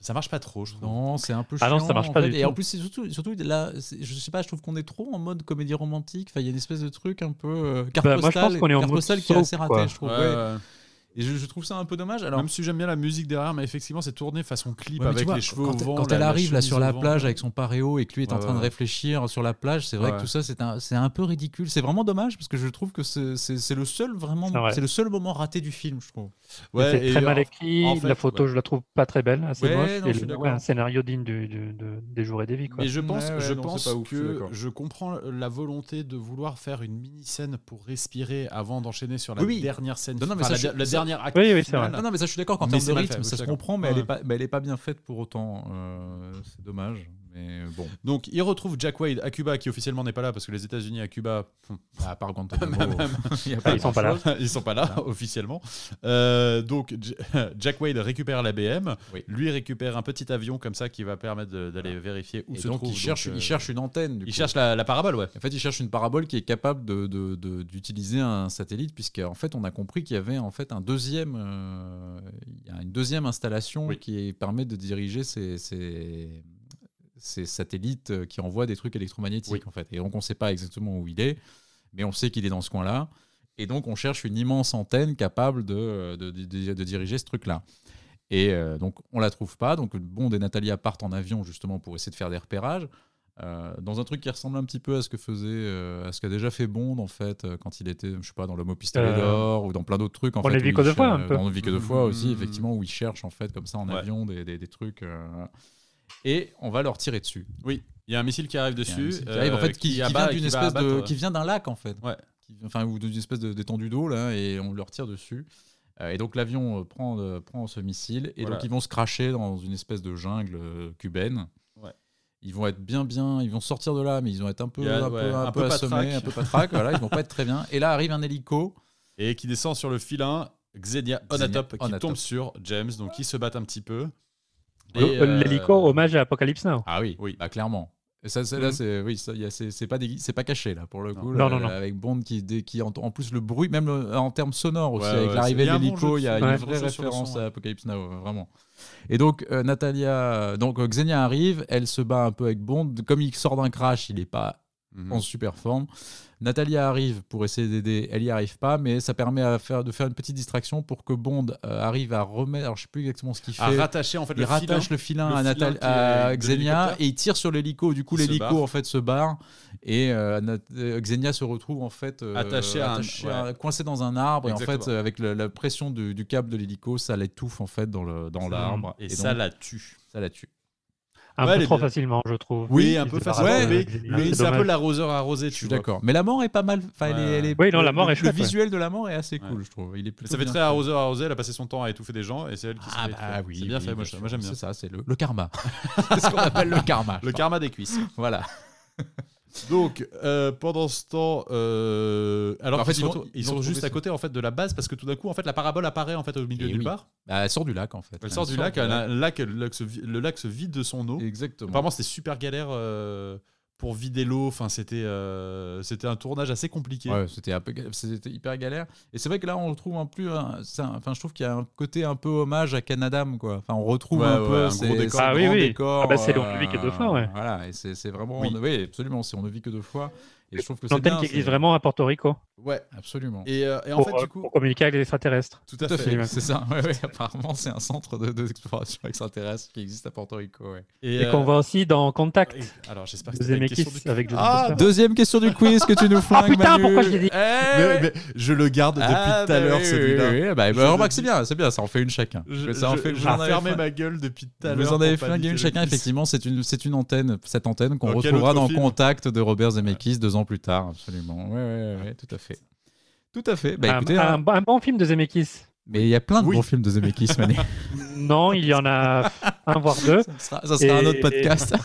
Ça marche pas trop, je trouve. Non, c'est un peu Ah chiant. non, ça marche en pas fait. du Et tout. en plus, c'est surtout, surtout là, je sais pas, je trouve qu'on est trop en mode comédie romantique. Enfin, il y a une espèce de truc un peu euh, carte Bah, moi, je pense qu'on est en carte mode postale qui est assez raté, quoi. je trouve. Ouais, ouais. ouais. Et je, je trouve ça un peu dommage. Alors, Même si j'aime bien la musique derrière, mais effectivement, c'est tourné façon clip Ouais, avec vois, les cheveux quand, au vent. quand elle la arrive là sur la vent. plage avec son paréo et que lui est en Ouais, train de réfléchir sur la plage, c'est vrai Ouais. que tout ça c'est un, c'est un peu ridicule. C'est vraiment dommage parce que je trouve que c'est c'est- c'est le seul vraiment, C'est le seul moment raté du film, je trouve. Ouais, c'est et très mal écrit. en fait, la photo, ouais. je la trouve pas très belle, assez Ouais, moche. non, et le- un scénario digne du- du- de- des jours et des vies. Quoi. Mais je pense, je non, pense que je comprends la volonté de vouloir faire une mini-scène pour respirer avant d'enchaîner sur la dernière scène. Non, mais la, je- Oui, oui, c'est vrai. Non, non, mais ça, je suis d'accord qu'en termes c'est de rythme, ça se comprend, mais, elle est pas, mais elle est pas bien faite pour autant. Euh, c'est dommage, mais bon. Donc, il retrouve Jack Wade à Cuba, qui officiellement n'est pas là parce que les États-Unis à Cuba, hum, À part Guantanamo, [laughs] [laughs] il y a Ah, ils sont pas là. ils sont pas là [laughs] officiellement. Euh, donc, Jack Wade récupère la BM. Oui. Lui récupère un petit avion comme ça qui va permettre d'aller vérifier où Et se donc, trouve. il cherche, donc, euh, il cherche une antenne. du il coup. cherche la, la parabole, ouais. En fait, il cherche une parabole qui est capable de- de- de- d'utiliser un satellite, puisqu'en fait, on a compris qu'il y avait en fait un deuxième, euh, il y a une deuxième installation Oui. qui permet de diriger ces, ces- ces satellites euh, qui envoient des trucs électromagnétiques, Oui. en fait. Et donc, on ne sait pas exactement où il est, mais on sait qu'il est dans ce coin-là. Et donc, on cherche une immense antenne capable de, de- de- de diriger ce truc-là. Et euh, donc, on la trouve pas. Donc, Bond et Natalia partent en avion justement pour essayer de faire des repérages. euh, dans un truc qui ressemble un petit peu à ce que faisait, euh, à ce qu'a déjà fait Bond en fait euh, quand il était, je sais pas, dans l'homme au pistolet Euh, d'or ou dans plein d'autres trucs. En on vu il que deux fois, un peu. On vit que deux fois aussi, Mhm. effectivement, où ils cherchent en fait comme ça en Ouais. avion des, des- des trucs. Et on va leur tirer dessus. Oui, il y a un missile qui arrive dessus. qui arrive, en euh, fait, qui, qui abat vient qui espèce de, qui vient d'un lac en fait. Ouais. Enfin, ou d'une espèce de- d'étendue d'eau là, et on leur tire dessus. Euh, et donc l'avion euh, prend, prend ce missile, et Voilà. donc ils vont se cracher dans une espèce de jungle cubaine. Ouais. Ils vont être bien, bien, ils vont sortir de là, mais ils vont être un peu, un ouais, peu, un un peu peu assommés, un peu patraque, voilà, ils vont pas être très bien. Et là arrive un hélico. Et qui descend sur le filin. Xenia Xenia Onatop qui tombe sur James, donc ils se battent un petit peu. Euh, L'hélico, hommage à Apocalypse Now. Ah oui, Oui. bah, clairement. Et ça, c'est- là, Mhm. c'est oui, c'est pas dégui- c'est pas caché là pour le coup. Non, là, non, non. Avec Bond qui, dé- qui en, en plus le bruit, même le- en termes sonores aussi, Ouais, avec ouais, l'arrivée de l'hélico, il y a une vraie référence son, ouais. à Apocalypse Now, euh, vraiment. Et donc euh, Natalia, donc euh, Xenia arrive, elle se bat un peu avec Bond. Comme il sort d'un crash, il est pas Mhm. en super forme. Natalia arrive pour essayer d'aider, elle y arrive pas, mais ça permet à faire, de faire une petite distraction pour que Bond euh, arrive à remettre, alors je sais plus exactement ce qu'il fait à rattacher en fait il le rattache filin. le filin le à, Natal- à Xenia et il tire sur l'hélico. Du coup, l'hélico en fait se barre et euh, euh, Xenia se retrouve en fait euh, Attachée à un- ouais. coincée dans un arbre et en fait avec la pression du, du câble de l'hélico, ça l'étouffe en fait dans dans l'arbre Et, donc, ça la tue. ça la tue. Un Ouais, peu trop bien. facilement, je trouve. Oui, un peu débarrasse facile. de mais c'est un peu l'arroseur arrosé, Je suis d'accord. Mais la mort est pas mal. Enfin, elle est- elle est- Oui, non, la mort le- est chouette, Le ouais. visuel de la mort est assez Ouais. cool, je trouve. Il est Ça fait très fait. arroseur arrosé, elle a passé son temps à étouffer des gens et c'est elle qui Ah fait bah oui, C'est bien fait, moi, j'aime bien. C'est ça, c'est le karma. [laughs] c'est ce qu'on appelle le karma. Le karma des cuisses. Voilà. [laughs] Donc, euh, pendant ce temps, euh, alors En fait, ils sont juste à côté en fait de la base parce que tout d'un coup, en fait, la parabole apparaît en fait au milieu du oui. bar. Bah, elle sort du lac en fait. Elle sort du lac, un lac, le lac le lac se vide de son eau. Exactement. Apparemment, c'était super galère euh, pour vider l'eau. Enfin, c'était euh, c'était un tournage assez compliqué. Ouais, c'était hyper galère. Et c'est vrai que là, on retrouve un plus, un- un- enfin, je trouve qu'il y a un côté un peu hommage à Canadam, quoi. Enfin, on retrouve Ouais, un ouais, peu un ces- gros décor. Ah oui, oui. Ah bah, c'est euh, On ne vit que deux fois, ouais. Voilà, et c'est c'est vraiment, Oui. oui. absolument, c'est on ne vit que deux fois. Et je trouve que c'est bien. qui existe c'est- vraiment à Porto Rico Ouais. Absolument. Et, euh, et en pour, fait, euh, du coup, pour communiquer avec les extraterrestres. tout à Tout fait. fait, c'est ça. Ouais, ouais, apparemment, c'est un centre de- de- d'exploration extraterrestre qui existe à Porto Rico. ouais. Et euh, qu'on voit aussi dans Contact et- Alors, j'espère que de c'était une question du... avec Ah. Deuxième question du quiz que tu nous [laughs] flingues. putain, Manu. pourquoi je l'ai dit Eh Mais, ouais. mais je le garde depuis Ah, tout à bah l'heure, oui, celui-là. oui, oui. Bah, bah, remarque, dis. c'est bien, c'est bien, ça en fait une chacun. Je, ça en fait, je fermé ma gueule depuis tout à l'heure. Vous en avez flingué une chacun, effectivement, c'est une, c'est une antenne, cette antenne qu'on retrouvera dans Contact de Robert Zemeckis deux ans plus tard, absolument. Ouais, ouais, ouais, tout à fait. Tout à fait. Bah, un, écoutez, un- hein, un bon film de Zemeckis. mais il y a plein de Oui. bons films de Zemeckis, Mané. [laughs] Non, il y en a un voire deux. ça sera, ça sera un autre podcast. [laughs]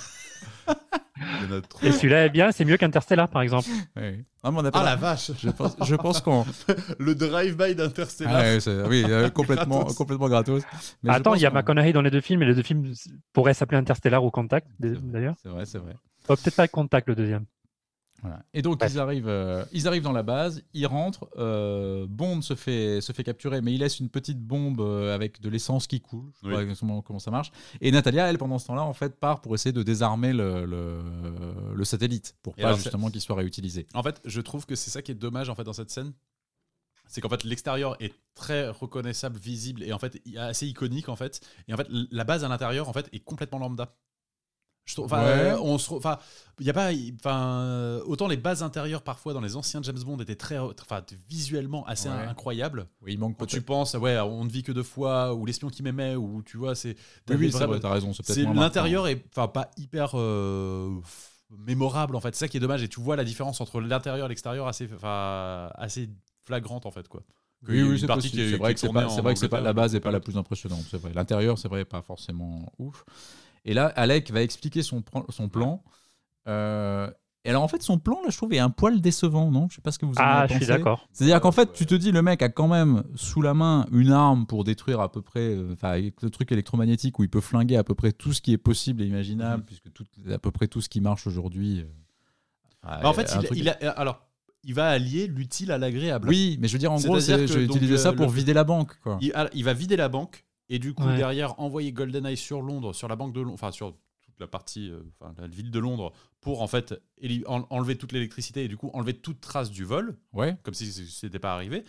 Et celui-là est bien, c'est mieux qu'Interstellar par exemple. Ouais. Non, mais on a pas Ah la vache je pense, je pense qu'on. [laughs] Le drive-by d'Interstellar. Ah oui, euh, complètement, Gratos. complètement gratos. Mais Attends, il y a McConaughey dans les deux films et les deux films pourraient s'appeler Interstellar ou Contact d'ailleurs. C'est vrai, c'est vrai. Oh, Peut-être pas Contact le deuxième. Voilà. Et donc ils arrivent, euh, ils arrivent dans la base, ils rentrent. euh, Bond se fait, se fait capturer, mais il laisse une petite bombe euh, avec de l'essence qui coule. Je sais Oui. pas exactement comment ça marche. Et Natalia, elle, pendant ce temps-là, en fait, part pour essayer de désarmer le, le, le satellite pour Et pas alors, justement qu'il soit réutilisé. En fait, je trouve que c'est ça qui est dommage en fait dans cette scène. c'est qu'en fait l'extérieur est très reconnaissable, visible et en fait assez iconique en fait. Et en fait la base à l'intérieur en fait est complètement lambda. Je trouve, enfin, Ouais. euh, on se, enfin, il y a pas, enfin, autant les bases intérieures parfois dans les anciens James Bond étaient très, enfin, visuellement assez Ouais. incroyables. Oui, il manque Quand tu penses, ouais, on ne vit que deux fois, ou l'espion qui m'aimait, ou tu vois, c'est, Oui, c'est vrai, t'as raison. C'est l'intérieur est, enfin, pas hyper euh, mémorable en fait. C'est ça qui est dommage, et tu vois la différence entre l'intérieur et l'extérieur assez, enfin, assez flagrante en fait, quoi. Oui, oui, c'est vrai que c'est pas, vrai que c'est pas la base est pas la plus impressionnante. C'est vrai. L'intérieur, c'est vrai, pas forcément ouf. Et là, Alec va expliquer son, plan- son plan. Euh, et alors, en fait, son plan, là, je trouve, est un poil décevant, non? Je sais pas ce que vous en Ah, avez je suis d'accord. C'est-à-dire qu'en fait, tu te dis, le mec a quand même sous la main une arme pour détruire à peu près, euh, enfin, avec le truc électromagnétique où il peut flinguer à peu près tout ce qui est possible et imaginable, Mhm. puisque tout, à peu près tout ce qui marche aujourd'hui. euh, Bah, en fait, il, truc- il a, alors, il va allier l'utile à l'agréable. Oui, mais je veux dire, en gros, C'est-à-dire c'est- que j'ai utilisé ça pour le- vider la banque, quoi. Il, il va vider la banque et du coup Ouais. derrière envoyer GoldenEye sur Londres, sur la banque de Londres, enfin sur toute la partie, euh, enfin la ville de Londres, pour en fait enlever toute l'électricité et du coup enlever toute trace du vol, Ouais. comme si c'était pas arrivé.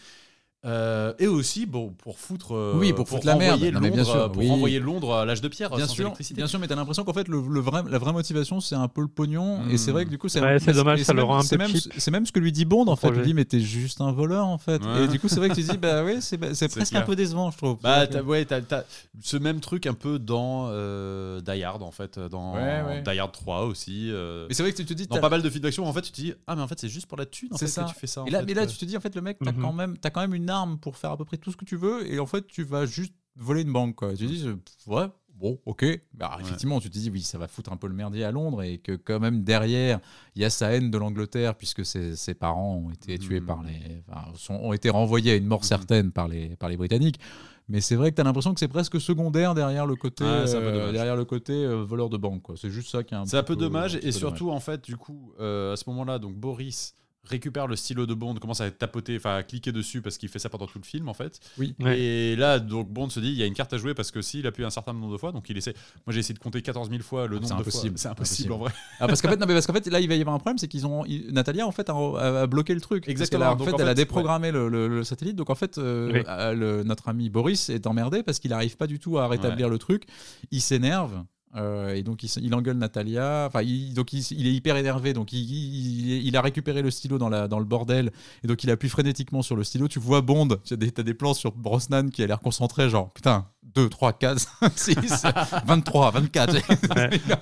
Euh, et aussi bon pour foutre euh, Oui, pour foutre la merde. Non, mais bien sûr, euh, pour oui. renvoyer Londres à l'âge de pierre Bien sans sûr, électricité. bien sûr, mais t'as l'impression qu'en fait le, le vrai, la vraie motivation c'est un peu le pognon et c'est vrai que du coup c'est Ouais, dommage, ça le même- rend un peu même, cheap, c'est même ce que lui dit Bond en fait. Il projet. dit mais t'es juste un voleur en fait. Ouais. Et du coup c'est vrai que tu dis bah oui c'est [laughs] c'est presque clair. un peu décevant je trouve. Bah, t'as, ouais, t'as, t'as ce même truc un peu dans euh, Die Hard, en fait, dans Ouais. Die Hard 3 aussi. mais c'est vrai que tu te dis dans t'as- pas mal de films d'action, en fait, tu te dis, ah, mais en fait, c'est juste pour la thune, en C'est fait, ça. que tu fais ça. Et là, mais là, tu te dis, en fait, le mec, t'as Mhm. quand, même, as quand même une arme pour faire à peu près tout ce que tu veux, et en fait, tu vas juste voler une banque. Quoi. Tu te dis, ouais, bon, ok. Bah, effectivement, tu te dis, oui, ça va foutre un peu le merdier à Londres, et que quand même, derrière, il y a sa haine de l'Angleterre, puisque ses, ses parents ont été tués Mhm. par les. enfin, sont- ont été renvoyés à une mort Mhm. certaine par les, par les Britanniques. Mais c'est vrai que tu as l'impression que c'est presque secondaire derrière le côté, euh, derrière le côté euh, voleur de banque. C'est juste ça qui est un C'est un peu dommage, et peu surtout, en fait, du coup, euh, à ce moment-là, donc Boris récupère le stylo de Bond, commence à tapoter, enfin à cliquer dessus parce qu'il fait ça pendant tout le film en fait. Oui. Ouais. Et là, donc Bond se dit, il y a une carte à jouer parce que s'il appuie un certain nombre de fois, donc il essaie. Moi j'ai essayé de compter 14 000 fois le Ah, nombre de fois. impossible. C'est impossible en vrai. Ah, parce qu'en fait, non, mais parce qu'en fait, là, il va y avoir un problème, c'est qu'ils ont. ils- Natalia, en fait, a, a- a bloqué le truc. Exactement, Parce qu'elle a- en donc fait, en elle a déprogrammé le, le- le satellite. Donc, en fait, euh, Oui. le- notre ami Boris est emmerdé parce qu'il n'arrive pas du tout à rétablir le truc. Il s'énerve. Euh, et donc il, engueule Natalia, enfin il, donc il, il est hyper énervé, donc il, a récupéré le stylo dans, le bordel, et donc il appuie frénétiquement sur le stylo. Tu vois Bond, tu as des, t'as des plans sur Brosnan qui a l'air concentré, genre putain, 2, 3, 4, 5, 6, 23, 24.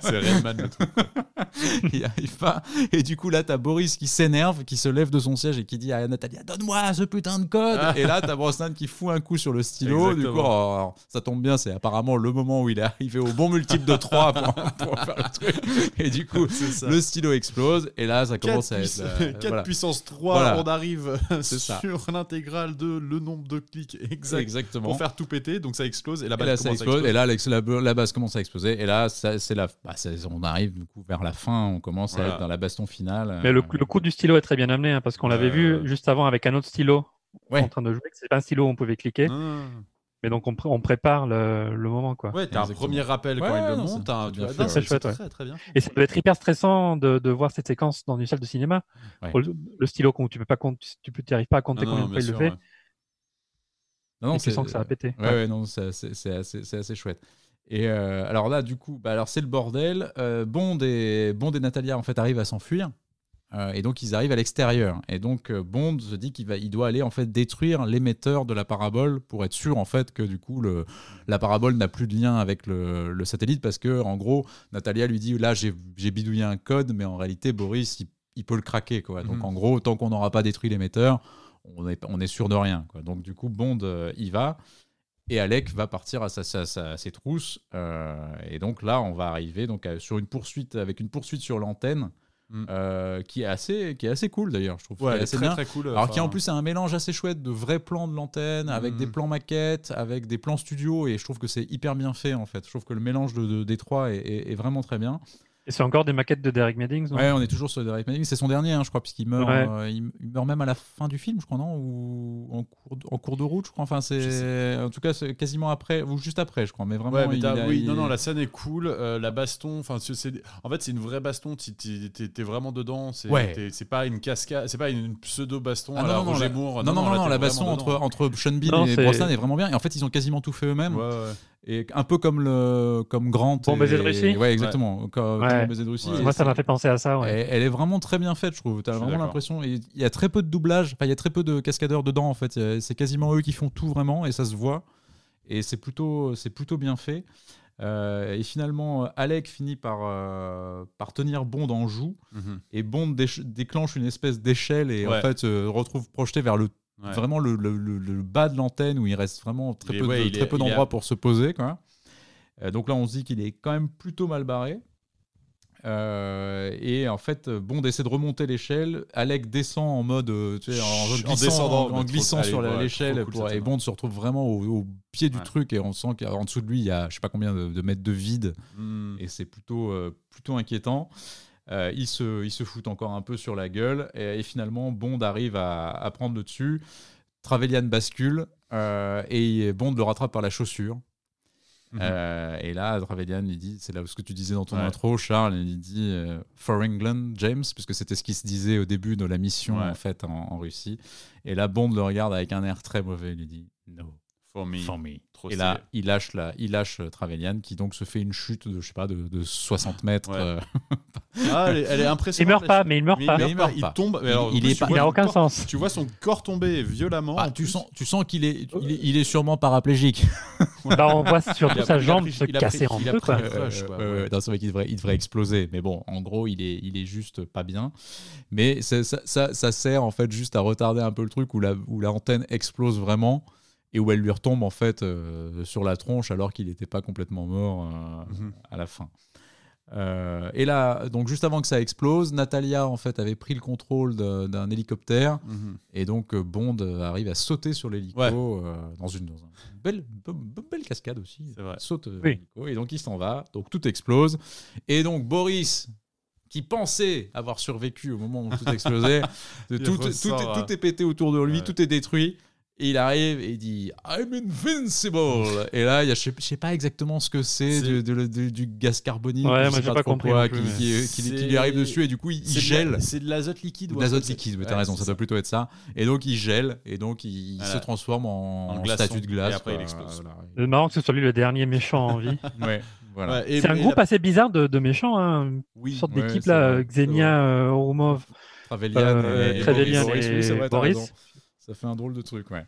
C'est Redman le truc. [laughs] il arrive pas. Et du coup, là, t'as Boris qui s'énerve, qui se lève de son siège et qui dit à Natalia Donne-moi ce putain de code Et là, t'as Brosnan qui fout un coup sur le stylo. Du coup, Exactement. alors, ça tombe bien, c'est apparemment le moment où il est arrivé au bon multiple de 3 pour, [laughs] pour faire le truc. Et du coup, le stylo explose. Et là, ça 4, commence à être. euh, voilà. puissance 3, Voilà. on arrive sur l'intégrale de le nombre de clics exact Exactement. pour faire tout péter, donc ça explose et la Et là, ça commence à explose. exploser. Et là, la, la base commence à exploser. Et là, ça, c'est la, bah, on arrive du coup vers la fin. On commence à être dans la baston finale. Mais le, Euh, le coup du stylo est très bien amené, hein, parce qu'on l'avait Euh, vu juste avant avec un autre stylo Ouais. en train de jouer. C'est pas un stylo où on pouvait cliquer, Ah. mais donc on, pr- on prépare le, le moment. quoi. Ouais, t'as un premier rappel quand Ouais, il le non, monte. c'est- un- c'est non, ouais. chouette, très très bien. Et ça doit être hyper stressant de, de voir cette séquence dans une salle de cinéma. Ouais. Le, le stylo, tu peux pas compter, tu peux, t'y arrives pas à compter Non, combien non, de fois il le fait, ouais. Non, non, tu c'est- sens que ça va péter. Ouais, ouais, non, c'est assez, chouette. Et euh, alors là, du coup, bah, alors c'est le bordel. Euh, Bond, et, Bond et Natalia, en fait, arrivent à s'enfuir. Euh, et donc, ils arrivent à l'extérieur. Et donc, euh, Bond se dit qu'il va, il doit aller, en fait, détruire l'émetteur de la parabole pour être sûr, en fait, que, du coup, le, la parabole n'a plus de lien avec le, le satellite. Parce que, en gros, Natalia lui dit, là, j'ai bidouillé un code, mais en réalité, Boris, il, il peut le craquer, quoi. Donc, Mhm. en gros, tant qu'on n'aura pas détruit l'émetteur, on est, on est sûr de rien, quoi. Donc, du coup, Bond euh, y va. Et Alec va partir à, sa, sa- sa- à ses trousses. euh, et donc là, on va arriver donc, à- sur une poursuite, avec une poursuite sur l'antenne, Mm. euh, qui, est assez, qui est assez cool d'ailleurs, je trouve. Ouais, assez très bien. très cool. Alors qui en plus a un mélange assez chouette de vrais plans de l'antenne, avec Mm. des plans maquettes, avec des plans studio, et je trouve que c'est hyper bien fait en fait. Je trouve que le mélange de, de- des trois est, est- est vraiment très bien. Et c'est encore des maquettes de Derek Meddings Ouais, on est toujours sur Derek Manning. C'est son dernier, hein, je crois, puisqu'il meurt, Ouais. euh, il, meurt même à la fin du film, je crois, non? Ou en cours, de, en cours de route, je crois. Enfin, c'est en tout cas c'est quasiment après, ou juste après, je crois. Mais vraiment, Ouais, mais il t'as- a- oui, il- non, non, la scène est cool. euh, la baston, enfin, en fait, c'est une vraie baston. T'es vraiment dedans. C'est Ouais. pas une cascade, c'est pas une pseudo baston Ah, à la non, non, Roger la- Moore. non, non, non, là, non, t'es la baston entre, entre Sean Bean Non, et Brosnan est vraiment bien. Et en fait, ils ont quasiment tout fait eux-mêmes. Ouais, ouais. Et un peu comme, le, comme Grant. Bon baiser de Russie Ouais, exactement. Comme, comme Ouais. Bon baiser de Russie. Ouais. Moi, ça m'a fait penser à ça. Ouais. Elle, elle est vraiment très bien faite, je trouve. T'as vraiment l'impression. Il y a très peu de doublage. Enfin, il y a très peu de cascadeurs dedans, en fait. C'est quasiment eux qui font tout vraiment, et ça se voit. Et c'est plutôt, c'est plutôt bien fait. Euh, et finalement, Alec finit par, euh, par tenir Bond en joue. Mhm. Et Bond déclenche une espèce d'échelle et en fait se retrouve projeté vers le Ouais. vraiment le, le- le- le bas de l'antenne où il reste vraiment très peu, ouais, très est- d'endroits pour se poser. Quoi. Euh, donc là, on se dit qu'il est quand même plutôt mal barré. Euh, et en fait, Bond essaie de remonter l'échelle. Alec descend en mode, euh, tu sais, en, glissant, en trop- sur l'échelle. cool, et. Bond se retrouve vraiment au, au pied du Ouais. truc et on sent qu'en dessous de lui, il y a je sais pas combien de, de mètres de vide Mm. et c'est plutôt, euh, plutôt inquiétant. Euh, il, se, il se fout encore un peu sur la gueule et, et finalement Bond arrive à, à prendre le dessus. Trevelyan bascule euh, et Bond le rattrape par la chaussure. Mhm. Euh, et là, Trevelyan lui dit, c'est là ce que tu disais dans ton Ouais. intro, Charles, il dit euh, For England, James, puisque c'était ce qui se disait au début de la mission Ouais. en fait en, en Russie. Et là, Bond le regarde avec un air très mauvais, il lui dit No, For me. for me. Trop Et là, il lâche, la, il lâche euh, Trevelyan qui donc se fait une chute de, je sais pas, de, de 60 mètres. Ouais. euh, Ah, elle est, elle est Il impressionnante. meurt pas, mais il meurt Mais pas. il, Mais meurt il pas, meurt tombe. mais alors, Il pas- n'a aucun corps- sens. Tu vois son corps tomber violemment. Ah, tu sens, tu sens qu'il est, il est, il est sûrement paraplégique. Là, [laughs] on voit surtout a- sa jambe pris- se casser pris- en deux. Euh, il devrait exploser. Mais bon, en gros, il est, il est juste pas bien. Mais ça, ça, ça sert en fait juste à retarder un peu le truc où la, où la antenne explose vraiment et où elle lui retombe en fait euh, sur la tronche alors qu'il n'était pas complètement mort euh, Mhm. à la fin. Euh, et là, donc juste avant que ça explose, Natalia en fait avait pris le contrôle d'un hélicoptère Mhm. et donc Bond arrive à sauter sur l'hélico Ouais. euh, dans une, dans une belle, be- be- belle cascade aussi. Il saute Oui. l'hélico et donc il s'en va. Donc tout explose. Et donc Boris, qui pensait avoir survécu au moment où tout explosait, [laughs] tout, est, tout est pété autour de lui, ouais. tout est détruit. Et il arrive et il dit I'm invincible. et là, il y a, je sais, je sais pas exactement ce que c'est du, du- du- du gaz carbonique. Ouais, je moi, sais pas trop compris quoi, plus, qui, mais- qui- qui- qui C'est- lui arrive dessus et du coup il, gèle. C'est de l'azote liquide. De ou l'azote liquide, mais t'as ouais, raison, c'est ça doit plutôt être ça. Et donc il gèle, et donc il Voilà. se transforme en, En statue de glace. Et après, il explose. Voilà. C'est marrant que ce soit lui le dernier méchant en vie. [laughs] Ouais, voilà. Ouais, et- C'est un groupe la- assez bizarre de, de méchants. Hein. Oui. Une sorte d'équipe là, Xenia, euh, Oromov. Trevelyan Euh, et, Boris, Ça fait un drôle de truc, ouais.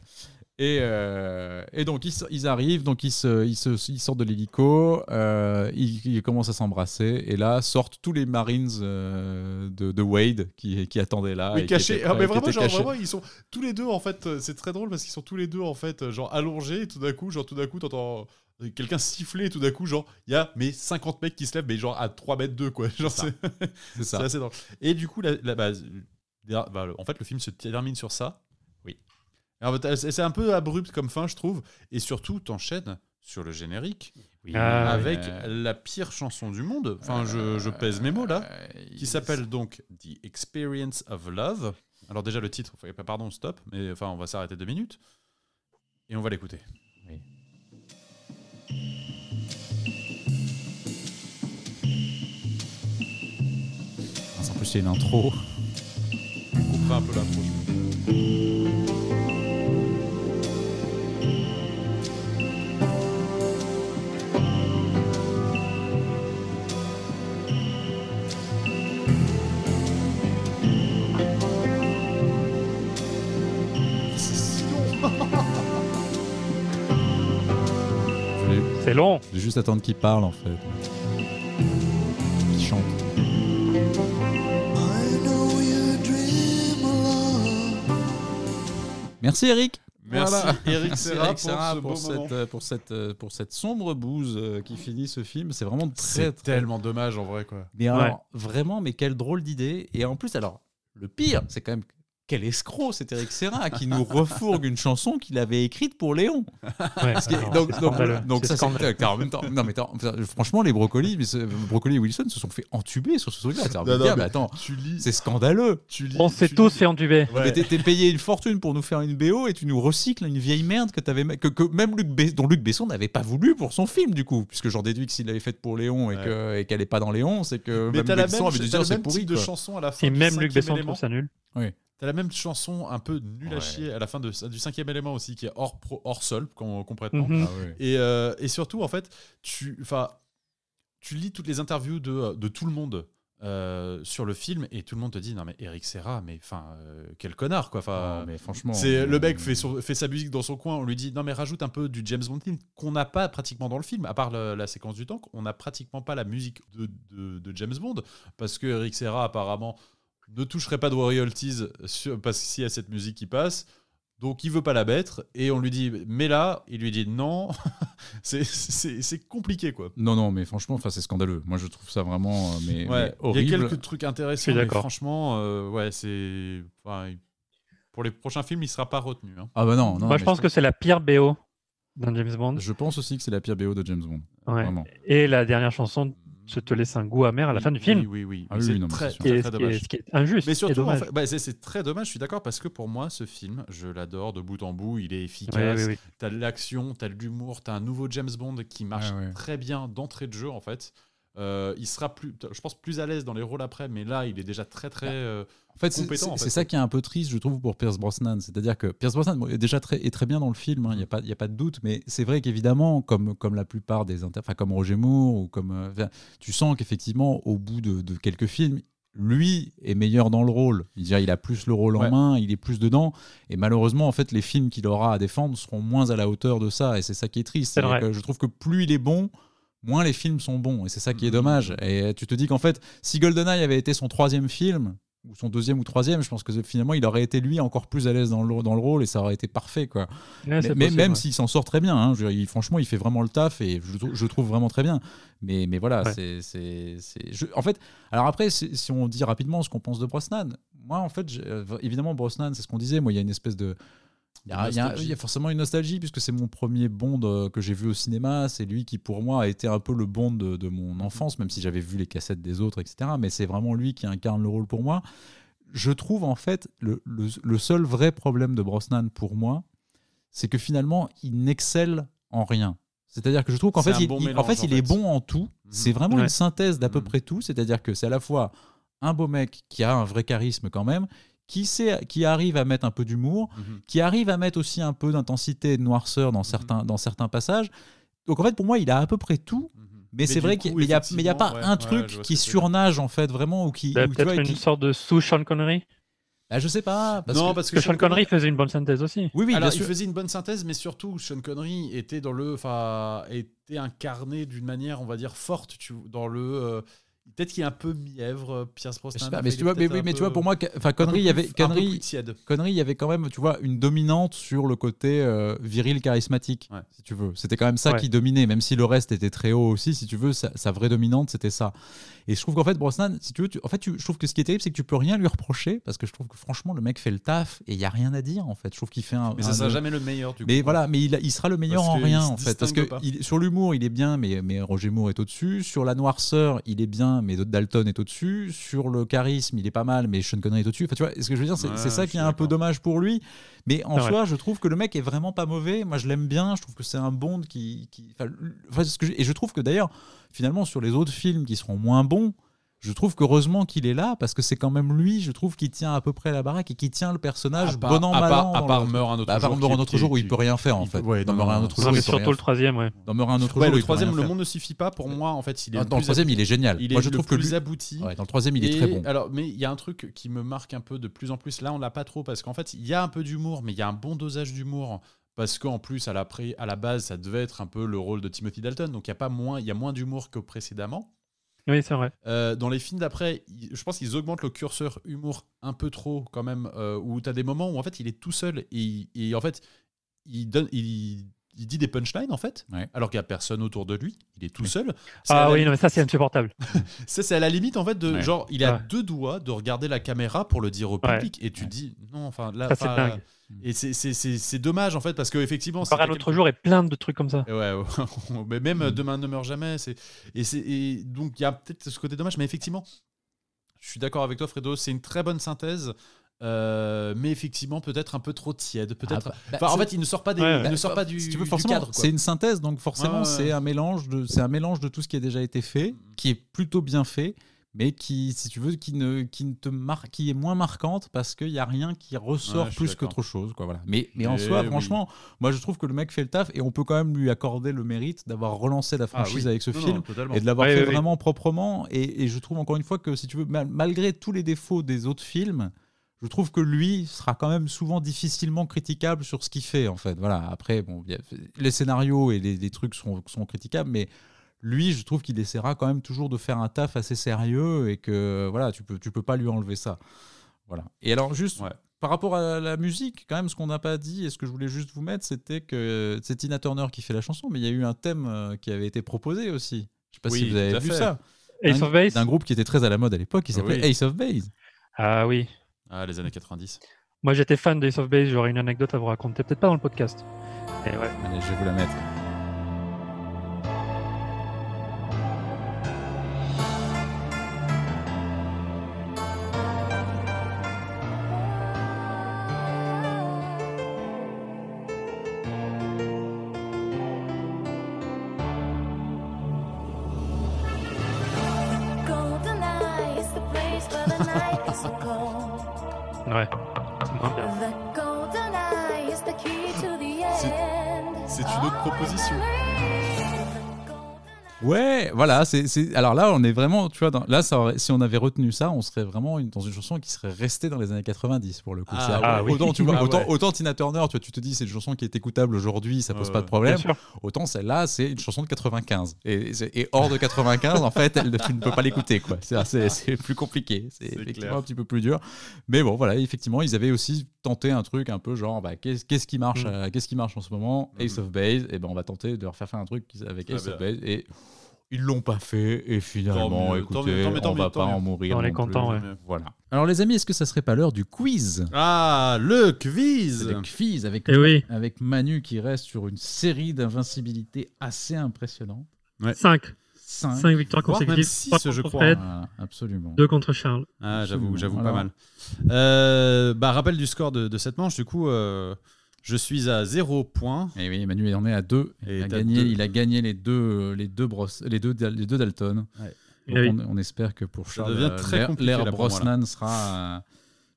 Et, euh, et donc ils, arrivent, donc ils, se, ils, se, ils sortent de l'hélico, euh, ils, ils commencent à s'embrasser, et là sortent tous les Marines euh, de, de Wade qui, qui attendaient là. Oui, et qui cachés. Ah, mais vraiment, genre, cachés. vraiment, ils sont tous les deux en fait. C'est très drôle parce qu'ils sont tous les deux en fait, genre allongés. Et tout d'un coup, genre tout d'un coup, t'entends quelqu'un siffler. Et tout d'un coup, genre, il y a mais 50 mecs qui se lèvent, mais genre à 3 mètres d'eux, quoi. [laughs] Genre, c'est assez drôle. Et du coup, la, la base. bah, en fait, le film se termine sur ça. C'est un peu abrupt comme fin, je trouve. Et surtout, t'enchaînes sur le générique Oui, Ah, avec euh, la pire chanson du monde. Enfin, je, je pèse mes mots là. euh, Qui s'appelle donc The Experience of Love. Alors, déjà, le titre, pardon, stop. Mais enfin, on va s'arrêter deux minutes. Et on va l'écouter. Oui. En plus, c'est une intro. On un peu l'intro. C'est long. je vais juste attendre qu'il parle en fait. Qu'il chante. Merci Eric. Merci Voilà. Eric Merci Serra Eric pour Serra ce pour, cette, moment. euh, pour, cette, euh, pour cette sombre bouse euh, qui finit ce film. C'est vraiment très tellement dommage en vrai quoi. Mais alors, vraiment, mais quelle drôle d'idée. Et en plus, alors, le pire, c'est quand même quel escroc cet Eric Serra qui nous refourgue une chanson qu'il avait écrite pour Léon. Ouais, Parce que- alors, donc, c'est donc, donc C'est ça, c'est en même temps. Non, mais attends, franchement, les brocolis, mais ce- et Wilson se sont fait entuber sur ce truc-là. C'est Non, non, mais mais- attends, Tu lis. c'est scandaleux. Tu lis On s'est tous fait entuber. Ouais. Mais t'es payé une fortune pour nous faire une BO et tu nous recycles une vieille merde que, t'avais, que, que même Luc Bess- dont Luc Besson n'avait pas voulu pour son film, du coup. Puisque j'en déduis que s'il l'avait faite pour Léon et, Ouais. qu'elle n'est pas dans Léon, c'est que Mais même t'as Luc la Besson même, avait dû t'as dire c'est même pourri. de chanson à la fin Et même Luc Besson trouve ça nul. T'as la même chanson un peu nulle à chier à la fin de, du cinquième élément aussi, qui est hors, pro- hors sol com- complètement. Mhm. Ah ouais. Et, euh, et surtout, en fait, tu, enfin, tu lis toutes les interviews de, de tout le monde euh, sur le film et tout le monde te dit non mais Eric Serra, mais enfin euh, quel connard quoi. Enfin, mais franchement. c'est le mec fait, son- fait sa musique dans son coin. On lui dit non mais rajoute un peu du James Bond qu'on n'a pas pratiquement dans le film, à part le- la séquence du tank, on n'a pratiquement pas la musique de, de- de James Bond parce que Eric Serra apparemment ne toucherait pas de royalties sur, parce qu'il y a cette musique qui passe. Donc il veut pas la mettre et on lui dit mais là il lui dit non [laughs] c'est- compliqué quoi. Non, non, mais franchement, enfin, c'est scandaleux. Moi, je trouve ça vraiment euh, mais, Ouais, mais il y a horrible. quelques trucs intéressants mais franchement euh, ouais c'est enfin, pour les prochains films il sera pas retenu. hein. Ah bah non, non. Moi, je pense que c'est la pire BO d'un James Bond. Je pense aussi que c'est la pire BO de James Bond. Ouais. Vraiment. Et la dernière chanson se te laisse un goût amer à la fin du film. Oui, oui, oui. Ah oui, C'est très, très, dommage. ce qui est injuste Mais surtout, en dommage. fait, bah, c'est- très dommage, je suis d'accord, parce que pour moi, ce film, je l'adore de bout en bout, il est Ouais, efficace, oui, oui. t'as de l'action, t'as de l'humour, t'as un nouveau James Bond qui marche Ouais, ouais. très bien d'entrée de jeu, en fait. Euh, il sera plus, je pense, plus à l'aise dans les rôles après, mais là, il est déjà très, très... euh, En fait, c'est- compétent, c'est en c'est fait. ça qui est un peu triste, je trouve, pour Pierce Brosnan. C'est-à-dire que Pierce Brosnan bon, est déjà très, est très bien dans le film, il n'y a, pas- y a pas de doute, mais c'est vrai qu'évidemment, comme, comme la plupart des inter... enfin, comme Roger Moore, ou comme, euh, tu sens qu'effectivement, au bout de, de quelques films, lui est meilleur dans le rôle. Il, il a plus le rôle Ouais. en main, il est plus dedans. Et malheureusement, en fait, les films qu'il aura à défendre seront moins à la hauteur de ça. Et c'est ça qui est triste. Que je trouve que plus il est bon, moins les films sont bons. Et c'est ça qui est Mhm. dommage. Et tu te dis qu'en fait, si GoldenEye avait été son troisième film, ou son deuxième ou troisième, je pense que finalement, il aurait été lui encore plus à l'aise dans le, dans le rôle et ça aurait été parfait. Quoi. Ouais, Mais, même s'il s'en sort très bien, hein, je il- franchement, il fait vraiment le taf et je, je trouve vraiment très bien. Mais, mais voilà, Ouais. c'est. c'est- c'est- je- En fait, alors après, si on dit rapidement ce qu'on pense de Brosnan, moi, en fait, euh, évidemment, Brosnan, c'est ce qu'on disait, moi, il y a une espèce de. Il y, a, il y a- nostalgie. il y a forcément une nostalgie puisque c'est mon premier Bond euh, que j'ai vu au cinéma. C'est lui qui, pour moi, a été un peu le Bond de, de mon enfance, même si j'avais vu les cassettes des autres, etc. Mais c'est vraiment lui qui incarne le rôle pour moi. Je trouve en fait le, le- le seul vrai problème de Brosnan pour moi, c'est que finalement, il n'excelle en rien. C'est-à-dire que je trouve qu'en fait, il, bon il- en fait, il est bon en tout. C'est vraiment Ouais. une synthèse d'à peu Mhm. près tout. C'est-à-dire que c'est à la fois un beau mec qui a un vrai charisme quand même, qui, sait, qui arrive à mettre un peu d'humour, Mhm. qui arrive à mettre aussi un peu d'intensité et de noirceur dans, certains, dans certains passages. Donc en fait, pour moi, il a à peu près tout. Mhm. Mais, c'est vrai qu'il n'y a, mais il y a pas un truc ouais, qui surnage en fait vraiment ou qui. Ou, tu Peut-être vois, une qui- sorte de sous Sean Connery? Ah, je sais pas. Parce non, que- parce que, Sean Connery faisait une bonne synthèse aussi. Oui, oui, Alors, bien il faisait une bonne synthèse, mais surtout, Sean Connery était dans le, enfin, était incarné d'une manière, on va dire, forte, tu, dans le. euh, Peut-être qu'il est un peu mièvre, Pierce Je Brosnan. sais pas, enfin, mais tu vois, mais, oui, mais tu vois, pour moi, enfin, Connery, il y avait. Connery, il y avait quand même, tu vois, une dominante sur le côté euh, viril charismatique, Ouais. si tu veux. C'était quand même ça Ouais. qui dominait, même si le reste était très haut aussi, si tu veux, sa, sa vraie dominante, c'était ça. Et je trouve qu'en fait, Brosnan, si tu veux, tu- en fait, tu- je trouve que ce qui est terrible, c'est que tu peux rien lui reprocher, parce que je trouve que franchement, le mec fait le taf et il y a rien à dire, en fait. Je trouve qu'il fait un. Mais ça un- sera jamais le meilleur du coup. mais voilà, mais il, il sera le meilleur Parce en rien en fait. Parce que il- sur l'humour, il est bien, mais, mais Roger Moore est au-dessus. Sur la noirceur, il est bien, mais Dalton est au-dessus. Sur le charisme, il est pas mal, mais Sean Connery est au-dessus. Enfin, tu vois, ce que je veux dire, c'est Ouais, ça qui est un peu dommage pour lui. Mais en vrai. soi, je trouve que le mec est vraiment pas mauvais. Moi, je l'aime bien. Je trouve que c'est un Bond qui. qui- enfin, ce que je- et je trouve que d'ailleurs, finalement, sur les autres films qui seront moins bons, je trouve qu'heureusement qu'il est là parce que c'est quand même lui, je trouve, qui tient à peu près la baraque et qui tient le personnage bon an, mal an. à part le- meurt un autre Bah, à part jour. Meurt qui- un autre jour où il peut rien faire en fait. ouais, dans non, Meurt un autre jour, rien surtout le troisième, ouais. Dans Meurt un autre jour, le troisième, le monde ne suffit pas. Pour moi, en fait, il est Dans le dans le plus troisième, il est génial. Il est Moi, je trouve que plus lui- abouti. Dans le troisième, il est très bon. Alors, mais il y a un truc qui me marque un peu de plus en plus. Là, on l'a pas trop parce qu'en fait, il y a un peu d'humour, mais il y a un bon dosage d'humour. Parce qu'en plus, à la, pré- à la base, ça devait être un peu le rôle de Timothy Dalton. Donc, il y a pas moins, il y a moins d'humour que précédemment. Oui, c'est vrai. Euh, dans les films d'après, je pense qu'ils augmentent le curseur humour un peu trop quand même, euh, où tu as des moments où en fait il est tout seul et, et en fait il donne, il, il dit des punchlines en fait, Ouais. alors qu'il n'y a personne autour de lui, il est tout seul. Ah oui, limite- non, mais ça, c'est insupportable. [laughs] ça, c'est à la limite en fait de Ouais. genre, il Ouais. deux doigts de regarder la caméra pour le dire au Ouais. public et tu Ouais. dis non, enfin là, Ça, c'est enfin, dingue. Et c'est- c'est c'est- c'est dommage en fait parce que effectivement, Encore un c'était autre quelque- jour et plein de trucs comme ça. Ouais, ouais. [laughs] mais même euh. Demain ne meurt jamais. C'est et c'est et donc il y a peut-être ce côté dommage, mais effectivement, je suis d'accord avec toi, Fredo. C'est une très bonne synthèse, euh, mais effectivement peut-être un peu trop tiède. Peut-être. Ah, bah, Enfin, en fait, il ne sort pas des, Ouais, il ne Bah, sort pas du, si tu veux, du forcément, quoi. c'est une synthèse, donc forcément, Ouais, ouais. c'est un mélange de, c'est un mélange de tout ce qui a déjà été fait, qui est plutôt bien fait, mais qui, si tu veux, qui ne, qui ne te marque, qui est moins marquante parce qu'il y a rien qui ressort plus qu'autre chose, quoi. Voilà. Mais, mais en Mais soi, oui. franchement, moi, je trouve que le mec fait le taf et on peut quand même lui accorder le mérite d'avoir relancé la Ah, franchise oui. avec ce Non, film non, et de l'avoir Ouais, fait vraiment proprement. Et, et je trouve encore une fois que, si tu veux, mal- malgré tous les défauts des autres films, je trouve que lui sera quand même souvent difficilement critiquable sur ce qu'il fait, en fait. Voilà. Après, bon, il y a- les scénarios et les, les trucs sont, sont critiquables, mais lui, je trouve qu'il essaiera quand même toujours de faire un taf assez sérieux et que, voilà, tu peux, tu peux pas lui enlever ça. Voilà. Et alors, juste Ouais. par rapport à la musique, quand même, ce qu'on n'a pas dit et ce que je voulais juste vous mettre, c'était que c'est Tina Turner qui fait la chanson, mais il y a eu un thème euh, qui avait été proposé aussi. Je sais pas Oui, si vous avez à vu fait. ça. Ace D'un- of Base D'un groupe qui était très à la mode à l'époque, qui s'appelait Oui. Ace of Base. Ah oui. Ah, les années 90. Moi, j'étais fan d'Ace of Base. J'aurais une anecdote à vous raconter. Peut-être pas dans le podcast. Et ouais. Allez, je vais vous la mettre. Voilà. C'est, c'est- Alors là, on est vraiment, tu vois, dans... là, ça aurait- si on avait retenu ça, on serait vraiment une- dans une chanson qui serait restée dans les années 90 pour le coup. Ah Ah oui. autant, tu vois, Ah autant, ouais. autant Tina Turner, tu, vois, tu te dis c'est une chanson qui est écoutable aujourd'hui, ça pose pas de ouais. problème. Autant celle-là, c'est une chanson de 95. Et, hors de 95, en fait, elle- tu ne peux pas l'écouter. quoi. C'est, c'est plus compliqué. C'est, effectivement clair. un petit peu plus dur. Mais bon, voilà, effectivement, ils avaient aussi tenté un truc un peu genre, bah, qu'est-ce, qui marche, Mm. euh, qu'est-ce qui marche en ce moment? Ace Mhm. of Base. Et ben, on va tenter de refaire faire un truc avec Ace of. Base. Et ils l'ont pas fait. Et finalement, mieux, écoutez, mieux, tant mieux, tant on va mieux, tant pas mieux. en mourir. On est content, ouais. Voilà. Alors, les amis, est-ce que ça serait pas l'heure du quiz? Ah, le quiz. Le quiz avec, Eh oui. avec Manu qui reste sur une série d'invincibilité assez impressionnante. 5. 5. 5 victoires consécutives. six, Trois je contre crois. Fred, Voilà, absolument. 2 contre Charles. Ah, j'avoue, j'avoue pas mal. Euh, bah, rappel du score de, de cette manche. Du coup, euh, je suis à 0 points. Et oui, Manu en est à 2. Et Il, a gagné, deux. il a gagné les deux, les deux, Bros- les deux, les deux Dalton. Eh oui. on, on espère que pour Charles, euh, là, moi, Brosnan sera,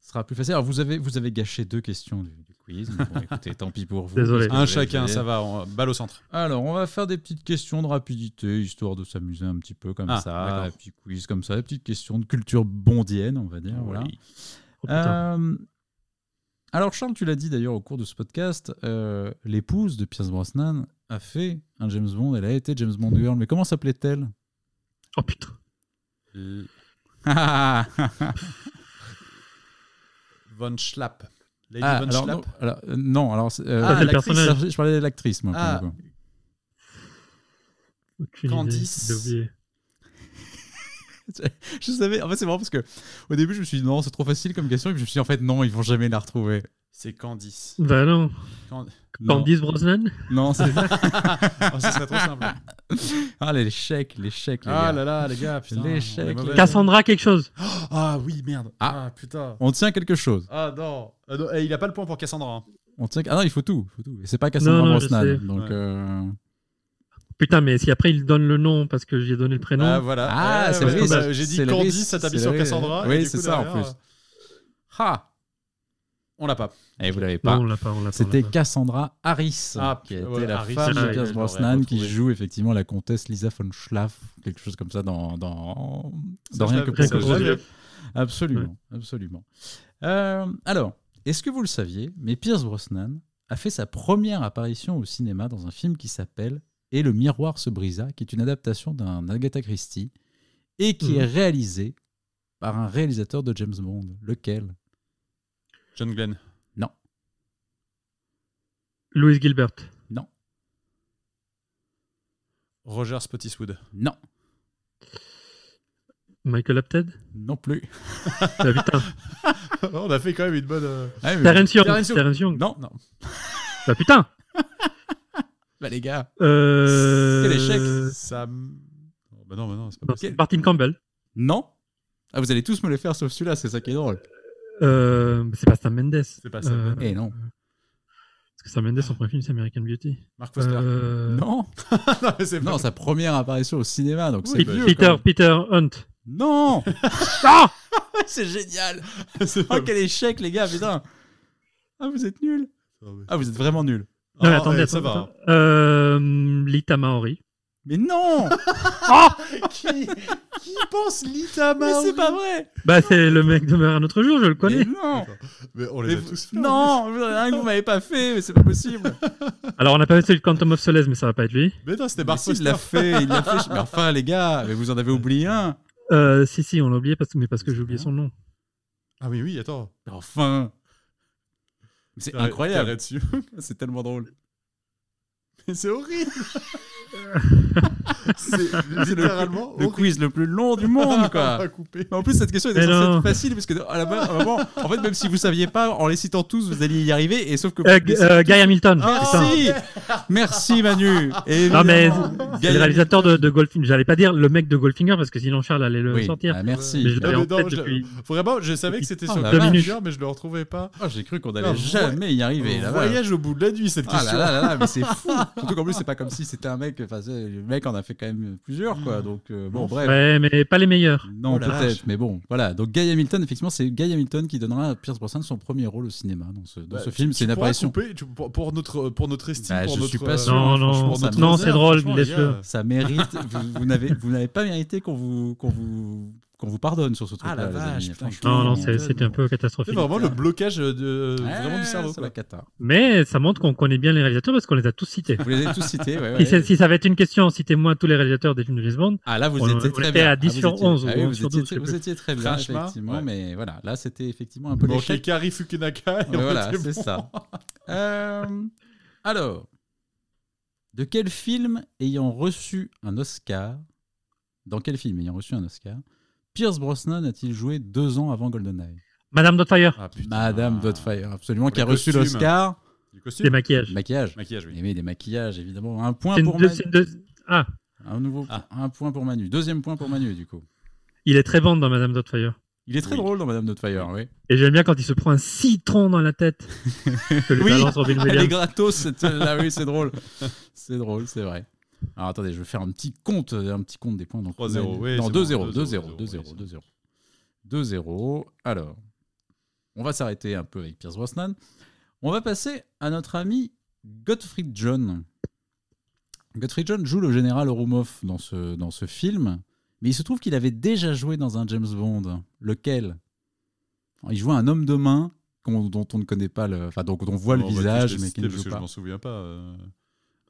sera plus facile. Alors vous avez, vous avez gâché deux questions du, du quiz. bon, [laughs] écoutez, tant pis pour vous. Désolé. Un chacun, ça va. on- Balle au centre. Alors, on va faire des petites questions de rapidité, histoire de s'amuser un petit peu comme Ah, ça. Des petits quiz comme ça, des petites questions de culture bondienne, on va dire. Voilà. Oui. Oh, putain. Euh, alors, Charles, tu l'as dit d'ailleurs au cours de ce podcast, euh, l'épouse de Pierce Brosnan a fait un James Bond, elle a été James Bond Girl, mais comment s'appelait-elle? Oh putain. Ah, [laughs] Von Schlapp. Lady Ah, Von alors, Schlapp. non, alors, euh, non, alors c'est, euh, Ah, je parlais de l'actrice, moi. Ah. Candice. [laughs] Je savais, en fait, c'est marrant parce que au début, je me suis dit non, c'est trop facile comme question, et puis je me suis dit en fait, non, ils vont jamais la retrouver. C'est Candice. Bah non. Can- Non, Candice Brosnan? Non c'est [laughs] Oh, ce serait trop simple. [laughs] Ah, l'échec, l'échec, les Ah gars. là là, les gars, putain. L'échec, Cassandra quelque chose. [gasps] Ah oui, merde. Ah. Ah, putain. On tient quelque chose. Ah non. Ah, non, eh, il a pas le point pour Cassandra. hein. On tient... Ah non, il faut tout. il faut tout. Et c'est pas Cassandra Non, non, Brosnan. Donc, Ouais. euh, Putain, mais si après il donne le nom parce que j'ai donné le prénom. Ah voilà. Ah, Ouais, c'est que, risque. bah, J'ai dit Candice, ça t'a mis sur. Cassandra. Oui, et du c'est coup, ça, en plus. euh, Ha On l'a pas. Et vous l'avez non, pas. on l'a pas, on l'a pas. C'était on l'a pas. Cassandra Harris, Ah, qui a ouais, été la Harris, femme de Pierce Brosnan, qui joue effectivement la comtesse Lisa von Schlaff, quelque chose comme ça dans, dans, rien que pour l'avais. Absolument, absolument. Euh, alors, est-ce que vous le saviez, mais Pierce Brosnan a fait sa première apparition au cinéma dans un film qui s'appelle Et le miroir se brisa, qui est une adaptation d'un Agatha Christie et qui Mhm. est réalisé par un réalisateur de James Bond. Lequel? John Glenn. Louis Gilbert. Non. Roger Spottiswoode. Non, Michael Apted non plus. [laughs] Ah, putain. [laughs] On a fait quand même une bonne. euh, Ah, mais- Terence Young. Terence Young. Terence Young. Non, Non. Bah putain. Bah les gars. Euh... Quel échec. Sam. Oh, bah non, bah non, c'est pas possible. Martin Campbell. Non. Ah, vous allez tous me les faire sauf celui-là, c'est ça qui est drôle. Euh... C'est pas Sam Mendes. C'est pas Sam Euh, Mendes. Eh non. Parce que Sam Mendes, son premier film, c'est American Beauty. Mark Foster. Euh... Non. [laughs] non, mais c'est Non, pas. sa première apparition au cinéma, donc c'est Oui, vieux. Peter. Peter Hunt. Non. [laughs] Ah [laughs] c'est génial. c'est Oh, quel échec, les gars, putain. Ah, vous êtes nuls. Ah, vous êtes vraiment nuls. Non, mais Ah, attendez, ouais, ça attendez, va. attendez. Euh, Lita Maori. Mais non [laughs] [laughs] qui, qui pense Lita Mais c'est pas vrai Bah, c'est le mec de Meurt un autre jour, je le Mais connais. non Mais on les Mais a tous fait. Non vous- rien que vous m'avez pas fait, mais c'est pas possible [laughs] Alors, on n'a pas fait celui de Quantum of Solace, mais ça va pas être lui. Mais non, c'était Mais si, il l'a fait, il l'a fait. Mais enfin, les gars, mais vous en avez oublié un Euh, si, si, on l'a oublié, parce mais parce que j'ai oublié son nom. Ah oui, oui, attends. Mais Enfin Mais C'est incroyable. [laughs] C'est tellement drôle [laughs] c'est horrible. [laughs] c'est C'est le- littéralement Le quiz le plus long du monde, quoi. [laughs] Mais en plus, cette question était Mais censée être facile, parce que à la base, en fait, même si vous saviez pas, en les citant tous, vous alliez y arriver, et sauf que... Euh, G- euh, Guy Hamilton. Ah, putain. Merci Merci Manu Non, mais le réalisateur de, de Goldfinger. J'allais pas dire le mec de Goldfinger, parce que sinon Charles allait le Oui, sortir. ah, merci. Mais je Non, mais non, je- depuis. Vraiment, je savais que c'était sur minutes, mais je le retrouvais pas. Oh, j'ai cru qu'on allait jamais y arriver. Voyage au bout de la nuit, cette Ah là question. là là là, mais c'est fou. Surtout qu'en plus, c'est pas comme si c'était un mec. Enfin, le mec en a fait quand même plusieurs, quoi. Donc, euh, bon, bref. Ouais, mais pas les meilleurs. Non, Oh peut-être, mais bon, voilà. Donc, Guy Hamilton, effectivement, c'est Guy Hamilton qui donnera à Pierce Brosnan son premier rôle au cinéma dans ce, dans Bah, ce film. C'est une apparition. couper, tu- pour, pour notre, pour notre estime, Bah, pour je notre, suis pas sûr, Non, non, non, c'est drôle, laisse-le. Ça mérite. vous vous n'avez vous n'avez pas mérité qu'on vous qu'on vous qu'on vous pardonne sur ce truc-là, la les vache, amis. putain, Franchement, Non, non, c'est- c'était un peu C'est catastrophique. vraiment le blocage de, Ouais, vraiment du cerveau. C'est quoi. la cata. Mais ça montre qu'on connaît bien les réalisateurs parce qu'on les a tous cités. Vous les avez tous cités, ouais, Si, ouais. c'est- si ça avait été une question, citez-moi tous les réalisateurs des films de James Bond. Ah là, vous On- étiez on très était bien. à 10 Ah, vous sur étiez- 11 ah ou oui, 11 vous, sur étiez, 12, je sais vous étiez très bien, Franchement, effectivement. ouais. Mais voilà, là, c'était effectivement un peu Bon, l'échec. Kari Fukunaka. et voilà, c'est ça. [laughs] Euh, alors, de quel film ayant reçu un Oscar, dans quel film ayant reçu un Oscar, Pierce Brosnan a-t-il joué deux ans avant GoldenEye Madame Dotfire, Ah, putain. Madame Doubtfire, absolument, Pour qui a les reçu costumes. l'Oscar. Du costume des maquillages. Maquillage. Maquillage, oui. Eh oui, des maquillages, évidemment. Un point C'est une pour deux- Manu. c'est une deux- Ah, Un, nouveau... Ah. un point pour Manu. Deuxième point pour Manu, du coup. il est très bon dans Madame Dotfire. Il est très Oui. drôle dans Madame Doubtfire, oui. Et j'aime bien quand il se prend un citron dans la tête. [laughs] que Oui. balance Robin Elle est Williams. gratos, cette là, oui, c'est drôle. C'est drôle, c'est vrai. Alors attendez, je vais faire un petit compte, un petit compte des points. Donc, 3-0, oui, Non, c'est 2-0, bon, 2-0, 2-0, 2-0, 2-0. 2-0. Alors, on va s'arrêter un peu avec Pierce Brosnan. On va passer à notre ami Gottfried John. Gottfried John joue le général Orumov dans ce, dans ce film, mais il se trouve qu'il avait déjà joué dans un James Bond. Lequel? Alors, Il jouait un homme de main dont on ne connaît pas le, enfin dont on voit le bah, visage, mais qui ne parce joue que pas. Je m'en souviens pas. euh,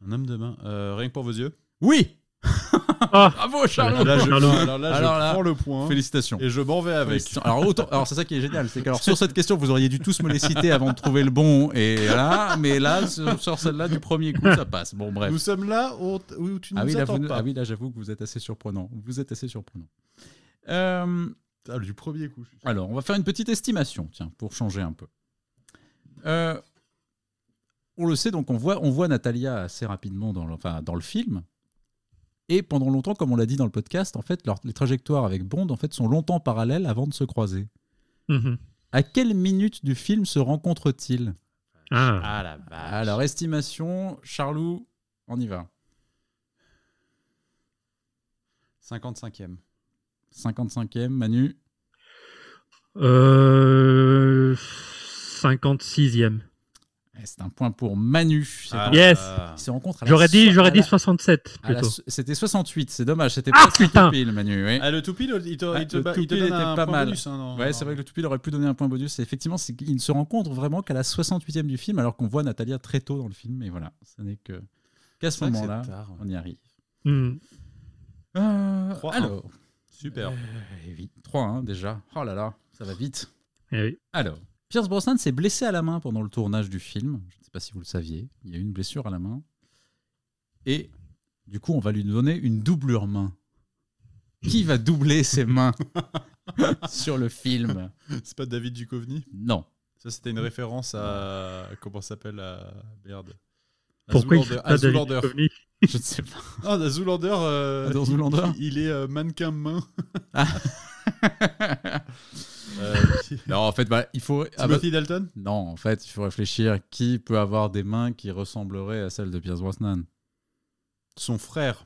Un homme de main. Euh, rien que pour vos yeux. Oui, [laughs] Ah, bravo. Là, je, Charlot. alors là, je là, prends le point Félicitations. et je m'en vais avec. Alors, autant- alors c'est ça qui est génial, c'est que alors, sur cette question, vous auriez dû tous me les citer avant de trouver le bon, et voilà, mais là, sur, sur celle-là, du premier coup, ça passe. Bon, bref. Nous sommes là où, où tu ne Ah oui, nous là, attends vous- pas. ah oui, là, j'avoue que vous êtes assez surprenant. Vous êtes assez surprenant. Euh, Ah, du premier coup. je suis alors, on va faire une petite estimation, tiens, pour changer un peu. Euh, on le sait, donc on voit, on voit Natalia assez rapidement dans le, enfin, dans le film. Et pendant longtemps, comme on l'a dit dans le podcast, en fait, leur- les trajectoires avec Bond en fait, sont longtemps parallèles avant de se croiser. mhm. À quelle minute du film se rencontrent-ils Ah. Ah la vache. Alors, estimation, Charlou, on y va. 55e. 55e, Manu? Euh, 56e. Eh, C'est un point pour Manu. C'est Ah, Yes. Ils se rencontrent J'aurais dit, so- j'aurais dit la- 67 à la plutôt. C'était 68, c'est dommage. C'était Ah, pas putain. pile, Manu. oui. Ah, le toupie, il te, il te, Ah, il te, le il te donne était un pas point mal. bonus, hein, non, Ouais, non. c'est vrai que le Toupil aurait pu donner un point bonus. Et effectivement, qu'ils ne se rencontrent vraiment qu'à la 68e du film, alors qu'on voit Natalia très tôt dans le film. Et voilà, ce n'est que qu'à ce moment-là, ouais. on y arrive. Hmm. Euh, 3-1. alors, Super. euh, vite. 3-1 déjà. Oh là là, ça va vite. Eh oui. Alors, Pierce Brosnan s'est blessé à la main pendant le tournage du film. Je ne sais pas si vous le saviez. Il y a eu une blessure à la main. Et Du coup, on va lui donner une doublure main. Qui va doubler ses mains [laughs] sur le film? C'est pas David Duchovny? Non. Ça, c'était une référence à. Comment s'appelle à... Merde. À Pourquoi il fait pas Zoolander. Je ne sais pas. Ah, dans Zoolander. euh, Dans il- Zoolander? il, il est euh, mannequin main. Ah. Euh, non, en fait, bah, il faut. ah bah- Timothy Dalton non, en fait, il faut réfléchir. Qui peut avoir des mains qui ressembleraient à celles de Pierce Brosnan? Son frère.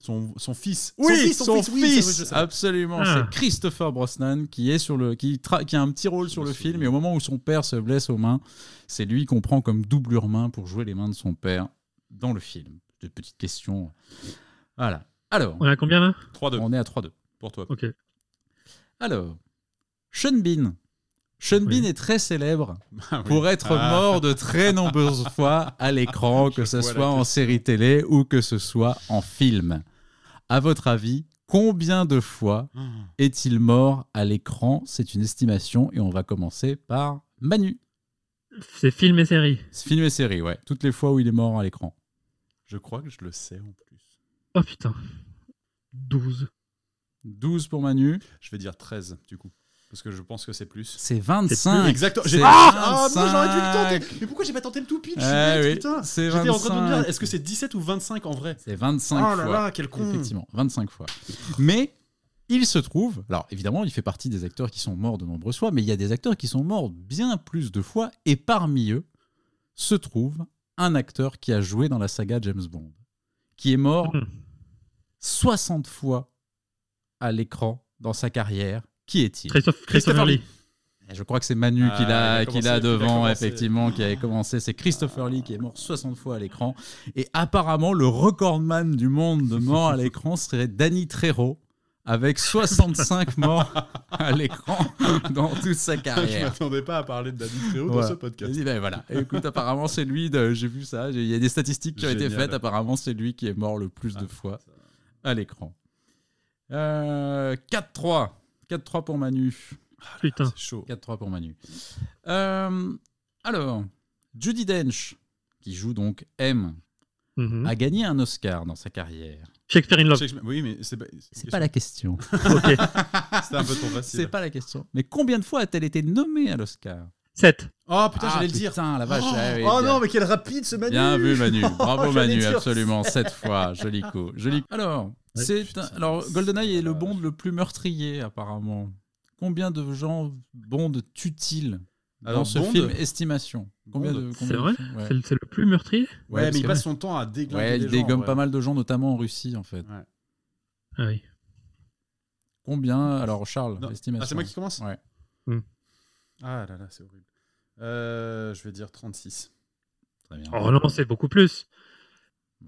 Son, son fils. Oui, son fils, son oui, absolument. Ah. C'est Christopher Brosnan qui est sur le, qui, tra- qui a un petit rôle sur le film. Et au moment où son père se blesse aux mains, c'est lui qu'on prend comme doublure main pour jouer les mains de son père dans le film. De petites questions. Voilà. Alors, On est à combien là? 3-2 on est à 3-2. pour toi. Ok. Alors, Sean Bean. Sean Oui. Bean est très célèbre [laughs] Ah, pour être Ah. mort de très nombreuses [laughs] fois à l'écran, que ce soit en série télé ou que ce soit en film. À votre avis, combien de fois Ah. est-il mort à l'écran? C'est une estimation et on va commencer par Manu. C'est film et série. Film et série, ouais. Toutes les fois où il est mort à l'écran. Je crois que je le sais en plus. Oh putain. 12. 12 pour Manu. Je vais dire 13 du coup. Parce que je pense que c'est plus. C'est 25. Exactement. J'ai- Ah, non, j'aurais dû le 25. tenter. Mais pourquoi j'ai pas tenté le tout pitch? Eh oui, putain c'est J'étais en train de me 25. dire, est-ce que c'est 17 ou 25 en vrai? C'est 25 Oh là fois. là, quel con Effectivement, 25 fois. Mais il se trouve, alors évidemment, il fait partie des acteurs qui sont morts de nombreuses fois, mais il y a des acteurs qui sont morts bien plus de fois, et parmi eux se trouve un acteur qui a joué dans la saga James Bond, qui est mort Mhm. 60 fois à l'écran dans sa carrière. Qui est-il? Christophe, Christopher Lee. Et Je crois que c'est Manu Ah, qui l'a qui l'a devant, effectivement, qui avait commencé. C'est Christopher Lee qui est mort 60 fois à l'écran. Et apparemment, le recordman du monde de morts à l'écran serait Danny Trejo, avec 65 [laughs] morts à l'écran dans toute sa Je carrière. m'attendais pas à parler de David Tréo dans ce podcast. Ben voilà. Écoute, apparemment, c'est lui. J'ai vu ça. Il y a des statistiques qui ont été faites. Apparemment, c'est lui qui est mort le plus de Ah, fois à l'écran. Euh, 4-3. 4-3 pour Manu. Putain. C'est chaud. 4-3 pour Manu. Euh, alors, Judy Dench, qui joue donc M, Mhm. a gagné un Oscar dans sa carrière. Shakespeare in Love. Shakespeare- Oui, mais c'est pas, C'est pas la question. Ok. [laughs] C'était un peu trop facile. C'est pas la question. Mais combien de fois a-t-elle été nommée à l'Oscar? 7. Oh putain, Ah, j'allais le dire. Putain, la vache. Oh, ah oui, oh bien. non, mais quel rapide ce Manu Bien vu Manu, [laughs] bravo J'allais Manu, dire absolument, [laughs] cette fois, joli coup, joli. Alors, Ouais, c'est putain, un- alors GoldenEye est le. Bond le plus meurtrier apparemment. Combien de gens Bond tuent-ils dans Alors, ce Bond- film Estimation. Combien Bond, de C'est de vrai Ouais, C'est le- C'est le plus meurtrier Ouais, parce mais il que- passe son temps à déglinguer Ouais, il gens, dégomme ouais. pas mal de gens, notamment en Russie en fait. Ah oui. Combien Alors Charles, Non. estimation. Ah, c'est moi qui commence Ouais. Ah là là, c'est horrible. Euh, je vais dire 36. Très bien. Oh non, c'est beaucoup plus.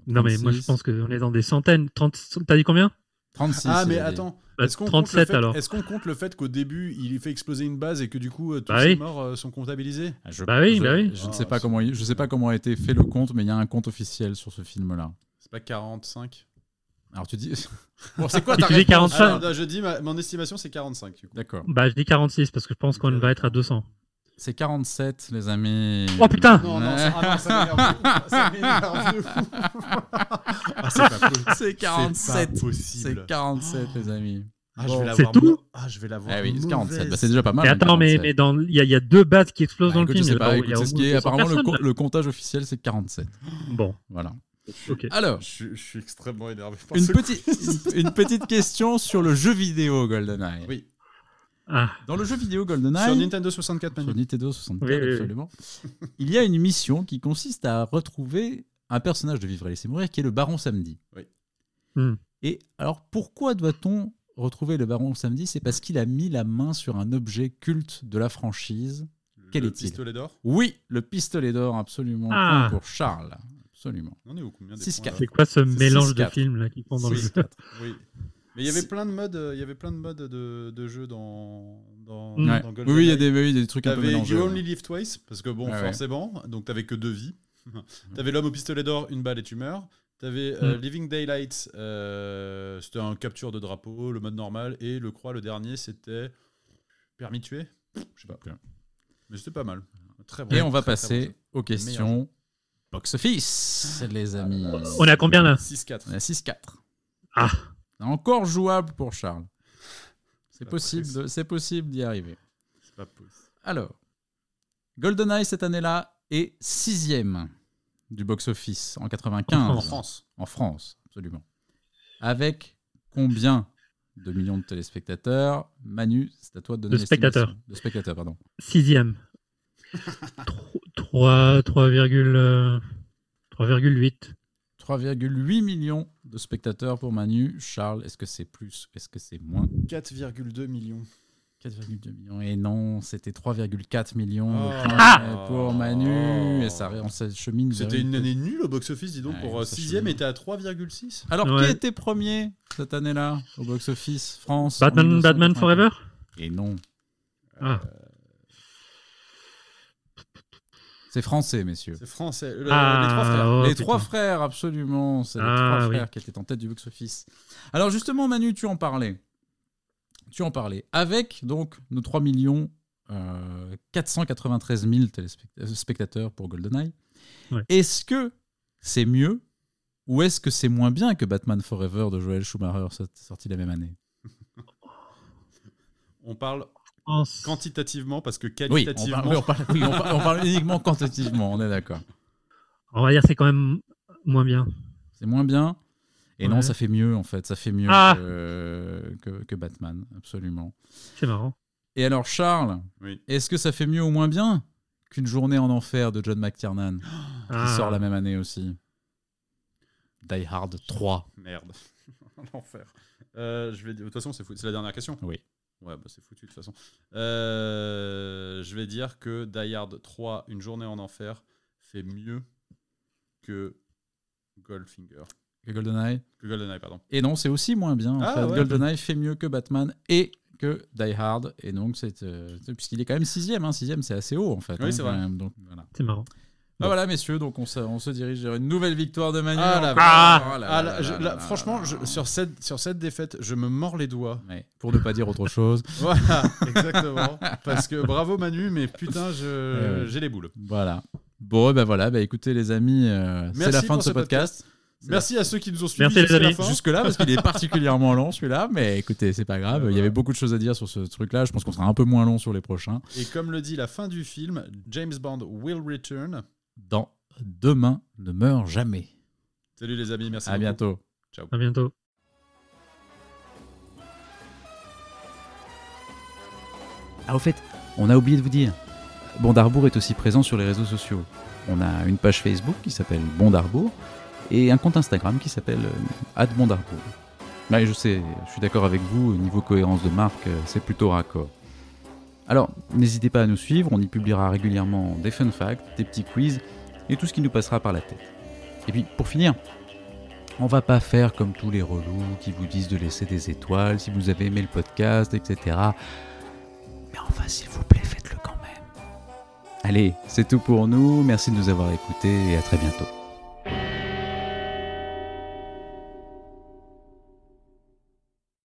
Non, mais moi je 36. pense qu'on est dans des centaines. 30... T'as dit combien? 36. ah, mais attends. Bah, Est-ce qu'on compte, le 37 fait- alors. est-ce qu'on compte le fait qu'au début, il fait exploser une base et que du coup, euh, tous Bah ces oui. morts euh, sont comptabilisés? Ah, je- Bah oui, je- bah oui. Je ne Ah, sais pas comment je sais pas comment a été fait le compte, mais il y a un compte officiel sur ce film-là. C'est pas 45 Alors tu dis. [laughs] Bon, c'est quoi ta Tu dis réponse 45. Alors, non, je dis, ma- mon estimation, c'est 45 du coup. D'accord. Bah, je dis 46 parce que je pense qu'on va être à 200. C'est 47, les amis. Oh putain Non, non, ça, ah non, ça m'énerve. Ça m'énerve de fou. [laughs] ah, c'est pas possible. [laughs] C'est 47. C'est pas possible. C'est 47, les amis. Ah, je C'est tout Ah, je vais l'avoir. Ah oui, c'est 47. mauvaise. Bah, c'est déjà pas mal. Mais attends, mais, 47. mais dans... il y, a- il y a deux bases qui explosent Bah, dans écoute, le je film. sais pas, Il y a écoute, c'est ce qui est 200 apparemment le, co- le comptage officiel, c'est 47. là. Bon, Voilà. Alors, Je, suis- je suis extrêmement énervé. par une ce petite, une, une petite question sur le jeu vidéo GoldenEye. Oui. Ah, Dans le jeu vidéo Sur GoldenEye, Nintendo 64 sur Manu. Nintendo 64, Oui, oui, oui. absolument, il y a une mission qui consiste à retrouver un personnage de Vivre et Laisser Mourir qui est le Baron Samedi. Oui. Hmm. Et alors, pourquoi doit-on retrouver le Baron Samedi? C'est parce qu'il a mis la main sur un objet culte de la franchise. Quel Le est-il? pistolet d'or? Oui, le pistolet d'or, absolument. Ah. Pour Charles. Absolument. On est où combien des 6-4. points, c'est quoi ce mélange de 6-4. films là qui font dans le jeu 6-4. [laughs] Oui. Mais il y avait plein de modes, euh, il y avait plein de modes de, de jeux dans dans, Mm. Ouais. dans Oui, il y a des, oui, des trucs un peu T'avais mélangés. You. Only Live Twice parce que bon Ouais, ouais. forcément donc t'avais que deux vies. [laughs] T'avais l'homme au pistolet d'or, une balle et tu meurs. T'avais euh, Mm. Living Daylight, euh, c'était un capture de drapeau, le mode normal et le croix le dernier c'était permis de tuer. Je sais pas. Mais c'était pas mal. Très bon. Et on va Très, très passer bon aux questions Box office, les amis. On est à combien là 6-4. On est à 6-4. Ah. Encore jouable pour Charles. C'est possible, c'est possible d'y arriver. C'est pas possible. Alors, GoldenEye cette année-là est sixième du box-office en 95. En France. En France, absolument. Avec combien de millions de téléspectateurs? Manu, c'est à toi de donner De spectateurs. De spectateurs, pardon. Sixième. Tro- trois- trois virgule, euh, 3,8. 3,8 millions de spectateurs pour Manu. Charles, est-ce que c'est plus Est-ce que c'est moins? 4,2 millions. 4,2 millions. Et non, c'était 3,4 millions Oh. Ah pour Manu. Et ça, on s'achemine vers C'était une année nulle au box-office, dis donc. Ouais, pour ça 6ème, chemine. était à 3,6. Alors, Ouais. qui était premier cette année-là au box-office? France Batman, Batman 1995? Forever Et non. Ah. C'est français, messieurs. C'est français. Le- Ah, les trois frères. oh, les trois frères, absolument. C'est les Ah, trois oui. frères qui étaient en tête du box-office. Alors, justement, Manu, tu en parlais. Tu en parlais. Avec, donc, nos 3 millions euh, 493 000 téléspect- euh, spectateurs pour GoldenEye. Ouais. Est-ce que c'est mieux ou est-ce que c'est moins bien que Batman Forever de Joel Schumacher, so- sorti la même année? On parle. Quantitativement parce que Oui, on qualitativement. parle, oui, on parle- oui, on parle- on parle uniquement quantitativement, on est d'accord. On va dire c'est quand même moins bien. C'est moins bien. Et non, ça fait mieux en fait. Ça fait mieux Ah. que, que- que Batman, absolument. C'est marrant. Et alors, Charles, Oui. est-ce que ça fait mieux ou moins bien qu'une journée en enfer de John McTiernan, qui Ah. sort la même année aussi? Die Hard 3. Merde. [laughs] L'enfer. Euh, je vais. De toute façon. C'est la dernière question. Oui. Ouais, bah, c'est foutu de toute façon. Euh, je vais dire que Die Hard 3, Une journée en enfer, fait mieux que Goldfinger. Que GoldenEye. Que GoldenEye, pardon. Et non, c'est aussi moins bien. En Ah, fait. ouais. GoldenEye fait mieux que Batman et que Die Hard. Et donc, c'est. euh, puisqu'il est quand même sixième. Hein. Sixième, c'est assez haut en fait. Oui, hein, c'est vrai. même. Donc, voilà. C'est marrant. Ah, voilà, messieurs, donc on se, on se dirige vers une nouvelle victoire de Manu. Franchement, je- sur, cette, sur cette défaite, je me mords les doigts. Ouais, pour ne pas dire autre chose. [laughs] Voilà, [laughs] exactement. Parce que bravo Manu, mais putain, j'ai les boules. Voilà. Bon, ben voilà, bah écoutez les amis, euh, c'est Merci la fin de ce podcast. Merci à ceux qui nous ont suivis. Jusque-là, parce qu'il est particulièrement long celui-là, mais écoutez, c'est pas grave. Il y avait beaucoup de choses à dire sur ce truc-là. Je pense qu'on sera un peu moins long sur les prochains. Et comme le dit la fin du film, James Bond will return. Dans Demain ne meurt jamais. Salut les amis, merci à beaucoup. bientôt. À bientôt. Ah, au fait, on a oublié de vous dire. Bondarbourg est aussi présent sur les réseaux sociaux. On a une page Facebook qui s'appelle Bondarbourg et un compte Instagram qui s'appelle euh, @bondarbourg. Ouais, je sais, je suis d'accord avec vous, au niveau cohérence de marque, euh, c'est plutôt raccord. Alors, n'hésitez pas à nous suivre, on y publiera régulièrement des fun facts, des petits quiz et tout ce qui nous passera par la tête. Et puis, pour finir, on va pas faire comme tous les relous qui vous disent de laisser des étoiles si vous avez aimé le podcast, etc. Mais enfin, s'il vous plaît, faites-le quand même. Allez, c'est tout pour nous. Merci de nous avoir écoutés et à très bientôt.